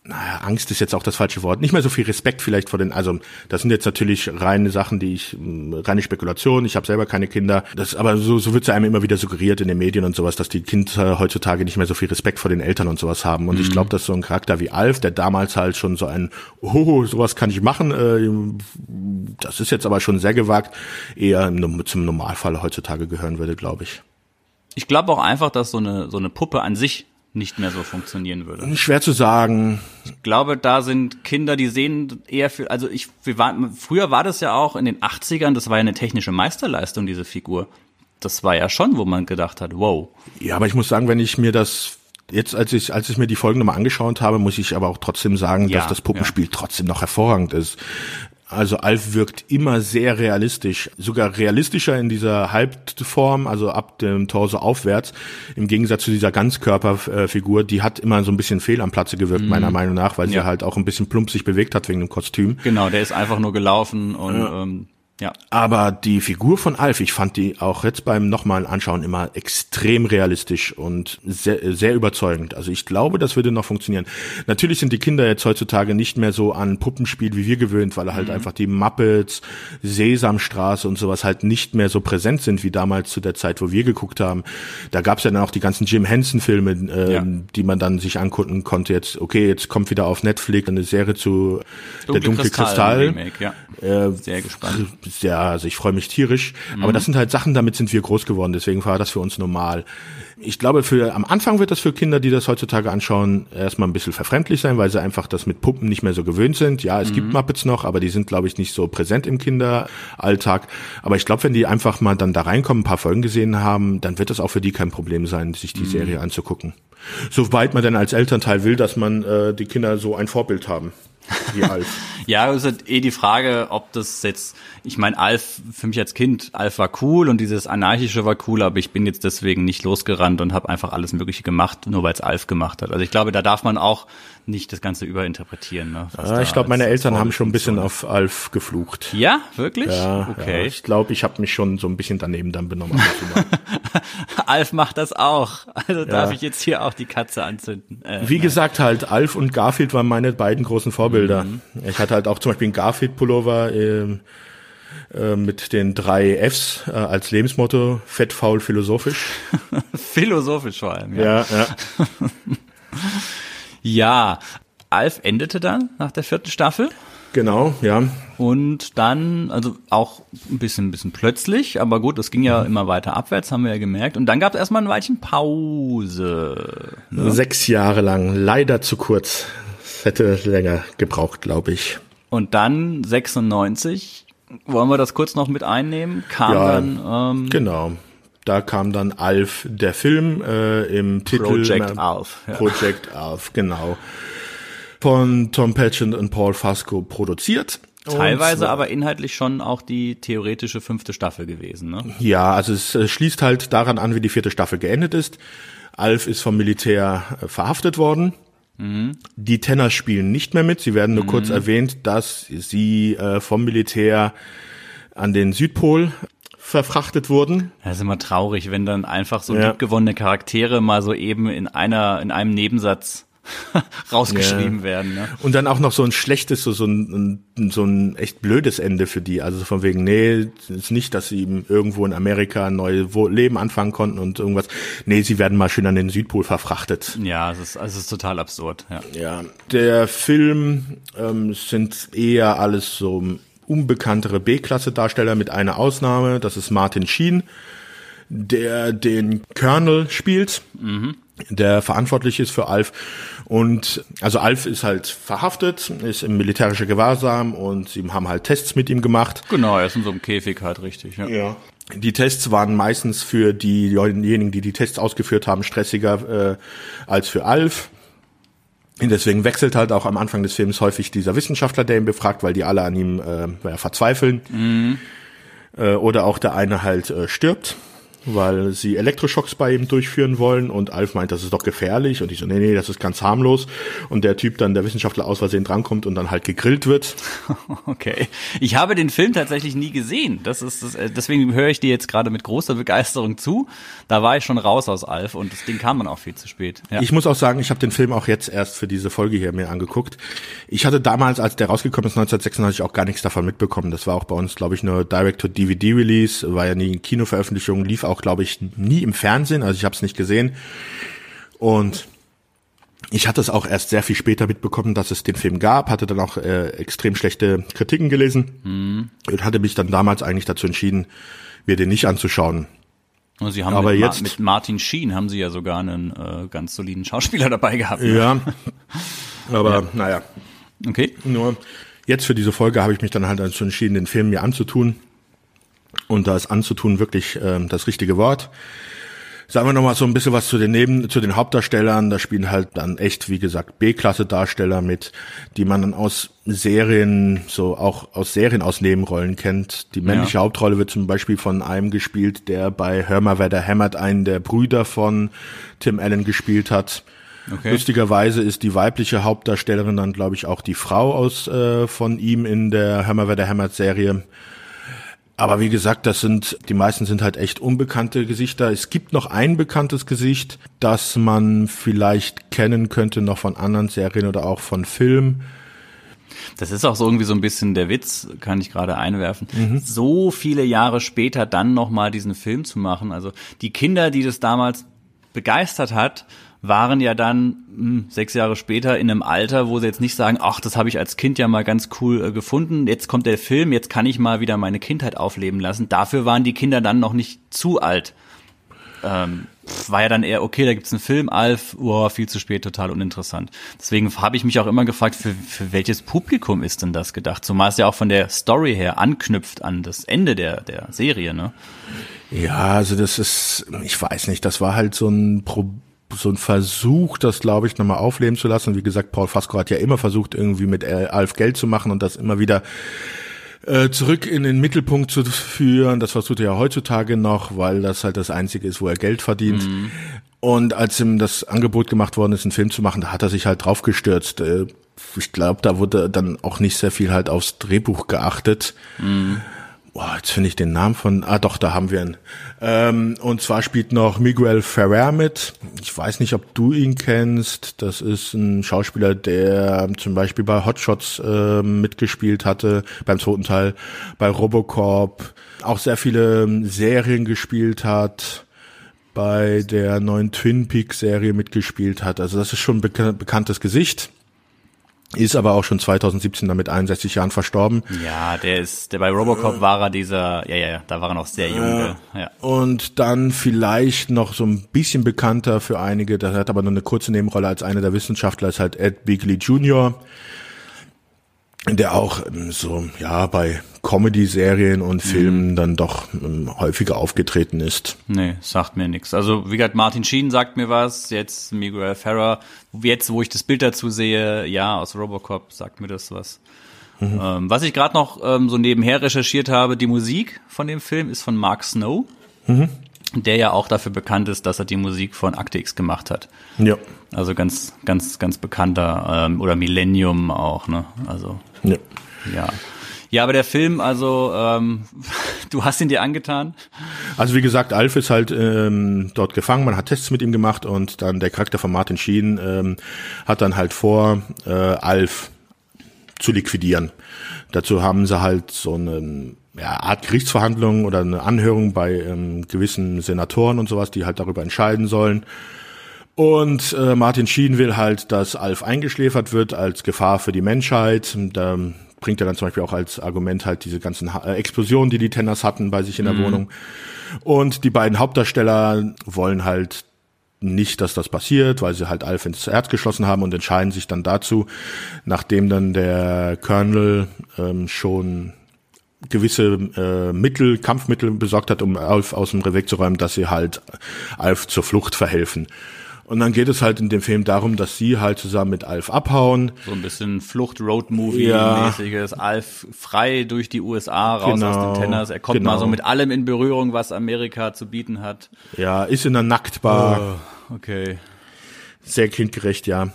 naja, Angst ist jetzt auch das falsche Wort, nicht mehr so viel Respekt vielleicht vor den, also das sind jetzt natürlich reine Sachen, die ich, reine Spekulation, ich habe selber keine Kinder, das, aber so, so wird es einem immer wieder suggeriert in den Medien und sowas, dass die Kinder heutzutage nicht mehr so viel Respekt vor den Eltern und sowas haben und mhm. ich glaube, dass so ein Charakter wie Alf, der damals halt schon so ein, oh, sowas kann ich machen, äh, das ist jetzt aber schon sehr gewagt, eher zum Normalfall heutzutage gehören würde, glaube ich. Ich glaube auch einfach, dass so eine, so eine Puppe an sich nicht mehr so funktionieren würde. Schwer zu sagen. Ich glaube, da sind Kinder, die sehen eher für, also ich, wir waren, früher war das ja auch in den 80ern, das war ja eine technische Meisterleistung, diese Figur. Das war ja schon, wo man gedacht hat, wow. Ja, aber ich muss sagen, wenn ich mir das jetzt, als ich, als ich mir die Folgen nochmal angeschaut habe, muss ich aber auch trotzdem sagen, ja, dass das Puppenspiel ja. trotzdem noch hervorragend ist. Also Alf wirkt immer sehr realistisch, sogar realistischer in dieser Halbform, also ab dem Torso aufwärts, im Gegensatz zu dieser Ganzkörperfigur, die hat immer so ein bisschen fehl am Platze gewirkt, mhm. meiner Meinung nach, weil ja. sie halt auch ein bisschen plump sich bewegt hat wegen dem Kostüm. Genau, der ist einfach nur gelaufen und ja. ähm, ja. Aber die Figur von Alf, ich fand die auch jetzt beim nochmal Anschauen immer extrem realistisch und sehr, sehr überzeugend. Also ich glaube, das würde noch funktionieren. Natürlich sind die Kinder jetzt heutzutage nicht mehr so an Puppenspiel wie wir gewöhnt, weil halt mhm. einfach die Muppets, Sesamstraße und sowas halt nicht mehr so präsent sind wie damals zu der Zeit, wo wir geguckt haben. Da gab's ja dann auch die ganzen Jim Henson Filme, äh, ja. die man dann sich angucken konnte. Jetzt, okay, jetzt kommt wieder auf Netflix eine Serie zu Dunkle Der dunkle Kristall. Kristall. Remake, ja. Äh, sehr gespannt sehr, also ich freue mich tierisch. Mhm. Aber das sind halt Sachen, damit sind wir groß geworden. Deswegen war das für uns normal. Ich glaube, für am Anfang wird das für Kinder, die das heutzutage anschauen, erstmal ein bisschen verfremdlich sein, weil sie einfach das mit Puppen nicht mehr so gewöhnt sind. Ja, es mhm. gibt Muppets noch, aber die sind, glaube ich, nicht so präsent im Kinderalltag. Aber ich glaube, wenn die einfach mal dann da reinkommen, ein paar Folgen gesehen haben, dann wird das auch für die kein Problem sein, sich die mhm. Serie anzugucken. Soweit man denn als Elternteil will, dass man äh, die Kinder so ein Vorbild haben wie Alf. ja, ist eh die Frage, ob das jetzt, ich meine, Alf, für mich als Kind, Alf war cool und dieses Anarchische war cool, aber ich bin jetzt deswegen nicht losgerannt und habe einfach alles Mögliche gemacht, nur weil es Alf gemacht hat. Also ich glaube, da darf man auch nicht das Ganze überinterpretieren. Ne, ja, ich glaube, meine Eltern haben schon ein bisschen auf Alf geflucht. Ja, wirklich? Ja, okay. Ja, ich glaube, ich habe mich schon so ein bisschen daneben dann benommen. Alf macht das auch. Also darf ich jetzt hier auch die Katze anzünden. Äh, Wie nein. gesagt, halt, Alf und Garfield waren meine beiden großen Vorbilder. Mhm. Ich hatte halt auch zum Beispiel einen Garfield-Pullover. Äh, mit den drei Fs äh, als Lebensmotto, fett, faul, philosophisch. philosophisch vor allem, ja. Ja, ja. Ja, Alf endete dann nach der vierten Staffel. Genau, ja. Und dann, also auch ein bisschen, ein bisschen plötzlich, aber gut, es ging ja mhm. immer weiter abwärts, haben wir ja gemerkt. Und dann gab es erstmal ein Weilchen Pause. Ne? Sechs Jahre lang, leider zu kurz. Es hätte länger gebraucht, glaube ich. Und dann 96, wollen wir das kurz noch mit einnehmen, kam ja, dann. Ähm, genau. Da kam dann Alf, der Film äh, im Titel. Project Alf. Ja. Project Alf, genau. Von Tom Patchett und Paul Fasco produziert. Teilweise aber inhaltlich schon auch die theoretische fünfte Staffel gewesen, ne? Ja, also es äh, schließt halt daran an, wie die vierte Staffel geendet ist. Alf ist vom Militär äh, verhaftet worden. Mhm. Die Tenner spielen nicht mehr mit. Sie werden nur mhm. kurz erwähnt, dass sie äh, vom Militär an den Südpol verfrachtet wurden. Das ist immer traurig, wenn dann einfach so ja. liebgewonnene Charaktere mal so eben in einer, in einem Nebensatz rausgeschrieben ja. werden. Ne? Und dann auch noch so ein schlechtes, so, so, ein, so ein echt blödes Ende für die. Also von wegen, nee, ist nicht, dass sie irgendwo in Amerika ein neues Leben anfangen konnten und irgendwas. Nee, sie werden mal schön an den Südpol verfrachtet. Ja, es ist, es ist total absurd. Ja, ja der Film ähm, sind eher alles so unbekanntere B-Klasse-Darsteller mit einer Ausnahme. Das ist Martin Sheen, der den Colonel spielt, mhm. der verantwortlich ist für Alf. Und also Alf ist halt verhaftet, ist im militärischen Gewahrsam und sie haben halt Tests mit ihm gemacht. Genau, er ist in so einem Käfig halt richtig. Ja. ja. Die Tests waren meistens für diejenigen, die die Tests ausgeführt haben, stressiger äh, als für Alf. Und deswegen wechselt halt auch am Anfang des Films häufig dieser Wissenschaftler, der ihn befragt, weil die alle an ihm äh, verzweifeln. Mhm. Äh, oder auch der eine halt äh, stirbt weil sie Elektroschocks bei ihm durchführen wollen und Alf meint, das ist doch gefährlich und ich so, nee, nee, das ist ganz harmlos und der Typ dann, der Wissenschaftler aus Versehen drankommt und dann halt gegrillt wird. Okay. Ich habe den Film tatsächlich nie gesehen. Das ist, das, äh, deswegen höre ich dir jetzt gerade mit großer Begeisterung zu. Da war ich schon raus aus Alf und das Ding kam dann auch viel zu spät. Ja. Ich muss auch sagen, ich habe den Film auch jetzt erst für diese Folge hier mir angeguckt. Ich hatte damals, als der rausgekommen ist, 1996 auch gar nichts davon mitbekommen. Das war auch bei uns, glaube ich, nur Direct-to-DVD-Release, war ja nie Kinoveröffentlichung, lief auch, glaube ich, nie im Fernsehen, also ich habe es nicht gesehen. Und ich hatte es auch erst sehr viel später mitbekommen, dass es den Film gab, hatte dann auch äh, extrem schlechte Kritiken gelesen mhm. und hatte mich dann damals eigentlich dazu entschieden, mir den nicht anzuschauen. Sie haben Aber mit, jetzt, mit Martin Sheen haben Sie ja sogar einen äh, ganz soliden Schauspieler dabei gehabt. Ne? Ja, aber ja. naja. Okay. Nur jetzt für diese Folge habe ich mich dann halt dazu entschieden, den Film mir anzutun. Und da ist anzutun wirklich äh, das richtige Wort. Sagen wir nochmal so ein bisschen was zu den Neben, zu den Hauptdarstellern. Da spielen halt dann echt, wie gesagt, B-Klasse-Darsteller mit, die man dann aus Serien, so auch aus Serien aus Nebenrollen kennt. Die männliche ja. Hauptrolle wird zum Beispiel von einem gespielt, der bei Hör mal, wer da hämmert, einen der Brüder von Tim Allen gespielt hat. Okay. Lustigerweise ist die weibliche Hauptdarstellerin dann, glaube ich, auch die Frau aus äh, von ihm in der Hör mal, wer da hämmert Serie. Aber wie gesagt, das sind, die meisten sind halt echt unbekannte Gesichter. Es gibt noch ein bekanntes Gesicht, das man vielleicht kennen könnte noch von anderen Serien oder auch von Filmen. Das ist auch so irgendwie so ein bisschen der Witz, kann ich gerade einwerfen. Mhm. So viele Jahre später dann nochmal diesen Film zu machen. Also die Kinder, die das damals begeistert hat, waren ja dann mh, hm, sechs Jahre später in einem Alter, wo sie jetzt nicht sagen, ach, das habe ich als Kind ja mal ganz cool äh, gefunden, jetzt kommt der Film, jetzt kann ich mal wieder meine Kindheit aufleben lassen. Dafür waren die Kinder dann noch nicht zu alt. Ähm, war ja dann eher, okay, da gibt's einen Film, Alf, oh, viel zu spät, total uninteressant. Deswegen habe ich mich auch immer gefragt, für, für welches Publikum ist denn das gedacht? Zumal es ja auch von der Story her anknüpft an das Ende der, der Serie, ne? Ja, also das ist, ich weiß nicht, das war halt so ein Problem so ein Versuch, das glaube ich nochmal aufleben zu lassen. Wie gesagt, Paul Fasco hat ja immer versucht, irgendwie mit Alf Geld zu machen und das immer wieder äh, zurück in den Mittelpunkt zu führen. Das versucht er ja heutzutage noch, weil das halt das Einzige ist, wo er Geld verdient. Mhm. Und als ihm das Angebot gemacht worden ist, einen Film zu machen, da hat er sich halt draufgestürzt. Äh, ich glaube, da wurde dann auch nicht sehr viel halt aufs Drehbuch geachtet. Mhm. Boah, jetzt finde ich den Namen von, ah doch, da haben wir ihn. Ähm, und zwar spielt noch Miguel Ferrer mit. Ich weiß nicht, ob du ihn kennst. Das ist ein Schauspieler, der zum Beispiel bei Hotshots äh, mitgespielt hatte, beim zweiten Teil, bei Robocop, auch sehr viele Serien gespielt hat, bei der neuen Twin Peaks Serie mitgespielt hat. Also das ist schon ein bekan bekanntes Gesicht. Ist aber auch schon 2017 damit 61 Jahren verstorben. Ja, der ist, der bei Robocop war er dieser, ja, ja, ja, da war er noch sehr jung. Äh, ja. Und dann vielleicht noch so ein bisschen bekannter für einige, der hat aber nur eine kurze Nebenrolle als einer der Wissenschaftler, ist halt Ed Beagley Jr., der auch ähm, so, ja, bei Comedy-Serien und mhm. Filmen mhm. dann doch ähm, häufiger aufgetreten ist. Nee, sagt mir nichts. Also wie gesagt, Martin Sheen sagt mir was, jetzt Miguel Ferrer, jetzt wo ich das Bild dazu sehe, ja, aus Robocop sagt mir das was. Mhm. Ähm, was ich gerade noch ähm, so nebenher recherchiert habe, die Musik von dem Film ist von Mark Snow, mhm. der ja auch dafür bekannt ist, dass er die Musik von Akte X gemacht hat. Ja. Also ganz, ganz, ganz bekannter ähm, oder Millennium auch, ne? Also ja. ja. Ja, aber der Film, also ähm, du hast ihn dir angetan? Also wie gesagt, Alf ist halt ähm, dort gefangen, man hat Tests mit ihm gemacht und dann der Charakter von Martin Sheen ähm, hat dann halt vor, äh, Alf zu liquidieren. Dazu haben sie halt so eine ja, Art Gerichtsverhandlung oder eine Anhörung bei ähm, gewissen Senatoren und sowas, die halt darüber entscheiden sollen. Und äh, Martin Sheen will halt, dass Alf eingeschläfert wird als Gefahr für die Menschheit. Da bringt er dann zum Beispiel auch als Argument halt diese ganzen äh, Explosionen, die die Tenners hatten bei sich in der mhm. Wohnung. Und die beiden Hauptdarsteller wollen halt nicht, dass das passiert, weil sie halt Alf ins Herz geschlossen haben und entscheiden sich dann dazu, nachdem dann der Colonel ähm, schon gewisse äh, Mittel, Kampfmittel besorgt hat, um Alf aus dem Rev wegzuräumen, dass sie halt Alf zur Flucht verhelfen. Und dann geht es halt in dem Film darum, dass sie halt zusammen mit Alf abhauen. So ein bisschen Flucht-Road-Movie-mäßiges. Ja. Alf frei durch die USA, raus genau, aus den Tenners. Er kommt genau. mal so mit allem in Berührung, was Amerika zu bieten hat. Ja, ist in einer Nacktbar. Oh, okay. Sehr kindgerecht, ja.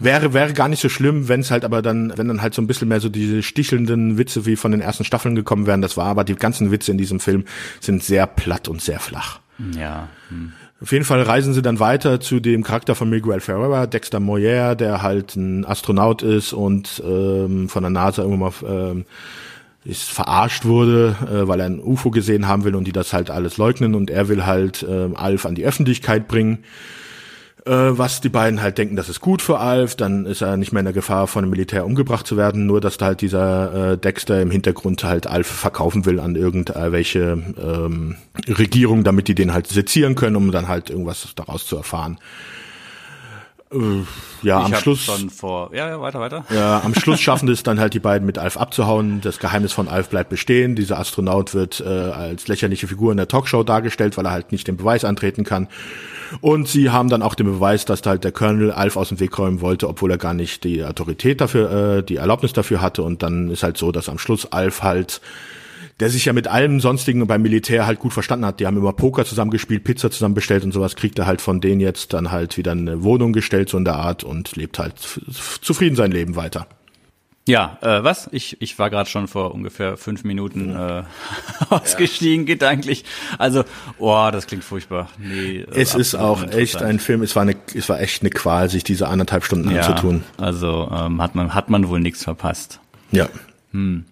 Wäre, wäre gar nicht so schlimm, wenn es halt aber dann, wenn dann halt so ein bisschen mehr so diese stichelnden Witze wie von den ersten Staffeln gekommen wären. Das war aber die ganzen Witze in diesem Film sind sehr platt und sehr flach. Ja. Hm. Auf jeden Fall reisen sie dann weiter zu dem Charakter von Miguel Ferreira, Dexter Moyer, der halt ein Astronaut ist und ähm, von der NASA irgendwann mal ähm, ist verarscht wurde, äh, weil er ein UFO gesehen haben will und die das halt alles leugnen. Und er will halt äh, Alf an die Öffentlichkeit bringen was die beiden halt denken, das ist gut für Alf, dann ist er nicht mehr in der Gefahr, von dem Militär umgebracht zu werden, nur dass da halt dieser äh, Dexter im Hintergrund halt Alf verkaufen will an irgendwelche ähm, Regierung, damit die den halt sezieren können, um dann halt irgendwas daraus zu erfahren. Äh, ja, ich am Schluss. Schon vor, ja, ja, weiter, weiter. Ja, am Schluss schaffen es dann halt die beiden mit Alf abzuhauen. Das Geheimnis von Alf bleibt bestehen. Dieser Astronaut wird äh, als lächerliche Figur in der Talkshow dargestellt, weil er halt nicht den Beweis antreten kann. Und sie haben dann auch den Beweis, dass halt der Colonel Alf aus dem Weg räumen wollte, obwohl er gar nicht die Autorität dafür, äh, die Erlaubnis dafür hatte. Und dann ist halt so, dass am Schluss Alf halt der sich ja mit allem sonstigen beim Militär halt gut verstanden hat. Die haben immer Poker zusammengespielt, Pizza zusammen bestellt und sowas, kriegt er halt von denen jetzt dann halt wieder eine Wohnung gestellt, so in der Art und lebt halt zufrieden sein Leben weiter. Ja, äh, was? Ich, ich war gerade schon vor ungefähr fünf Minuten äh, ausgestiegen, ja. gedanklich. Also, oh, das klingt furchtbar. Nee, äh, es ist auch echt ein Film, es war, eine, es war echt eine Qual, sich diese anderthalb Stunden ja, anzutun. Also ähm, hat, man, hat man wohl nichts verpasst. Ja. Hm.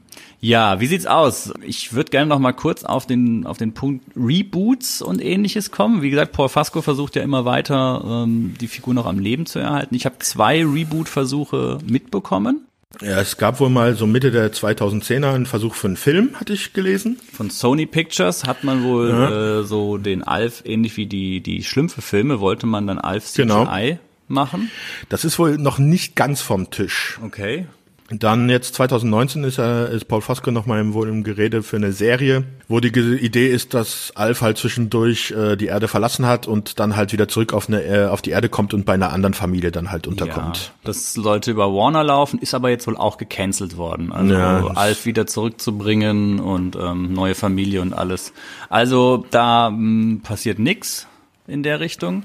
Ja, wie sieht's aus? Ich würde gerne noch mal kurz auf den auf den Punkt Reboots und ähnliches kommen. Wie gesagt, Paul Fasco versucht ja immer weiter ähm, die Figur noch am Leben zu erhalten. Ich habe zwei Reboot-Versuche mitbekommen. Ja, es gab wohl mal so Mitte der 2010er einen Versuch für einen Film, hatte ich gelesen. Von Sony Pictures hat man wohl ja. äh, so den Alf, ähnlich wie die, die Schlümpfe-Filme, wollte man dann Alf CGI genau. machen. Das ist wohl noch nicht ganz vom Tisch. Okay. Dann jetzt 2019 ist, er, ist Paul Foske nochmal im, wohl im Gerede für eine Serie, wo die Idee ist, dass Alf halt zwischendurch äh, die Erde verlassen hat und dann halt wieder zurück auf, eine, äh, auf die Erde kommt und bei einer anderen Familie dann halt unterkommt. Ja, das sollte über Warner laufen, ist aber jetzt wohl auch gecancelt worden. Also ja, Alf wieder zurückzubringen und ähm, neue Familie und alles. Also da mh, hm, passiert nix in der Richtung.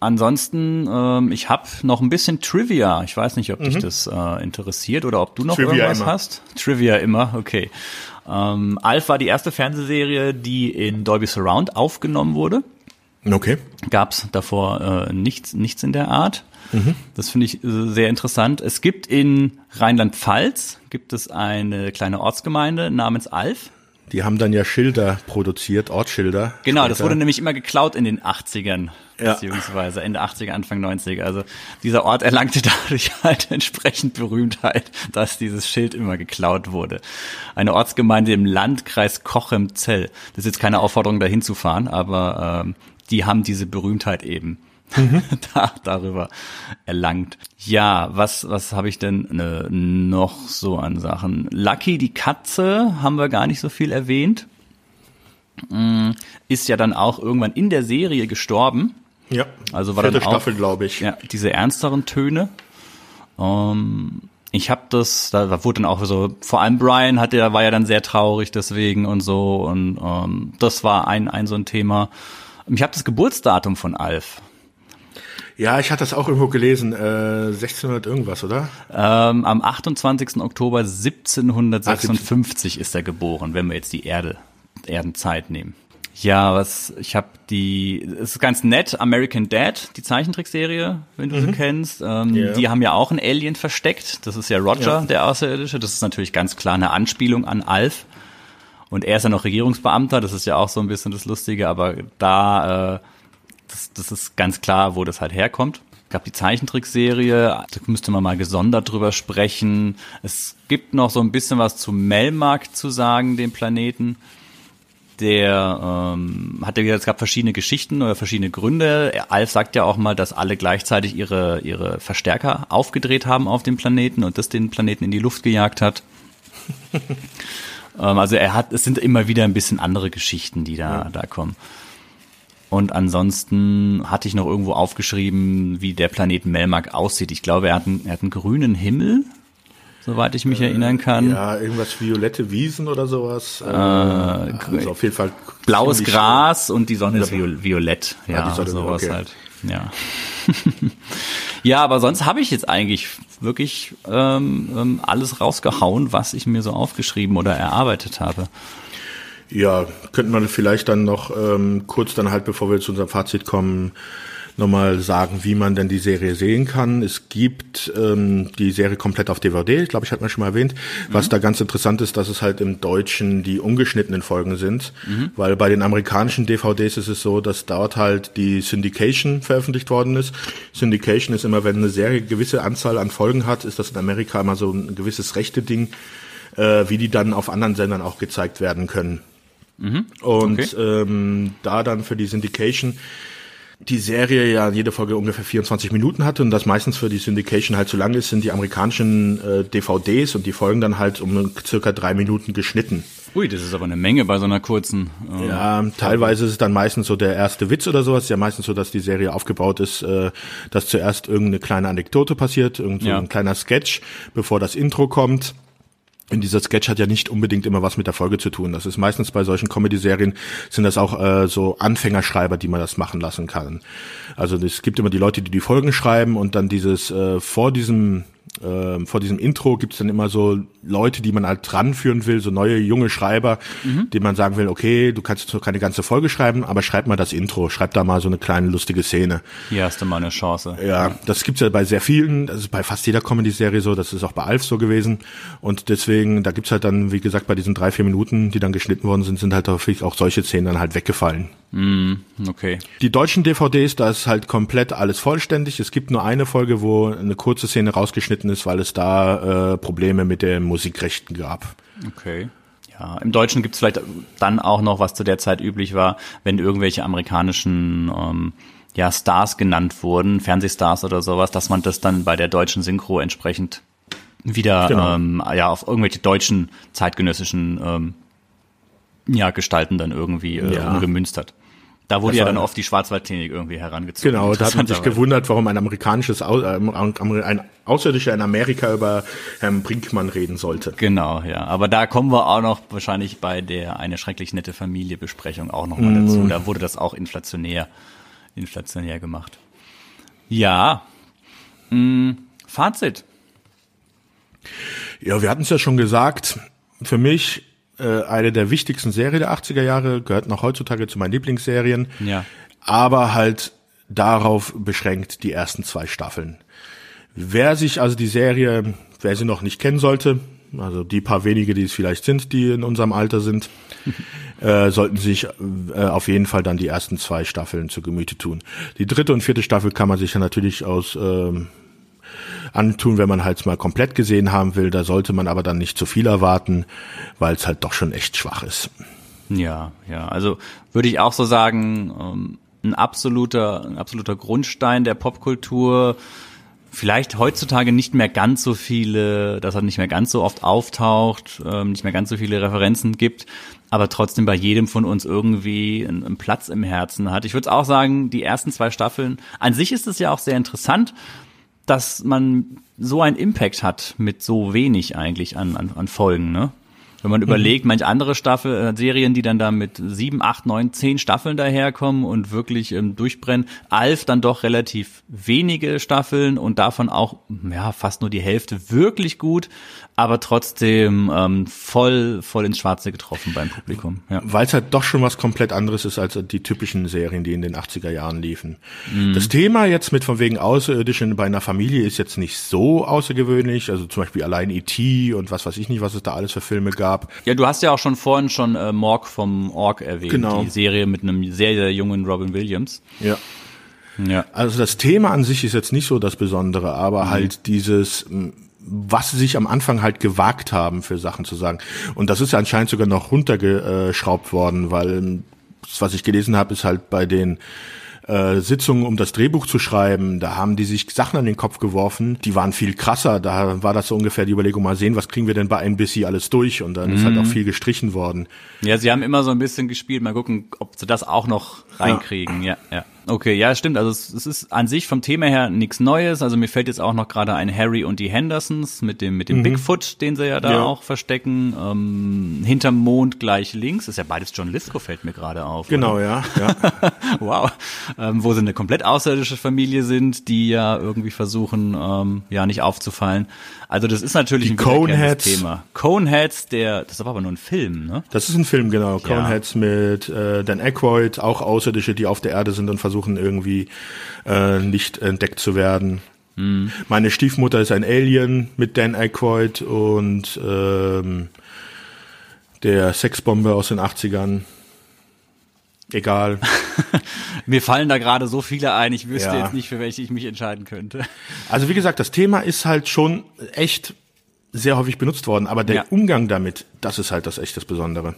Ansonsten, ähm, ich habe noch ein bisschen Trivia. Ich weiß nicht, ob mhm. dich das äh, interessiert oder ob du noch Trivia irgendwas immer. hast. Trivia immer, okay. Ähm, Alf war die erste Fernsehserie, die in Dolby Surround aufgenommen wurde. Okay. Gab's davor äh, nichts, nichts in der Art. Mhm. Das finde ich äh, sehr interessant. Es gibt in Rheinland-Pfalz gibt es eine kleine Ortsgemeinde namens Alf. Die haben dann ja Schilder produziert, Ortsschilder. Genau, später. das wurde nämlich immer geklaut in den 80ern, ja. beziehungsweise Ende 80er, Anfang 90er. Also dieser Ort erlangte dadurch halt entsprechend Berühmtheit, dass dieses Schild immer geklaut wurde. Eine Ortsgemeinde im Landkreis Cochem-Zell. Das ist jetzt keine Aufforderung, dahin zu fahren, aber ähm, die haben diese Berühmtheit eben mhm. da, darüber erlangt. Ja, was, was habe ich denn ne, noch so an Sachen? Lucky, die Katze, haben wir gar nicht so viel erwähnt. Mm, ist ja dann auch irgendwann in der Serie gestorben. Ja. Also war Vierte dann auch, Staffel, glaube ich. Ja, diese ernsteren Töne. Ähm, ich habe das, da wurde dann auch so, vor allem Brian hatte, war ja dann sehr traurig deswegen und so und ähm, das war ein ein so ein Thema. Ich habe das Geburtsdatum von Alf. Ja, ich hatte das auch irgendwo gelesen, äh, 1600 irgendwas, oder? Ähm, am 28. Oktober 1756 ah, ist er geboren, wenn wir jetzt die Erde, Erdenzeit nehmen. Ja, was ich habe die, es ist ganz nett, American Dad, die Zeichentrickserie, wenn du mhm. sie kennst. Ähm, yeah. Die haben ja auch ein Alien versteckt. Das ist ja Roger, ja. der Außerirdische. Das ist natürlich ganz klar eine Anspielung an Alf. Und er ist ja noch Regierungsbeamter, das ist ja auch so ein bisschen das Lustige, aber da äh, das, das ist ganz klar, wo das halt herkommt. Es gab die Zeichentrickserie, da müsste man mal gesondert drüber sprechen. Es gibt noch so ein bisschen was zu Melmark zu sagen, dem Planeten. Der ähm, hat ja gesagt, es gab verschiedene Geschichten oder verschiedene Gründe. Alf sagt ja auch mal, dass alle gleichzeitig ihre, ihre Verstärker aufgedreht haben auf dem Planeten und das den Planeten in die Luft gejagt hat. ähm, also er hat, es sind immer wieder ein bisschen andere Geschichten, die da, ja. da kommen. Und ansonsten hatte ich noch irgendwo aufgeschrieben, wie der Planet Melmark aussieht. Ich glaube, er hat einen, er hat einen grünen Himmel, soweit ich mich äh, erinnern kann. Ja, irgendwas violette Wiesen oder sowas. Äh, also auf jeden Fall blaues Gras und die Sonne ist violett. Ja, ja die Sonne, sowas okay. halt. Ja. ja, aber sonst habe ich jetzt eigentlich wirklich ähm, ähm, alles rausgehauen, was ich mir so aufgeschrieben oder erarbeitet habe. Ja, könnte man vielleicht dann noch ähm, kurz dann halt, bevor wir zu unserem Fazit kommen, nochmal sagen, wie man denn die Serie sehen kann. Es gibt ähm, die Serie komplett auf DVD, ich glaube, ich hatte mal schon mal erwähnt. Mhm. Was da ganz interessant ist, dass es halt im Deutschen die ungeschnittenen Folgen sind, mhm. weil bei den amerikanischen DVDs ist es so, dass dort halt die Syndication veröffentlicht worden ist. Syndication ist immer, wenn eine Serie gewisse Anzahl an Folgen hat, ist das in Amerika immer so ein gewisses rechte Ding, äh, wie die dann auf anderen Sendern auch gezeigt werden können. Mhm. Und okay. ähm, da dann für die Syndication die Serie ja jede Folge ungefähr 24 Minuten hatte und das meistens für die Syndication halt zu lang ist, sind die amerikanischen äh, DVDs und die Folgen dann halt um circa drei Minuten geschnitten. Ui, das ist aber eine Menge bei so einer kurzen. Äh, ja, teilweise ist es dann meistens so der erste Witz oder sowas. Ja, meistens so, dass die Serie aufgebaut ist, äh, dass zuerst irgendeine kleine Anekdote passiert, irgend so ja. ein kleiner Sketch, bevor das Intro kommt. Und dieser Sketch hat ja nicht unbedingt immer was mit der Folge zu tun. Das ist meistens bei solchen Comedy-Serien sind das auch äh, so Anfängerschreiber, die man das machen lassen kann. Also es gibt immer die Leute, die die Folgen schreiben und dann dieses äh, vor diesem äh, vor diesem Intro gibt's dann immer so Leute, die man halt ranführen will, so neue junge Schreiber, mhm. denen man sagen will, okay, du kannst keine ganze Folge schreiben, aber schreib mal das Intro, schreib da mal so eine kleine lustige Szene. Hier hast du mal eine Chance. Ja, das gibt's ja bei sehr vielen, das ist bei fast jeder Comedy-Serie so, das ist auch bei Alf so gewesen und deswegen, da gibt's halt dann, wie gesagt, bei diesen drei, vier Minuten, die dann geschnitten worden sind, sind halt häufig auch solche Szenen dann halt weggefallen. Mm, okay. Die deutschen DVDs, da ist halt komplett alles vollständig. Es gibt nur eine Folge, wo eine kurze Szene rausgeschnitten ist, weil es da äh, Probleme mit den Musikrechten gab. Okay. Ja, im Deutschen gibt's vielleicht dann auch noch, was zu der Zeit üblich war, wenn irgendwelche amerikanischen ähm, ja, Stars genannt wurden, Fernsehstars oder sowas, dass man das dann bei der deutschen Synchro entsprechend wieder genau. ähm, ja auf irgendwelche deutschen zeitgenössischen ähm, ja, Gestalten dann irgendwie äh, ja. umgemünzt hat. Da wurde das ja dann oft die Schwarzwaldklinik irgendwie herangezogen. Genau, da hat man sich gewundert, warum ein amerikanisches, äh, ein Außerirdischer in Amerika über Herrn Brinkmann reden sollte. Genau, ja. Aber da kommen wir auch noch wahrscheinlich bei der eine schrecklich nette Familie Besprechung auch nochmal mm. dazu. Da wurde das auch inflationär, inflationär gemacht. Ja. Hm, Fazit. Ja, wir hatten es ja schon gesagt. Für mich äh, eine der wichtigsten Serien der 80er Jahre, gehört noch heutzutage zu meinen Lieblingsserien. Ja. Aber halt darauf beschränkt die ersten zwei Staffeln. Wer sich also die Serie, wer sie noch nicht kennen sollte, also die paar wenige, die es vielleicht sind, die in unserem Alter sind, äh, sollten sich äh, auf jeden Fall dann die ersten zwei Staffeln zu Gemüte tun. Die dritte und vierte Staffel kann man sich ja natürlich aus ähm, antun, wenn man halt mal komplett gesehen haben will. Da sollte man aber dann nicht zu viel erwarten, weil es halt doch schon echt schwach ist. Ja, ja. Also würde ich auch so sagen, ähm, ein absoluter, ein absoluter Grundstein der Popkultur. Vielleicht heutzutage nicht mehr ganz so viele, dass er nicht mehr ganz so oft auftaucht, ähm, nicht mehr ganz so viele Referenzen gibt, aber trotzdem bei jedem von uns irgendwie einen, Platz im Herzen hat. Ich würde auch sagen, die ersten zwei Staffeln, an sich ist es ja auch sehr interessant, dass man so einen Impact hat mit so wenig eigentlich an, an, an Folgen, ne? Wenn man mhm. überlegt, manche andere Staffel, äh, Serien, die dann da mit sieben, acht, neun, zehn Staffeln daherkommen und wirklich ähm, durchbrennen. Alf dann doch relativ wenige Staffeln und davon auch ja fast nur die Hälfte wirklich gut aber trotzdem ähm, voll voll ins Schwarze getroffen beim Publikum. Ja. Weil es halt doch schon was komplett anderes ist als die typischen Serien, die in den 80er Jahren liefen. Mhm. Das Thema jetzt mit von wegen Außerirdischen bei einer Familie ist jetzt nicht so außergewöhnlich, also zum Beispiel allein E.T. und was weiß ich nicht, was es da alles für Filme gab. Ja, du hast ja auch schon vorhin schon äh, Morg vom Org erwähnt, genau. die Serie mit einem sehr, sehr jungen Robin Williams. Ja. Ja. Also das Thema an sich ist jetzt nicht so das Besondere, aber mhm. halt dieses was sie sich am Anfang halt gewagt haben, für Sachen zu sagen. Und das ist ja anscheinend sogar noch runtergeschraubt worden, weil was ich gelesen habe, ist halt bei den äh, Sitzungen, um das Drehbuch zu schreiben. Da haben die sich Sachen an den Kopf geworfen, die waren viel krasser. Da war das so ungefähr die Überlegung, mal sehen, was kriegen wir denn bei NBC alles durch. Und dann ist halt auch viel gestrichen worden. Ja, sie haben immer so ein bisschen gespielt. Mal gucken, ob sie das auch noch reinkriegen. Ja, ja. Okay, ja, stimmt. Also es, es ist an sich vom Thema her nichts Neues. Also mir fällt jetzt auch noch gerade ein Harry und die Hendersons mit dem mit dem Bigfoot, den sie ja da Ja. auch verstecken. Ähm, hinterm Mond gleich links ist ja beides John Lithgow fällt mir gerade auf. Genau, ja. ja. Oder? wow. Ähm, wo sie eine komplett außerirdische Familie sind, die ja irgendwie versuchen, ähm, ja nicht aufzufallen. Also das ist natürlich Die ein Coneheads. Thema. Coneheads, der, das ist aber nur ein Film, ne? Das ist ein Film, genau. Coneheads mit äh, Dan Aykroyd, auch Außerirdische, die auf der Erde sind und versuchen irgendwie äh, nicht entdeckt zu werden. Meine Stiefmutter ist ein Alien mit Dan Aykroyd und ähm, der Sexbombe aus den 80ern. Egal. Mir fallen da gerade so viele ein, ich wüsste Ja. jetzt nicht, für welche ich mich entscheiden könnte. Also wie gesagt, das Thema ist halt schon echt sehr häufig benutzt worden, aber der Ja. Umgang damit, das ist halt das echt das Besondere.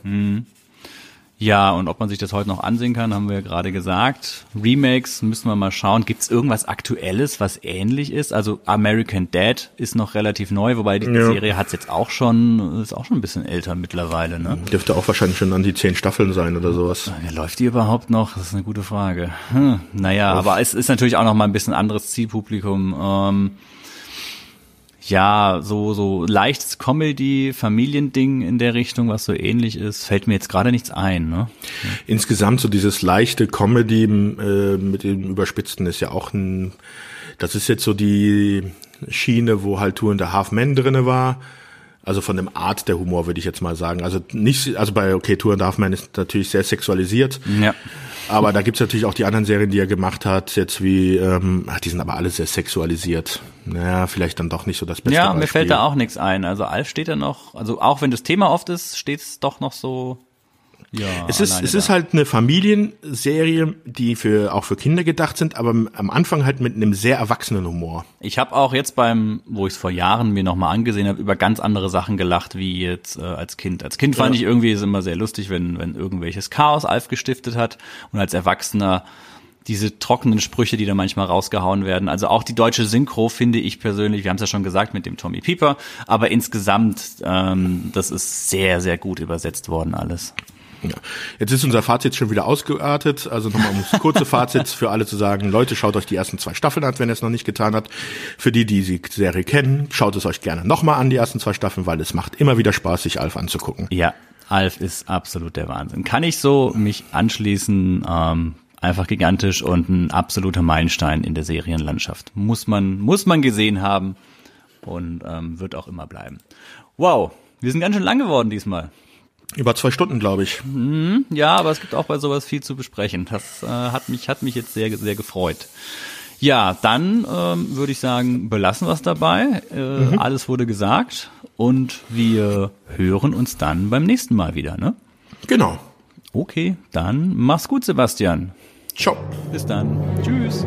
Ja, und ob man sich das heute noch ansehen kann, haben wir ja gerade gesagt. Remakes müssen wir mal schauen. Gibt es irgendwas Aktuelles, was ähnlich ist? Also American Dad ist noch relativ neu, wobei die Ja. Serie hat jetzt auch schon, ist auch schon ein bisschen älter mittlerweile, ne? Dürfte auch wahrscheinlich schon an die zehn Staffeln sein oder sowas. Läuft die überhaupt noch? Das ist eine gute Frage. Hm, naja, aber es ist natürlich auch noch mal ein bisschen anderes Zielpublikum. Ähm, ja, so, so leichtes Comedy, Familiending in der Richtung, was so ähnlich ist, fällt mir jetzt gerade nichts ein, ne? Insgesamt so dieses leichte Comedy äh, mit dem Überspitzten ist ja auch ein, das ist jetzt so die Schiene, wo halt Two and a Half Men drinne war. Also von dem Art der Humor würde ich jetzt mal sagen. Also nicht, also bei okay, Two and Half Men ist natürlich sehr sexualisiert. Ja. Aber da gibt's natürlich auch die anderen Serien, die er gemacht hat, jetzt wie, ähm, ach, die sind aber alle sehr sexualisiert. Naja, vielleicht dann doch nicht so das beste Ja, Beispiel. mir fällt da auch nichts ein. Also Alf steht da noch, also auch wenn das Thema oft ist, steht es doch noch so. Ja, Es ist, es ist halt eine Familienserie, die für auch für Kinder gedacht sind, aber am Anfang halt mit einem sehr erwachsenen Humor. Ich habe auch jetzt beim, wo ich es vor Jahren mir nochmal angesehen habe, über ganz andere Sachen gelacht, wie jetzt äh, als Kind. Als Kind fand ich irgendwie ist immer sehr lustig, wenn, wenn irgendwelches Chaos Alf gestiftet hat und als Erwachsener diese trockenen Sprüche, die da manchmal rausgehauen werden. Also auch die deutsche Synchro finde ich persönlich, wir haben es ja schon gesagt mit dem Tommy Pieper, aber insgesamt, ähm, das ist sehr, sehr gut übersetzt worden alles. Ja. Jetzt ist unser Fazit schon wieder ausgeartet. Also nochmal um das kurze Fazit für alle zu sagen, Leute, schaut euch die ersten zwei Staffeln an, wenn ihr es noch nicht getan habt. Für die, die die Serie kennen, schaut es euch gerne nochmal an, die ersten zwei Staffeln, weil es macht immer wieder Spaß, sich Alf anzugucken. Ja, Alf ist absolut der Wahnsinn. Kann ich so mich anschließen, ähm, einfach gigantisch und ein absoluter Meilenstein in der Serienlandschaft. Muss man, muss man gesehen haben und ähm, wird auch immer bleiben. Wow, wir sind ganz schön lang geworden diesmal. Über zwei Stunden, glaube ich. Ja, aber es gibt auch bei sowas viel zu besprechen. Das äh, hat mich hat mich jetzt sehr sehr gefreut. Ja, dann ähm, würde ich sagen, belassen wir es dabei. Äh, Alles wurde gesagt und wir hören uns dann beim nächsten Mal wieder. Ne? Genau. Okay, dann mach's gut, Sebastian. Ciao. Bis dann. Tschüss.